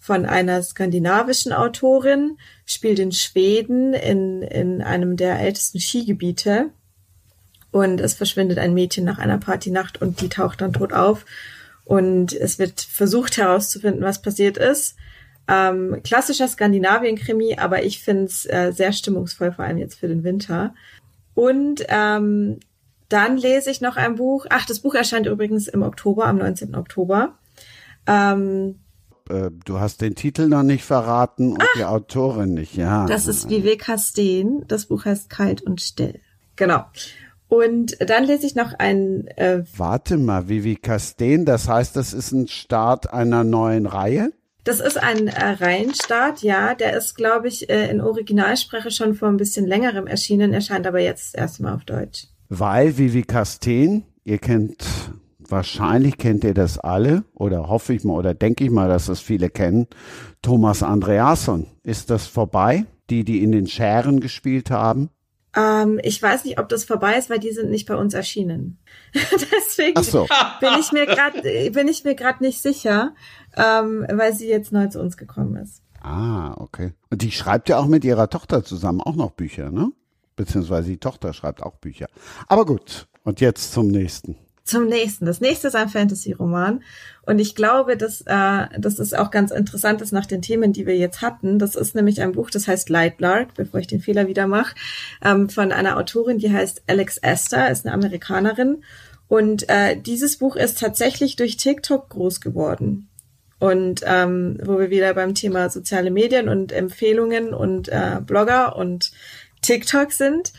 von einer skandinavischen Autorin, spielt in Schweden in, in einem der ältesten Skigebiete. Und es verschwindet ein Mädchen nach einer Partynacht und die taucht dann tot auf. Und es wird versucht herauszufinden, was passiert ist. Ähm, klassischer Skandinavien-Krimi, aber ich finde es äh, sehr stimmungsvoll, vor allem jetzt für den Winter. Und ähm, dann lese ich noch ein Buch. Ach, das Buch erscheint übrigens im Oktober, am 19. Oktober. Ähm, äh, du hast den Titel noch nicht verraten und ah, die Autorin nicht, ja. Das ist Vivek Steen. Das Buch heißt Kalt und Still. Genau. Und dann lese ich noch ein. Äh, Warte mal, Vivi Steen, das heißt, das ist ein Start einer neuen Reihe? Das ist ein äh, Reihenstart, ja. Der ist, glaube ich, äh, in Originalsprache schon vor ein bisschen längerem erschienen, erscheint aber jetzt erstmal auf Deutsch weil Vivi Casteen, ihr kennt, wahrscheinlich kennt ihr das alle, oder hoffe ich mal, oder denke ich mal, dass das viele kennen, Thomas Andreasson. Ist das vorbei? Die, die in den Scheren gespielt haben? Ähm, ich weiß nicht, ob das vorbei ist, weil die sind nicht bei uns erschienen. Deswegen so. bin ich mir gerade bin ich mir gerade nicht sicher, ähm, weil sie jetzt neu zu uns gekommen ist. Ah, okay. Und die schreibt ja auch mit ihrer Tochter zusammen auch noch Bücher, ne? Beziehungsweise die Tochter schreibt auch Bücher. Aber gut, und jetzt zum nächsten. Zum nächsten. Das nächste ist ein Fantasy-Roman. Und ich glaube, dass äh, das ist auch ganz interessant ist nach den Themen, die wir jetzt hatten. Das ist nämlich ein Buch, das heißt Light Lark, bevor ich den Fehler wieder mache, ähm, von einer Autorin, die heißt Alex Esther, ist eine Amerikanerin. Und äh, dieses Buch ist tatsächlich durch TikTok groß geworden. Und ähm, wo wir wieder beim Thema soziale Medien und Empfehlungen und äh, Blogger und TikTok sind.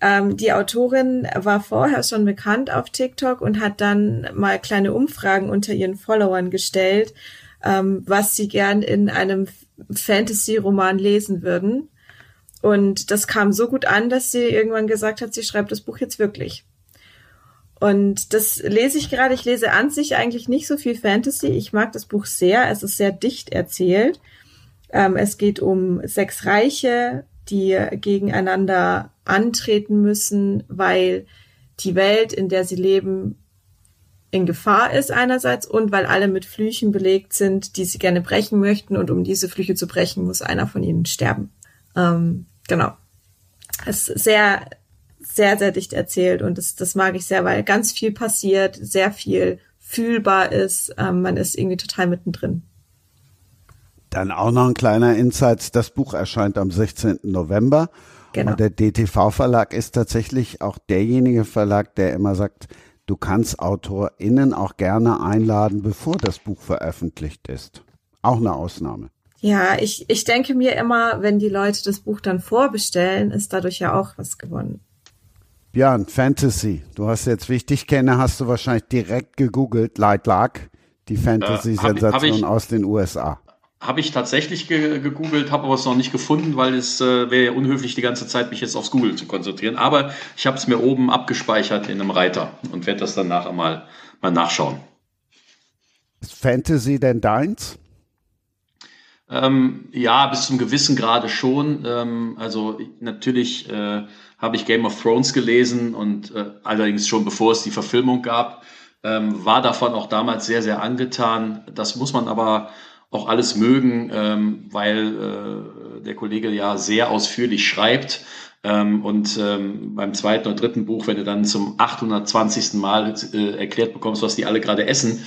Ähm, die Autorin war vorher schon bekannt auf TikTok und hat dann mal kleine Umfragen unter ihren Followern gestellt, ähm, was sie gern in einem Fantasy-Roman lesen würden. Und das kam so gut an, dass sie irgendwann gesagt hat, sie schreibt das Buch jetzt wirklich. Und das lese ich gerade. Ich lese an sich eigentlich nicht so viel Fantasy. Ich mag das Buch sehr. Es ist sehr dicht erzählt. Ähm, es geht um sechs Reiche, die gegeneinander antreten müssen, weil die Welt, in der sie leben, in Gefahr ist einerseits und weil alle mit Flüchen belegt sind, die sie gerne brechen möchten. Und um diese Flüche zu brechen, muss einer von ihnen sterben. Ähm, genau. Es ist sehr, sehr, sehr dicht erzählt und das, das mag ich sehr, weil ganz viel passiert, sehr viel fühlbar ist. Ähm, man ist irgendwie total mittendrin. Dann auch noch ein kleiner Insight. Das Buch erscheint am 16. November. Genau. Und der DTV-Verlag ist tatsächlich auch derjenige Verlag, der immer sagt, du kannst AutorInnen auch gerne einladen, bevor das Buch veröffentlicht ist. Auch eine Ausnahme. Ja, ich, ich denke mir immer, wenn die Leute das Buch dann vorbestellen, ist dadurch ja auch was gewonnen. Björn, Fantasy. Du hast jetzt, wie ich dich kenne, hast du wahrscheinlich direkt gegoogelt, Light Luck, die Fantasy-Sensation äh, aus den USA. Habe ich tatsächlich ge gegoogelt, habe aber es noch nicht gefunden, weil es äh, wäre ja unhöflich, die ganze Zeit mich jetzt aufs Google zu konzentrieren. Aber ich habe es mir oben abgespeichert in einem Reiter und werde das dann nachher mal, mal nachschauen. Ist Fantasy denn deins? Ähm, ja, bis zum gewissen Grade schon. Ähm, also natürlich äh, habe ich Game of Thrones gelesen und äh, allerdings schon bevor es die Verfilmung gab, ähm, war davon auch damals sehr, sehr angetan. Das muss man aber auch alles mögen, ähm, weil äh, der Kollege ja sehr ausführlich schreibt. Ähm, und ähm, beim zweiten oder dritten Buch, wenn du dann zum 820. Mal äh, erklärt bekommst, was die alle gerade essen,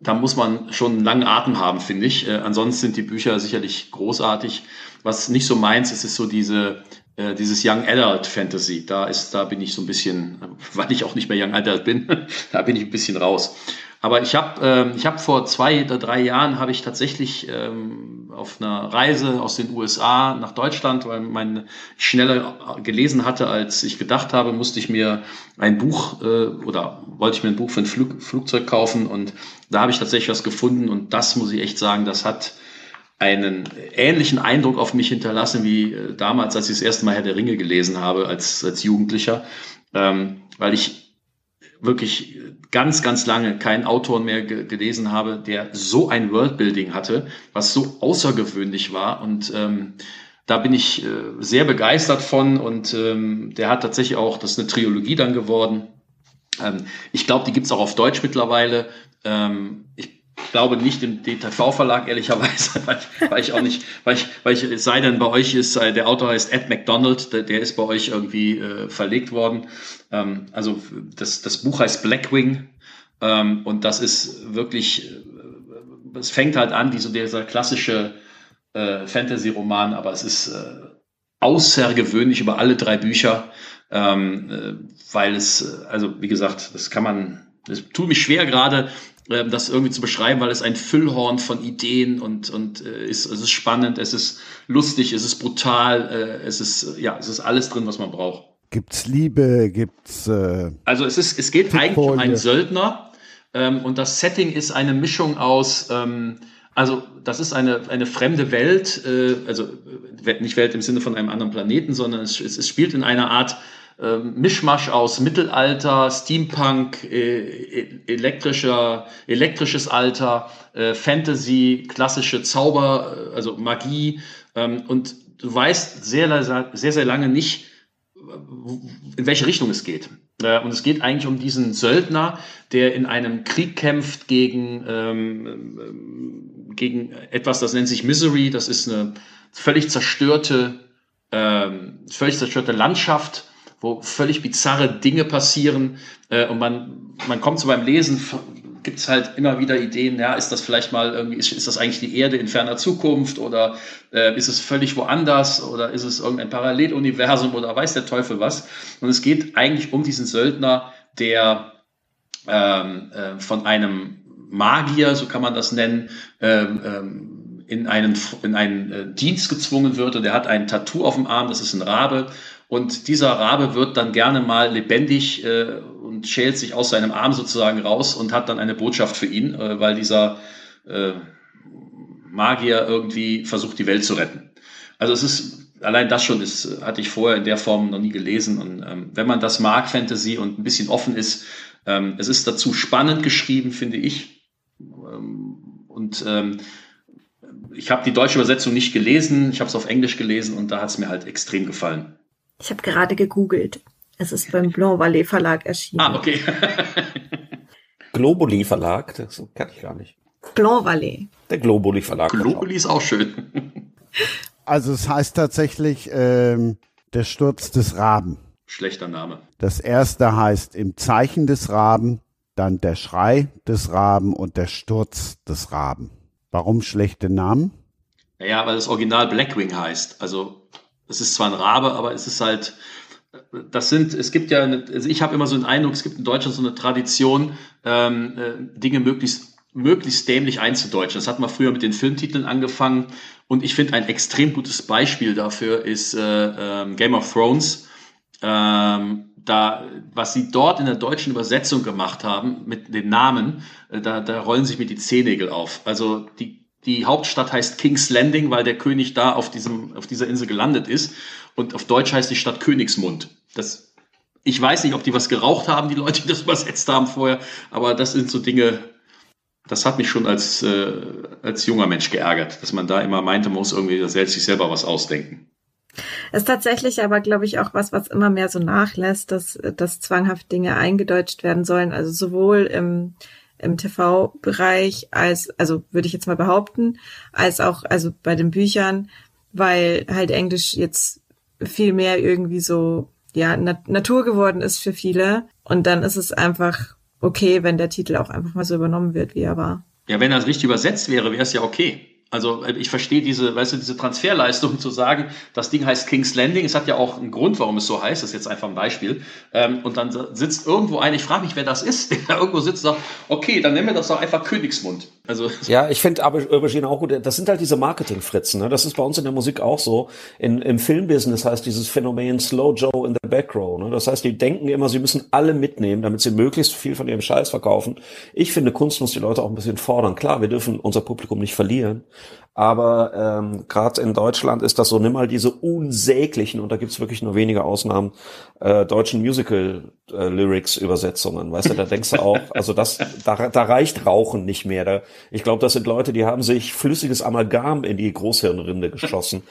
da muss man schon einen langen Atem haben, finde ich. Äh, ansonsten sind die Bücher sicherlich großartig. Was nicht so meins ist, ist so diese äh, dieses Young Adult Fantasy. Da ist, da bin ich so ein bisschen, weil ich auch nicht mehr Young Adult bin, da bin ich ein bisschen raus. Aber ich habe ähm, ich hab vor zwei oder drei Jahren habe ich tatsächlich ähm, auf einer Reise aus den USA nach Deutschland, weil mein ich schneller gelesen hatte, als ich gedacht habe, musste ich mir ein Buch äh, oder wollte ich mir ein Buch für ein Flug, Flugzeug kaufen. Und da habe ich tatsächlich was gefunden. Und das muss ich echt sagen, das hat einen ähnlichen Eindruck auf mich hinterlassen wie äh, damals, als ich das erste Mal Herr der Ringe gelesen habe als, als Jugendlicher, ähm, weil ich wirklich ganz, ganz lange keinen Autor mehr ge gelesen habe, der so ein Worldbuilding hatte, was so außergewöhnlich war. Und ähm, da bin ich äh, sehr begeistert von. Und ähm, der hat tatsächlich auch, das ist eine Trilogie dann geworden. Ähm, ich glaube, die gibt's auch auf Deutsch mittlerweile. Ähm, ich glaube nicht im DTV-Verlag, ehrlicherweise, weil, weil, ich auch nicht, weil ich, weil ich, es sei denn, bei euch ist, äh, der Autor heißt Ed McDonald, der, der ist bei euch irgendwie äh, verlegt worden. Ähm, also das, das Buch heißt Blackwing ähm, und das ist wirklich, äh, es fängt halt an, wie so dieser klassische äh, Fantasy-Roman, aber es ist äh, außergewöhnlich über alle drei Bücher, ähm, äh, weil es, also wie gesagt, das kann man, es tut mich schwer gerade, ähm, das irgendwie zu beschreiben, weil es ein Füllhorn von Ideen und, und äh, ist, es ist spannend, es ist lustig, es ist brutal, äh, es ist, ja, es ist alles drin, was man braucht. Gibt's Liebe, gibt's äh, Also es ist, es geht Tippfolie. eigentlich um einen Söldner ähm, und das Setting ist eine Mischung aus ähm, also das ist eine, eine fremde Welt, äh, also äh, nicht Welt im Sinne von einem anderen Planeten, sondern es, es spielt in einer Art äh, Mischmasch aus Mittelalter, Steampunk, äh, elektrischer, elektrisches Alter, äh, Fantasy, klassische Zauber, äh, also Magie. Ähm, und du weißt sehr, sehr, sehr lange nicht, in welche Richtung es geht. Äh, und es geht eigentlich um diesen Söldner, der in einem Krieg kämpft gegen, ähm, gegen etwas, das nennt sich Misery. Das ist eine völlig zerstörte, ähm, völlig zerstörte Landschaft wo völlig bizarre Dinge passieren äh, und man, man kommt so beim Lesen, gibt es halt immer wieder Ideen, ja, ist das vielleicht mal irgendwie, ist, ist das eigentlich die Erde in ferner Zukunft oder äh, ist es völlig woanders oder ist es irgendein Paralleluniversum oder weiß der Teufel was. Und es geht eigentlich um diesen Söldner, der ähm, äh, von einem Magier, so kann man das nennen, ähm, ähm, in einen, in einen äh, Dienst gezwungen wird und der hat ein Tattoo auf dem Arm, das ist ein Rabe und dieser Rabe wird dann gerne mal lebendig äh, und schält sich aus seinem Arm sozusagen raus und hat dann eine Botschaft für ihn, äh, weil dieser äh, Magier irgendwie versucht, die Welt zu retten. Also es ist, allein das schon ist, hatte ich vorher in der Form noch nie gelesen. Und ähm, wenn man das mag, Fantasy, und ein bisschen offen ist, Ähm, es ist dazu spannend geschrieben, finde ich. Ähm, und ähm, ich habe die deutsche Übersetzung nicht gelesen, ich habe es auf Englisch gelesen und da hat es mir halt extrem gefallen. Ich habe gerade gegoogelt. Es ist beim Blanc Vallée Verlag erschienen. Ah, okay. Globuli Verlag, das kann ich gar nicht. Blanc Vallée. Der Globuli Verlag. Globuli ist auch schön. Also es heißt tatsächlich ähm, der Sturz des Raben. Schlechter Name. Das erste heißt im Zeichen des Raben, dann der Schrei des Raben und der Sturz des Raben. Warum schlechte Namen? Naja, weil das Original Blackwing heißt. Also es ist zwar ein Rabe, aber es ist halt, das sind, es gibt ja, eine, also ich habe immer so den Eindruck, es gibt in Deutschland so eine Tradition, ähm, äh, Dinge möglichst, möglichst dämlich einzudeutschen. Das hat man früher mit den Filmtiteln angefangen. Und ich finde ein extrem gutes Beispiel dafür ist äh, äh, Game of Thrones. Ähm, da, was sie dort in der deutschen Übersetzung gemacht haben mit den Namen, äh, da, da rollen sich mir die Zehennägel auf. Also die, die Hauptstadt heißt King's Landing, weil der König da auf, diesem, auf dieser Insel gelandet ist. Und auf Deutsch heißt die Stadt Königsmund. Das, ich weiß nicht, ob die was geraucht haben, die Leute, die das übersetzt haben vorher, aber das sind so Dinge, das hat mich schon als, äh, als junger Mensch geärgert, dass man da immer meinte, man muss irgendwie selbst sich selber was ausdenken. Ist tatsächlich aber, glaube ich, auch was, was immer mehr so nachlässt, dass, dass zwanghaft Dinge eingedeutscht werden sollen. Also sowohl im, im TV-Bereich als, also würde ich jetzt mal behaupten, als auch, also bei den Büchern, weil halt Englisch jetzt viel mehr irgendwie so, ja, Nat Natur geworden ist für viele. Und dann ist es einfach okay, wenn der Titel auch einfach mal so übernommen wird, wie er war. Ja, wenn das richtig übersetzt wäre, wäre es ja okay. Also äh, ich verstehe diese, weißt du, diese Transferleistung zu sagen, das Ding heißt King's Landing. Es hat ja auch einen Grund, warum es so heißt. Das ist jetzt einfach ein Beispiel. Ähm, und dann sitzt irgendwo ein, ich frage mich, wer das ist, der irgendwo sitzt und sagt, okay, dann nennen wir das doch einfach Königsmund. Also ja, ich finde aber Aubergine auch gut. Das sind halt diese Marketingfritzen. Ne? Das ist bei uns in der Musik auch so. In, Im Filmbusiness heißt dieses Phänomen Slow Joe in the Back. Ne? Das heißt, die denken immer, sie müssen alle mitnehmen, damit sie möglichst viel von ihrem Scheiß verkaufen. Ich finde, Kunst muss die Leute auch ein bisschen fordern. Klar, wir dürfen unser Publikum nicht verlieren. Aber ähm, gerade in Deutschland ist das so, nimm mal diese unsäglichen, und da gibt's wirklich nur wenige Ausnahmen, äh, deutschen Musical-Lyrics-Übersetzungen. Weißt du, da denkst du auch, also das, da, da reicht Rauchen nicht mehr. Da, ich glaube, das sind Leute, die haben sich flüssiges Amalgam in die Großhirnrinde geschossen.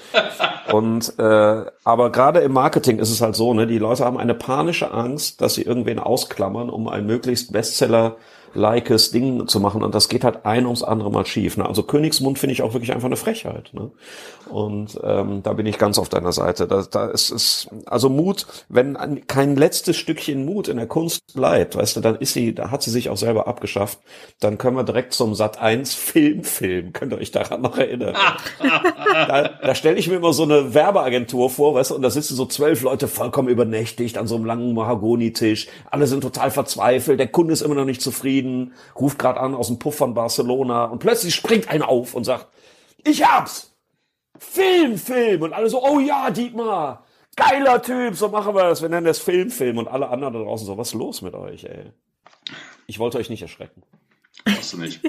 Und äh, aber gerade im Marketing ist es halt so, ne, die Leute haben eine panische Angst, dass sie irgendwen ausklammern, um ein möglichst Bestseller likes Ding zu machen und das geht halt ein ums andere Mal schief. Ne? Also Königsmund finde ich auch wirklich einfach eine Frechheit. Ne? Und ähm, da bin ich ganz auf deiner Seite. Da, da ist es also Mut, wenn kein letztes Stückchen Mut in der Kunst bleibt, weißt du, dann ist sie, da hat sie sich auch selber abgeschafft. Dann können wir direkt zum Sat 1 Film filmen. Könnt ihr euch daran noch erinnern? da da stelle ich mir immer so eine Werbeagentur vor, weißt du, und da sitzen so zwölf Leute vollkommen übernächtigt an so einem langen Mahagonitisch. Alle sind total verzweifelt. Der Kunde ist immer noch nicht zufrieden zufrieden, ruft gerade an aus dem Puff von Barcelona und plötzlich springt einer auf und sagt, ich hab's! Film, Film! Und alle so, oh ja, Dietmar! Geiler Typ, so machen wir das. Wir nennen das Film, Film. Und alle anderen da draußen so, was ist los mit euch, ey? Ich wollte euch nicht erschrecken. Hast du nicht.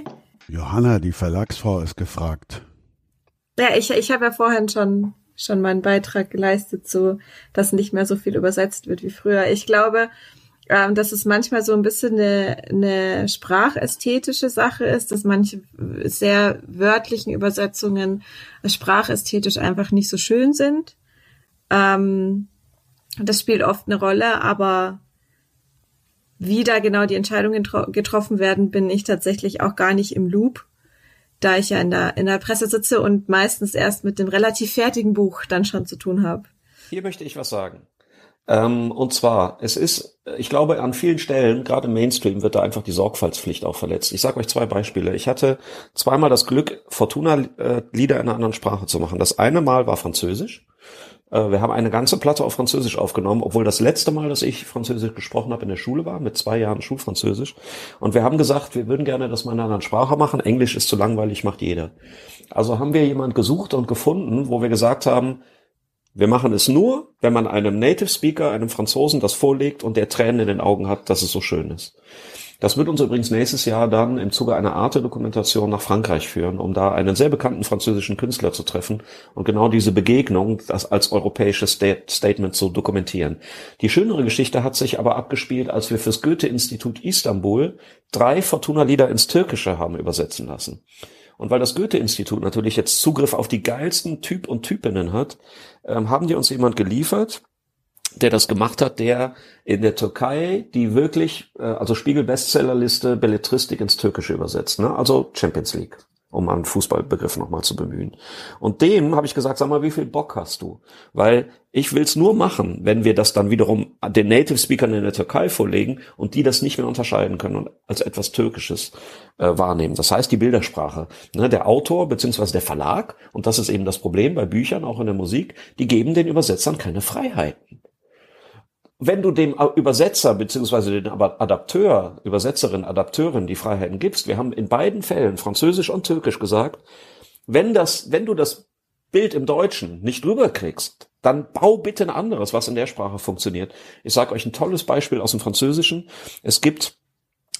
Johanna, die Verlagsfrau, ist gefragt. Ja, ich, ich habe ja vorhin schon, schon meinen Beitrag geleistet, so, dass nicht mehr so viel übersetzt wird wie früher. Ich glaube, ähm, dass es manchmal so ein bisschen eine, eine sprachästhetische Sache ist, dass manche sehr wörtlichen Übersetzungen sprachästhetisch einfach nicht so schön sind. Ähm, das spielt oft eine Rolle, aber wie da genau die Entscheidungen getroffen werden, bin ich tatsächlich auch gar nicht im Loop, da ich ja in der, in der Presse sitze und meistens erst mit dem relativ fertigen Buch dann schon zu tun habe. Hier möchte ich was sagen. Ähm, und zwar, es ist, ich glaube, an vielen Stellen, gerade im Mainstream, wird da einfach die Sorgfaltspflicht auch verletzt. Ich sage euch zwei Beispiele. Ich hatte zweimal das Glück, Fortuna-Lieder in einer anderen Sprache zu machen. Das eine Mal war Französisch. Äh, wir haben eine ganze Platte auf Französisch aufgenommen, obwohl das letzte Mal, dass ich Französisch gesprochen habe, in der Schule war, mit zwei Jahren Schulfranzösisch. Und wir haben gesagt, wir würden gerne das mal in einer anderen Sprache machen. Englisch ist zu langweilig, macht jeder. Also haben wir jemand gesucht und gefunden, wo wir gesagt haben, wir machen es nur, wenn man einem Native Speaker, einem Franzosen, das vorlegt und der Tränen in den Augen hat, dass es so schön ist. Das wird uns übrigens nächstes Jahr dann im Zuge einer Arte-Dokumentation nach Frankreich führen, um da einen sehr bekannten französischen Künstler zu treffen und genau diese Begegnung das als europäisches Statement zu dokumentieren. Die schönere Geschichte hat sich aber abgespielt, als wir fürs Goethe-Institut Istanbul drei Fortuna-Lieder ins Türkische haben übersetzen lassen. Und weil das Goethe-Institut natürlich jetzt Zugriff auf die geilsten Typ und Typinnen hat, ähm, haben die uns jemand geliefert, der das gemacht hat, der in der Türkei die wirklich, äh, also Spiegel-Bestsellerliste Belletristik ins Türkische übersetzt, ne? also Champions League um einen Fußballbegriff nochmal zu bemühen. Und dem habe ich gesagt, sag mal, wie viel Bock hast du? Weil ich will's nur machen, wenn wir das dann wiederum den Native Speakern in der Türkei vorlegen und die das nicht mehr unterscheiden können und als etwas Türkisches äh, wahrnehmen. Das heißt, die Bildersprache. Ne, der Autor beziehungsweise der Verlag, und das ist eben das Problem bei Büchern, auch in der Musik, die geben den Übersetzern keine Freiheiten wenn du dem Übersetzer beziehungsweise den Adapteur, Übersetzerin, Adapteurin die Freiheiten gibst, wir haben in beiden Fällen, Französisch und Türkisch gesagt, wenn das, wenn du das Bild im Deutschen nicht rüberkriegst, dann bau bitte ein anderes, was in der Sprache funktioniert. Ich sage euch ein tolles Beispiel aus dem Französischen. Es gibt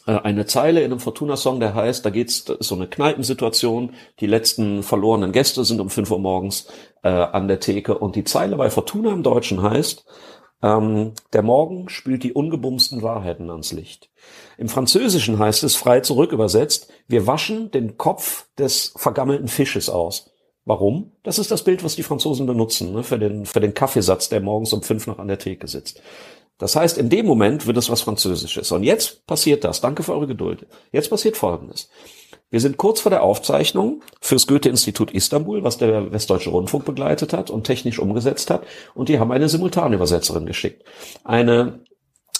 äh, eine Zeile in einem Fortuna-Song, der heißt, da geht's so eine Kneipensituation, die letzten verlorenen Gäste sind um 5 Uhr morgens äh, an der Theke und die Zeile bei Fortuna im Deutschen heißt, ähm, der Morgen spült die ungebumsten Wahrheiten ans Licht. Im Französischen heißt es, frei zurück übersetzt, wir waschen den Kopf des vergammelten Fisches aus. Warum? Das ist das Bild, was die Franzosen benutzen, ne, für, den, für den Kaffeesatz, der morgens um fünf noch an der Theke sitzt. Das heißt, in dem Moment wird es was Französisches. Und jetzt passiert das. Danke für eure Geduld. Jetzt passiert Folgendes. Wir sind kurz vor der Aufzeichnung fürs Goethe-Institut Istanbul, was der Westdeutsche Rundfunk begleitet hat und technisch umgesetzt hat. Und die haben eine Simultanübersetzerin geschickt. Eine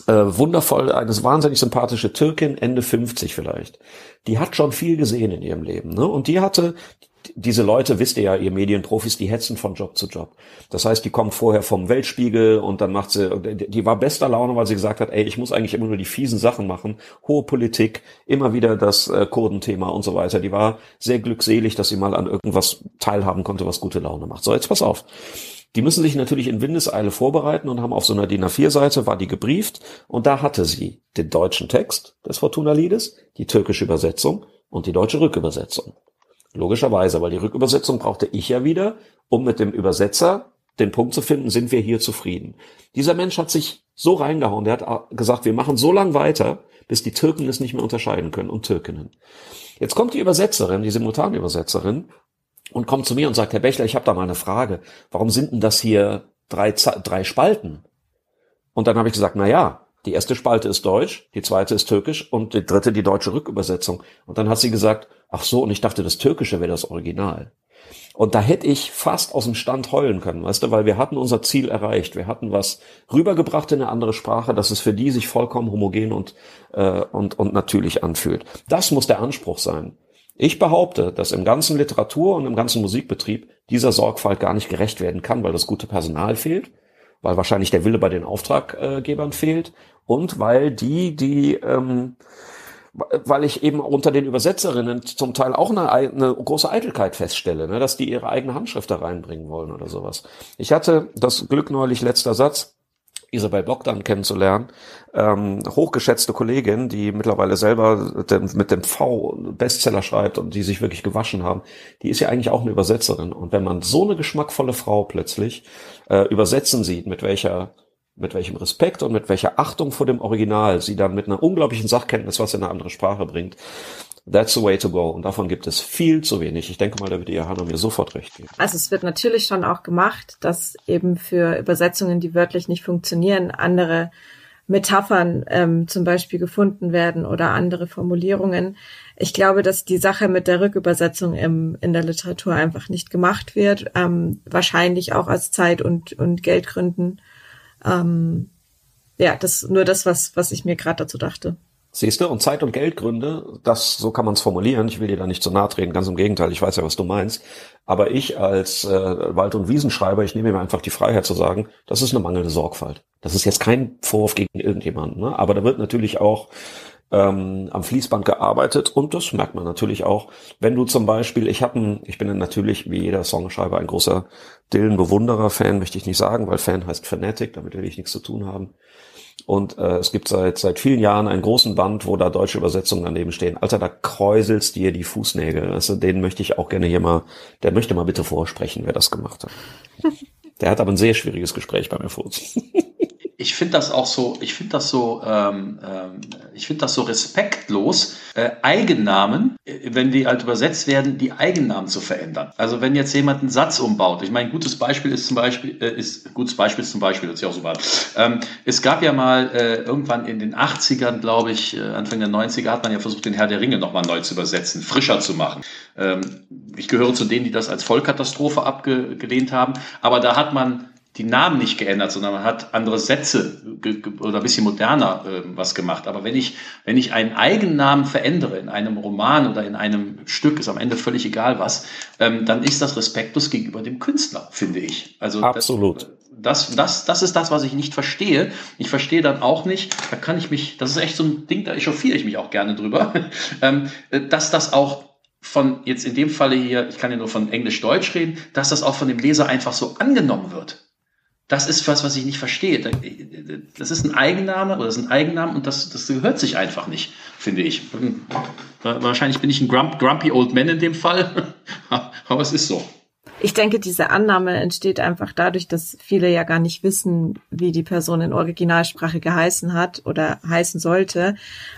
äh, wundervoll, eine wahnsinnig sympathische Türkin, Ende 50 vielleicht. Die hat schon viel gesehen in ihrem Leben. Ne? Und die hatte diese Leute, wisst ihr ja, ihr Medienprofis, die hetzen von Job zu Job. Das heißt, die kommt vorher vom Weltspiegel und dann macht sie, die war bester Laune, weil sie gesagt hat, ey, ich muss eigentlich immer nur die fiesen Sachen machen, hohe Politik, immer wieder das äh, Kurdenthema und so weiter. Die war sehr glückselig, dass sie mal an irgendwas teilhaben konnte, was gute Laune macht. So, jetzt pass auf. Die müssen sich natürlich in Windeseile vorbereiten und haben auf so einer DIN A4-Seite war die gebrieft und da hatte sie den deutschen Text des Fortuna-Liedes, die türkische Übersetzung und die deutsche Rückübersetzung. Logischerweise, weil die Rückübersetzung brauchte ich ja wieder, um mit dem Übersetzer den Punkt zu finden, sind wir hier zufrieden. Dieser Mensch hat sich so reingehauen, der hat gesagt, wir machen so lang weiter, bis die Türken es nicht mehr unterscheiden können und Türkinnen. Jetzt kommt die Übersetzerin, die Simultanübersetzerin, und kommt zu mir und sagt, Herr Bechler, ich habe da mal eine Frage. Warum sind denn das hier drei, drei Spalten? Und dann habe ich gesagt, na ja, die erste Spalte ist Deutsch, die zweite ist Türkisch und die dritte die deutsche Rückübersetzung. Und dann hat sie gesagt, ach so, und ich dachte, das Türkische wäre das Original. Und da hätte ich fast aus dem Stand heulen können, weißt du, weil wir hatten unser Ziel erreicht. Wir hatten was rübergebracht in eine andere Sprache, dass es für die sich vollkommen homogen und, äh, und, und natürlich anfühlt. Das muss der Anspruch sein. Ich behaupte, dass im ganzen Literatur- und im ganzen Musikbetrieb dieser Sorgfalt gar nicht gerecht werden kann, weil das gute Personal fehlt, weil wahrscheinlich der Wille bei den Auftraggebern fehlt und weil die, die, ähm, weil ich eben unter den Übersetzerinnen zum Teil auch eine, eine große Eitelkeit feststelle, ne, dass die ihre eigene Handschrift da reinbringen wollen oder sowas. Ich hatte das Glück neulich, letzter Satz, Isabel Bogdan kennenzulernen, ähm, hochgeschätzte Kollegin, die mittlerweile selber den, mit dem V Bestseller schreibt und die sich wirklich gewaschen haben, die ist ja eigentlich auch eine Übersetzerin. Und wenn man so eine geschmackvolle Frau plötzlich äh, übersetzen sieht, mit welcher mit welchem Respekt und mit welcher Achtung vor dem Original sie dann mit einer unglaublichen Sachkenntnis was in eine andere Sprache bringt. That's the way to go. Und davon gibt es viel zu wenig. Ich denke mal, da wird die Johanna mir sofort recht geben. Also es wird natürlich schon auch gemacht, dass eben für Übersetzungen, die wörtlich nicht funktionieren, andere Metaphern ähm, zum Beispiel gefunden werden oder andere Formulierungen. Ich glaube, dass die Sache mit der Rückübersetzung im, in der Literatur einfach nicht gemacht wird, ähm, wahrscheinlich auch aus Zeit- und, und Geldgründen. Ähm, ja, das nur das, was, was ich mir gerade dazu dachte. Siehst du, und Zeit- und Geldgründe, das, so kann man es formulieren. Ich will dir da nicht zu nahe treten, ganz im Gegenteil, ich weiß ja, was du meinst. Aber ich als äh, Wald- und Wiesenschreiber, ich nehme mir einfach die Freiheit zu sagen, das ist eine mangelnde Sorgfalt. Das ist jetzt kein Vorwurf gegen irgendjemanden, ne? aber da wird natürlich auch ähm, am Fließband gearbeitet und das merkt man natürlich auch, wenn du zum Beispiel, ich habe, ich bin natürlich wie jeder Songschreiber ein großer Dylan-Bewunderer, Fan möchte ich nicht sagen, weil Fan heißt Fanatic, damit will ich nichts zu tun haben. Und äh, es gibt seit seit vielen Jahren einen großen Band, wo da deutsche Übersetzungen daneben stehen. Alter, da kräuselst dir die Fußnägel. Also den möchte ich auch gerne hier mal, der möchte mal bitte vorsprechen, wer das gemacht hat. Der hat aber ein sehr schwieriges Gespräch bei mir vor. Ich finde das auch so, ich finde das so, ähm, ähm, ich finde das so respektlos, äh, Eigennamen, äh, wenn die halt übersetzt werden, die Eigennamen zu verändern. Also wenn jetzt jemand einen Satz umbaut, ich meine, ein gutes Beispiel ist zum Beispiel, äh, ist gutes Beispiel ist zum Beispiel, das ist ja auch so wahr. Ähm, es gab ja mal äh, irgendwann in den 80ern, glaube ich, äh, Anfang der 90er hat man ja versucht, den Herr der Ringe nochmal neu zu übersetzen, frischer zu machen. Ähm, ich gehöre zu denen, die das als Vollkatastrophe abgelehnt haben, aber da hat man die Namen nicht geändert, sondern man hat andere Sätze oder ein bisschen moderner äh, was gemacht. Aber wenn ich, wenn ich einen Eigennamen verändere in einem Roman oder in einem Stück, ist am Ende völlig egal was, ähm, dann ist das respektlos gegenüber dem Künstler, finde ich. Also Absolut. Das, das, das ist das, was ich nicht verstehe. Ich verstehe dann auch nicht, da kann ich mich, das ist echt so ein Ding, da echauffiere ich mich auch gerne drüber, ähm, dass das auch von jetzt in dem Falle hier, ich kann ja nur von Englisch-Deutsch reden, dass das auch von dem Leser einfach so angenommen wird das ist was, was ich nicht verstehe. Das ist ein Eigenname oder das ist ein Eigennamen und das, das gehört sich einfach nicht, finde ich. Wahrscheinlich bin ich ein grump, grumpy old man in dem Fall, aber es ist so. Ich denke, diese Annahme entsteht einfach dadurch, dass viele ja gar nicht wissen, wie die Person in Originalsprache geheißen hat oder heißen sollte.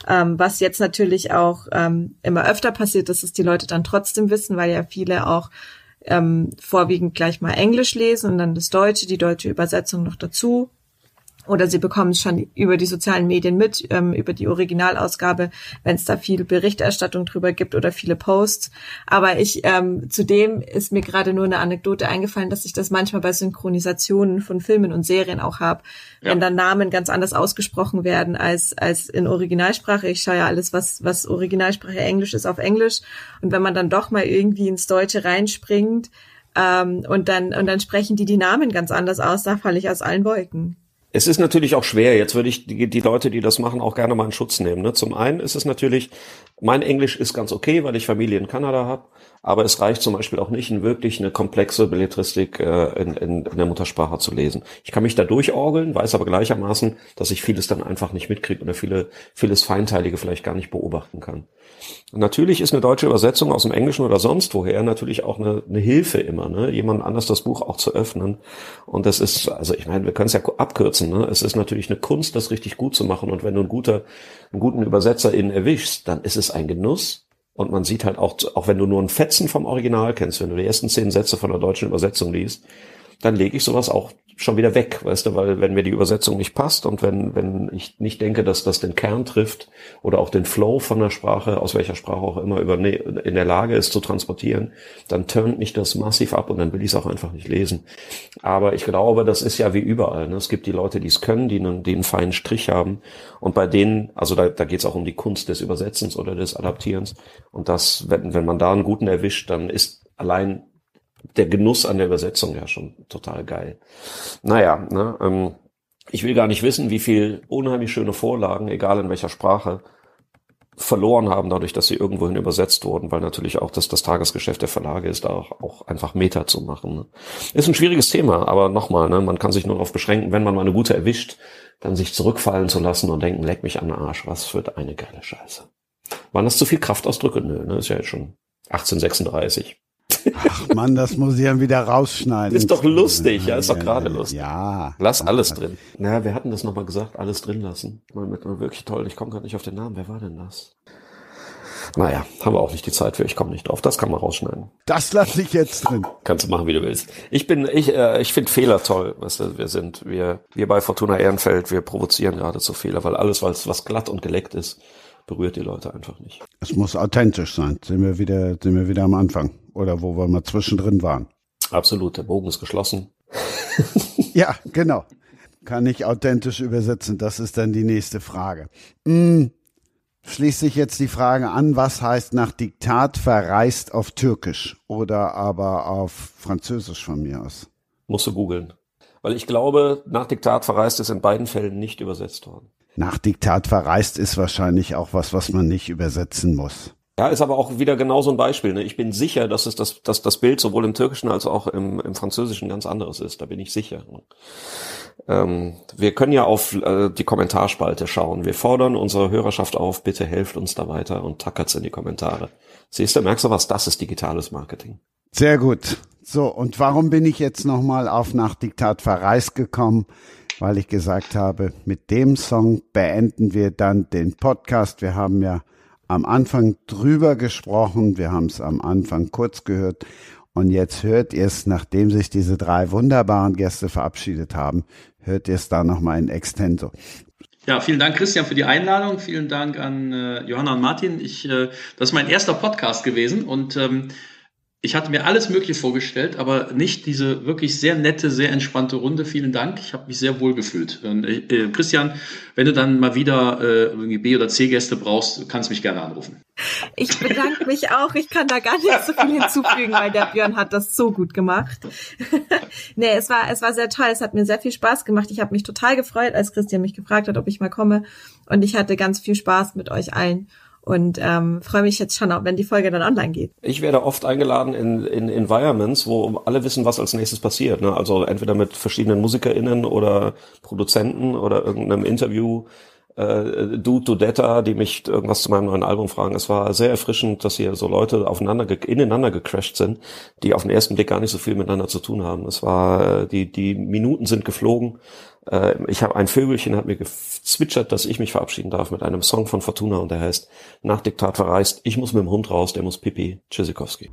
Ähm, was jetzt natürlich auch ähm, immer öfter passiert, dass die Leute dann trotzdem wissen, weil ja viele auch ähm, vorwiegend gleich mal Englisch lesen und dann das Deutsche, die deutsche Übersetzung noch dazu oder sie bekommen es schon über die sozialen Medien mit, ähm, über die Originalausgabe, wenn es da viel Berichterstattung drüber gibt oder viele Posts. Aber ich ähm, zudem ist mir gerade nur eine Anekdote eingefallen, dass ich das manchmal bei Synchronisationen von Filmen und Serien auch habe, ja. wenn dann Namen ganz anders ausgesprochen werden als als in Originalsprache. Ich schaue ja alles, was was Originalsprache Englisch ist, auf Englisch. Und wenn man dann doch mal irgendwie ins Deutsche reinspringt ähm, und dann und dann sprechen die die Namen ganz anders aus, da falle ich aus allen Wolken. Es ist natürlich auch schwer. Jetzt würde ich die, die Leute, die das machen, auch gerne mal in Schutz nehmen. Ne? Zum einen ist es natürlich, mein Englisch ist ganz okay, weil ich Familie in Kanada habe, aber es reicht zum Beispiel auch nicht, in wirklich eine komplexe Belletristik äh, in, in, in der Muttersprache zu lesen. Ich kann mich da durchorgeln, weiß aber gleichermaßen, dass ich vieles dann einfach nicht mitkriege oder viele, vieles Feinteilige vielleicht gar nicht beobachten kann. Natürlich ist eine deutsche Übersetzung aus dem Englischen oder sonst woher natürlich auch eine, eine Hilfe immer, ne? jemand anders das Buch auch zu öffnen. Und das ist, also ich meine, wir können es ja abkürzen. Ne? Es ist natürlich eine Kunst, das richtig gut zu machen. Und wenn du einen, guter, einen guten ÜbersetzerInnen erwischst, dann ist es ein Genuss. Und man sieht halt auch, auch wenn du nur einen Fetzen vom Original kennst, wenn du die ersten zehn Sätze von der deutschen Übersetzung liest, dann lege ich sowas auch schon wieder weg, weißt du, weil wenn mir die Übersetzung nicht passt und wenn, wenn ich nicht denke, dass das den Kern trifft oder auch den Flow von der Sprache, aus welcher Sprache auch immer, über, in der Lage ist zu transportieren, dann turnt mich das massiv ab und dann will ich es auch einfach nicht lesen. Aber ich glaube, das ist ja wie überall. Ne? Es gibt die Leute, die es können, die einen, die einen feinen Strich haben und bei denen, also da, da geht es auch um die Kunst des Übersetzens oder des Adaptierens und das, wenn, wenn man da einen guten erwischt, dann ist allein der Genuss an der Übersetzung ja schon total geil. Naja, ne, ähm, ich will gar nicht wissen, wie viel unheimlich schöne Vorlagen, egal in welcher Sprache, verloren haben, dadurch, dass sie irgendwohin übersetzt wurden, weil natürlich auch das, das Tagesgeschäft der Verlage ist, da auch, auch einfach Meta zu machen. Ne? Ist ein schwieriges Thema, aber nochmal, ne, man kann sich nur darauf beschränken, wenn man mal eine gute erwischt, dann sich zurückfallen zu lassen und denken, leck mich an den Arsch, was für eine geile Scheiße. Waren das zu viel Kraftausdrücke? Nö, ne, ist ja jetzt schon 1836. Ach man, das muss ich dann wieder rausschneiden. Ist doch lustig, ja, ist doch gerade lustig. Ja. Lass alles drin. Naja, wir hatten das nochmal gesagt, alles drin lassen. Mit mal wirklich toll, ich komme gerade nicht auf den Namen. Wer war denn das? Naja, haben wir auch nicht die Zeit für. Ich komme nicht drauf. Das kann man rausschneiden. Das lasse ich jetzt drin. Kannst du machen, wie du willst. Ich bin, ich, äh, ich finde Fehler toll. Weißt du, wir sind, wir, wir bei Fortuna Ehrenfeld, wir provozieren gerade zu Fehler, weil alles, was, was glatt und geleckt ist, berührt die Leute einfach nicht. Es muss authentisch sein. Sind wir wieder, sind wir wieder am Anfang oder wo wir mal zwischendrin waren. Absolut, der Bogen ist geschlossen. ja, genau. Kann ich authentisch übersetzen? Das ist dann die nächste Frage. Hm, schließt sich jetzt die Frage an, was heißt nach Diktat verreist auf Türkisch oder aber auf Französisch von mir aus? Musst du googeln. Weil ich glaube, nach Diktat verreist ist in beiden Fällen nicht übersetzt worden nach Diktat verreist ist wahrscheinlich auch was, was man nicht übersetzen muss. Ja, ist aber auch wieder genau so ein Beispiel. Ne? Ich bin sicher, dass es das, dass das Bild sowohl im Türkischen als auch im, im Französischen ganz anderes ist. Da bin ich sicher. Ähm, wir können ja auf äh, die Kommentarspalte schauen. Wir fordern unsere Hörerschaft auf, bitte helft uns da weiter und tackert's in die Kommentare. Siehst du, merkst du was? Das ist digitales Marketing. Sehr gut. So, und warum bin ich jetzt nochmal auf nach Diktat verreist gekommen? Weil ich gesagt habe, mit dem Song beenden wir dann den Podcast. Wir haben ja am Anfang drüber gesprochen. Wir haben es am Anfang kurz gehört. Und jetzt hört ihr es, nachdem sich diese drei wunderbaren Gäste verabschiedet haben, hört ihr es da nochmal in Extenso. Ja, vielen Dank, Christian, für die Einladung. Vielen Dank an äh, Johanna und Martin. Ich, äh, das ist mein erster Podcast gewesen und ähm, ich hatte mir alles Mögliche vorgestellt, aber nicht diese wirklich sehr nette, sehr entspannte Runde. Vielen Dank. Ich habe mich sehr wohl gefühlt. Äh, äh, Christian, wenn du dann mal wieder äh, B- oder C-Gäste brauchst, kannst du mich gerne anrufen. Ich bedanke mich auch. Ich kann da gar nicht so viel hinzufügen, weil der Björn hat das so gut gemacht. nee, es war, es war sehr toll. Es hat mir sehr viel Spaß gemacht. Ich habe mich total gefreut, als Christian mich gefragt hat, ob ich mal komme. Und ich hatte ganz viel Spaß mit euch allen und ähm, freue mich jetzt schon, wenn die Folge dann online geht. Ich werde oft eingeladen in, in Environments, wo alle wissen, was als nächstes passiert. Ne? Also entweder mit verschiedenen MusikerInnen oder Produzenten oder irgendeinem Interview. Äh, Dude Dudetta, die mich irgendwas zu meinem neuen Album fragen. Es war sehr erfrischend, dass hier so Leute aufeinander ineinander gecrashed sind, die auf den ersten Blick gar nicht so viel miteinander zu tun haben. Es war äh, die die Minuten sind geflogen äh, ich habe ein Vögelchen hat mir gezwitschert, dass ich mich verabschieden darf mit einem Song von Fortuna und der heißt Nach Diktat verreist. Ich muss mit dem Hund raus, der muss pipi. Tschüssikowski.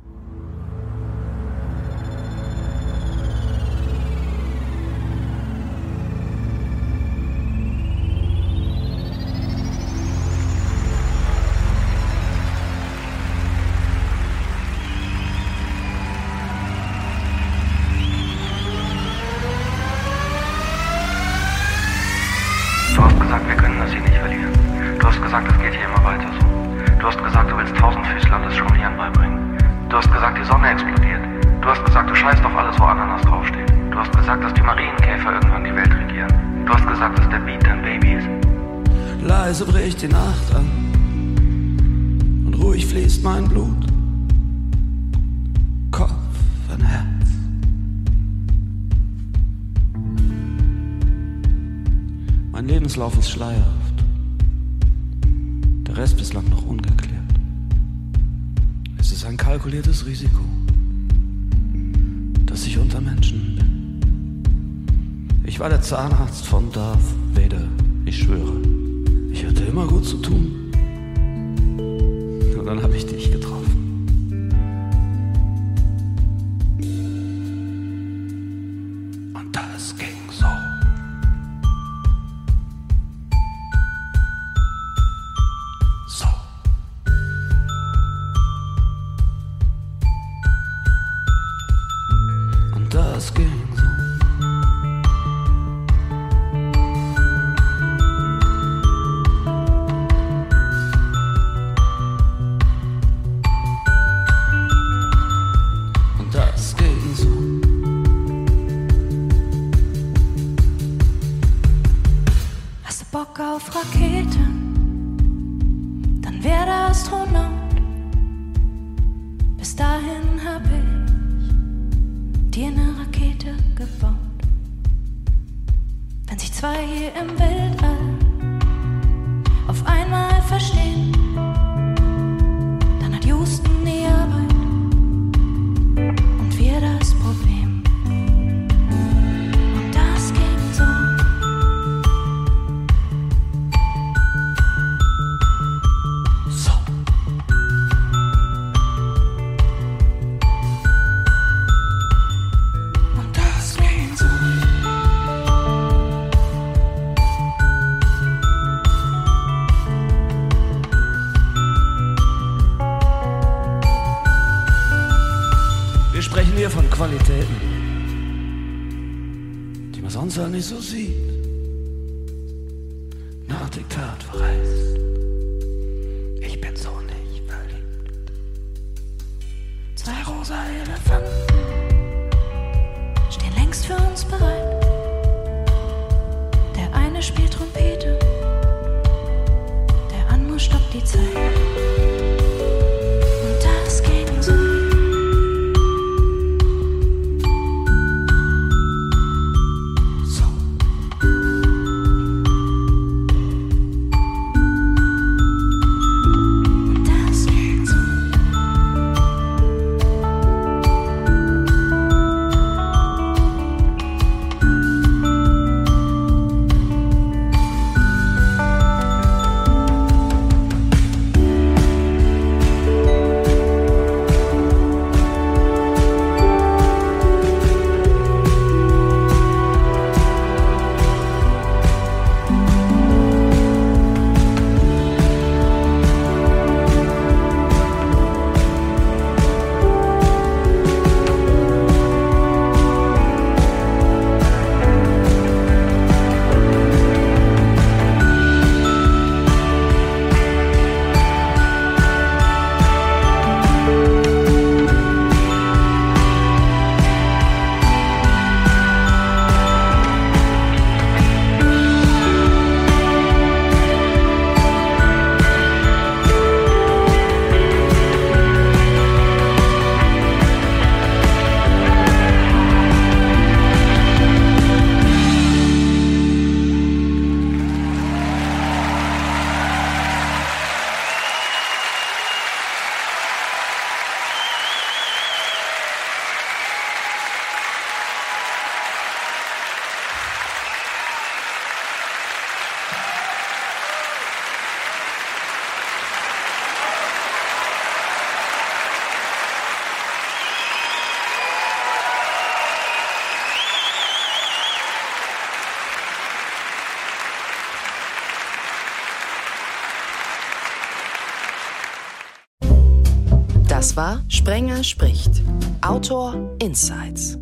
Sprenger spricht. Autor Insights.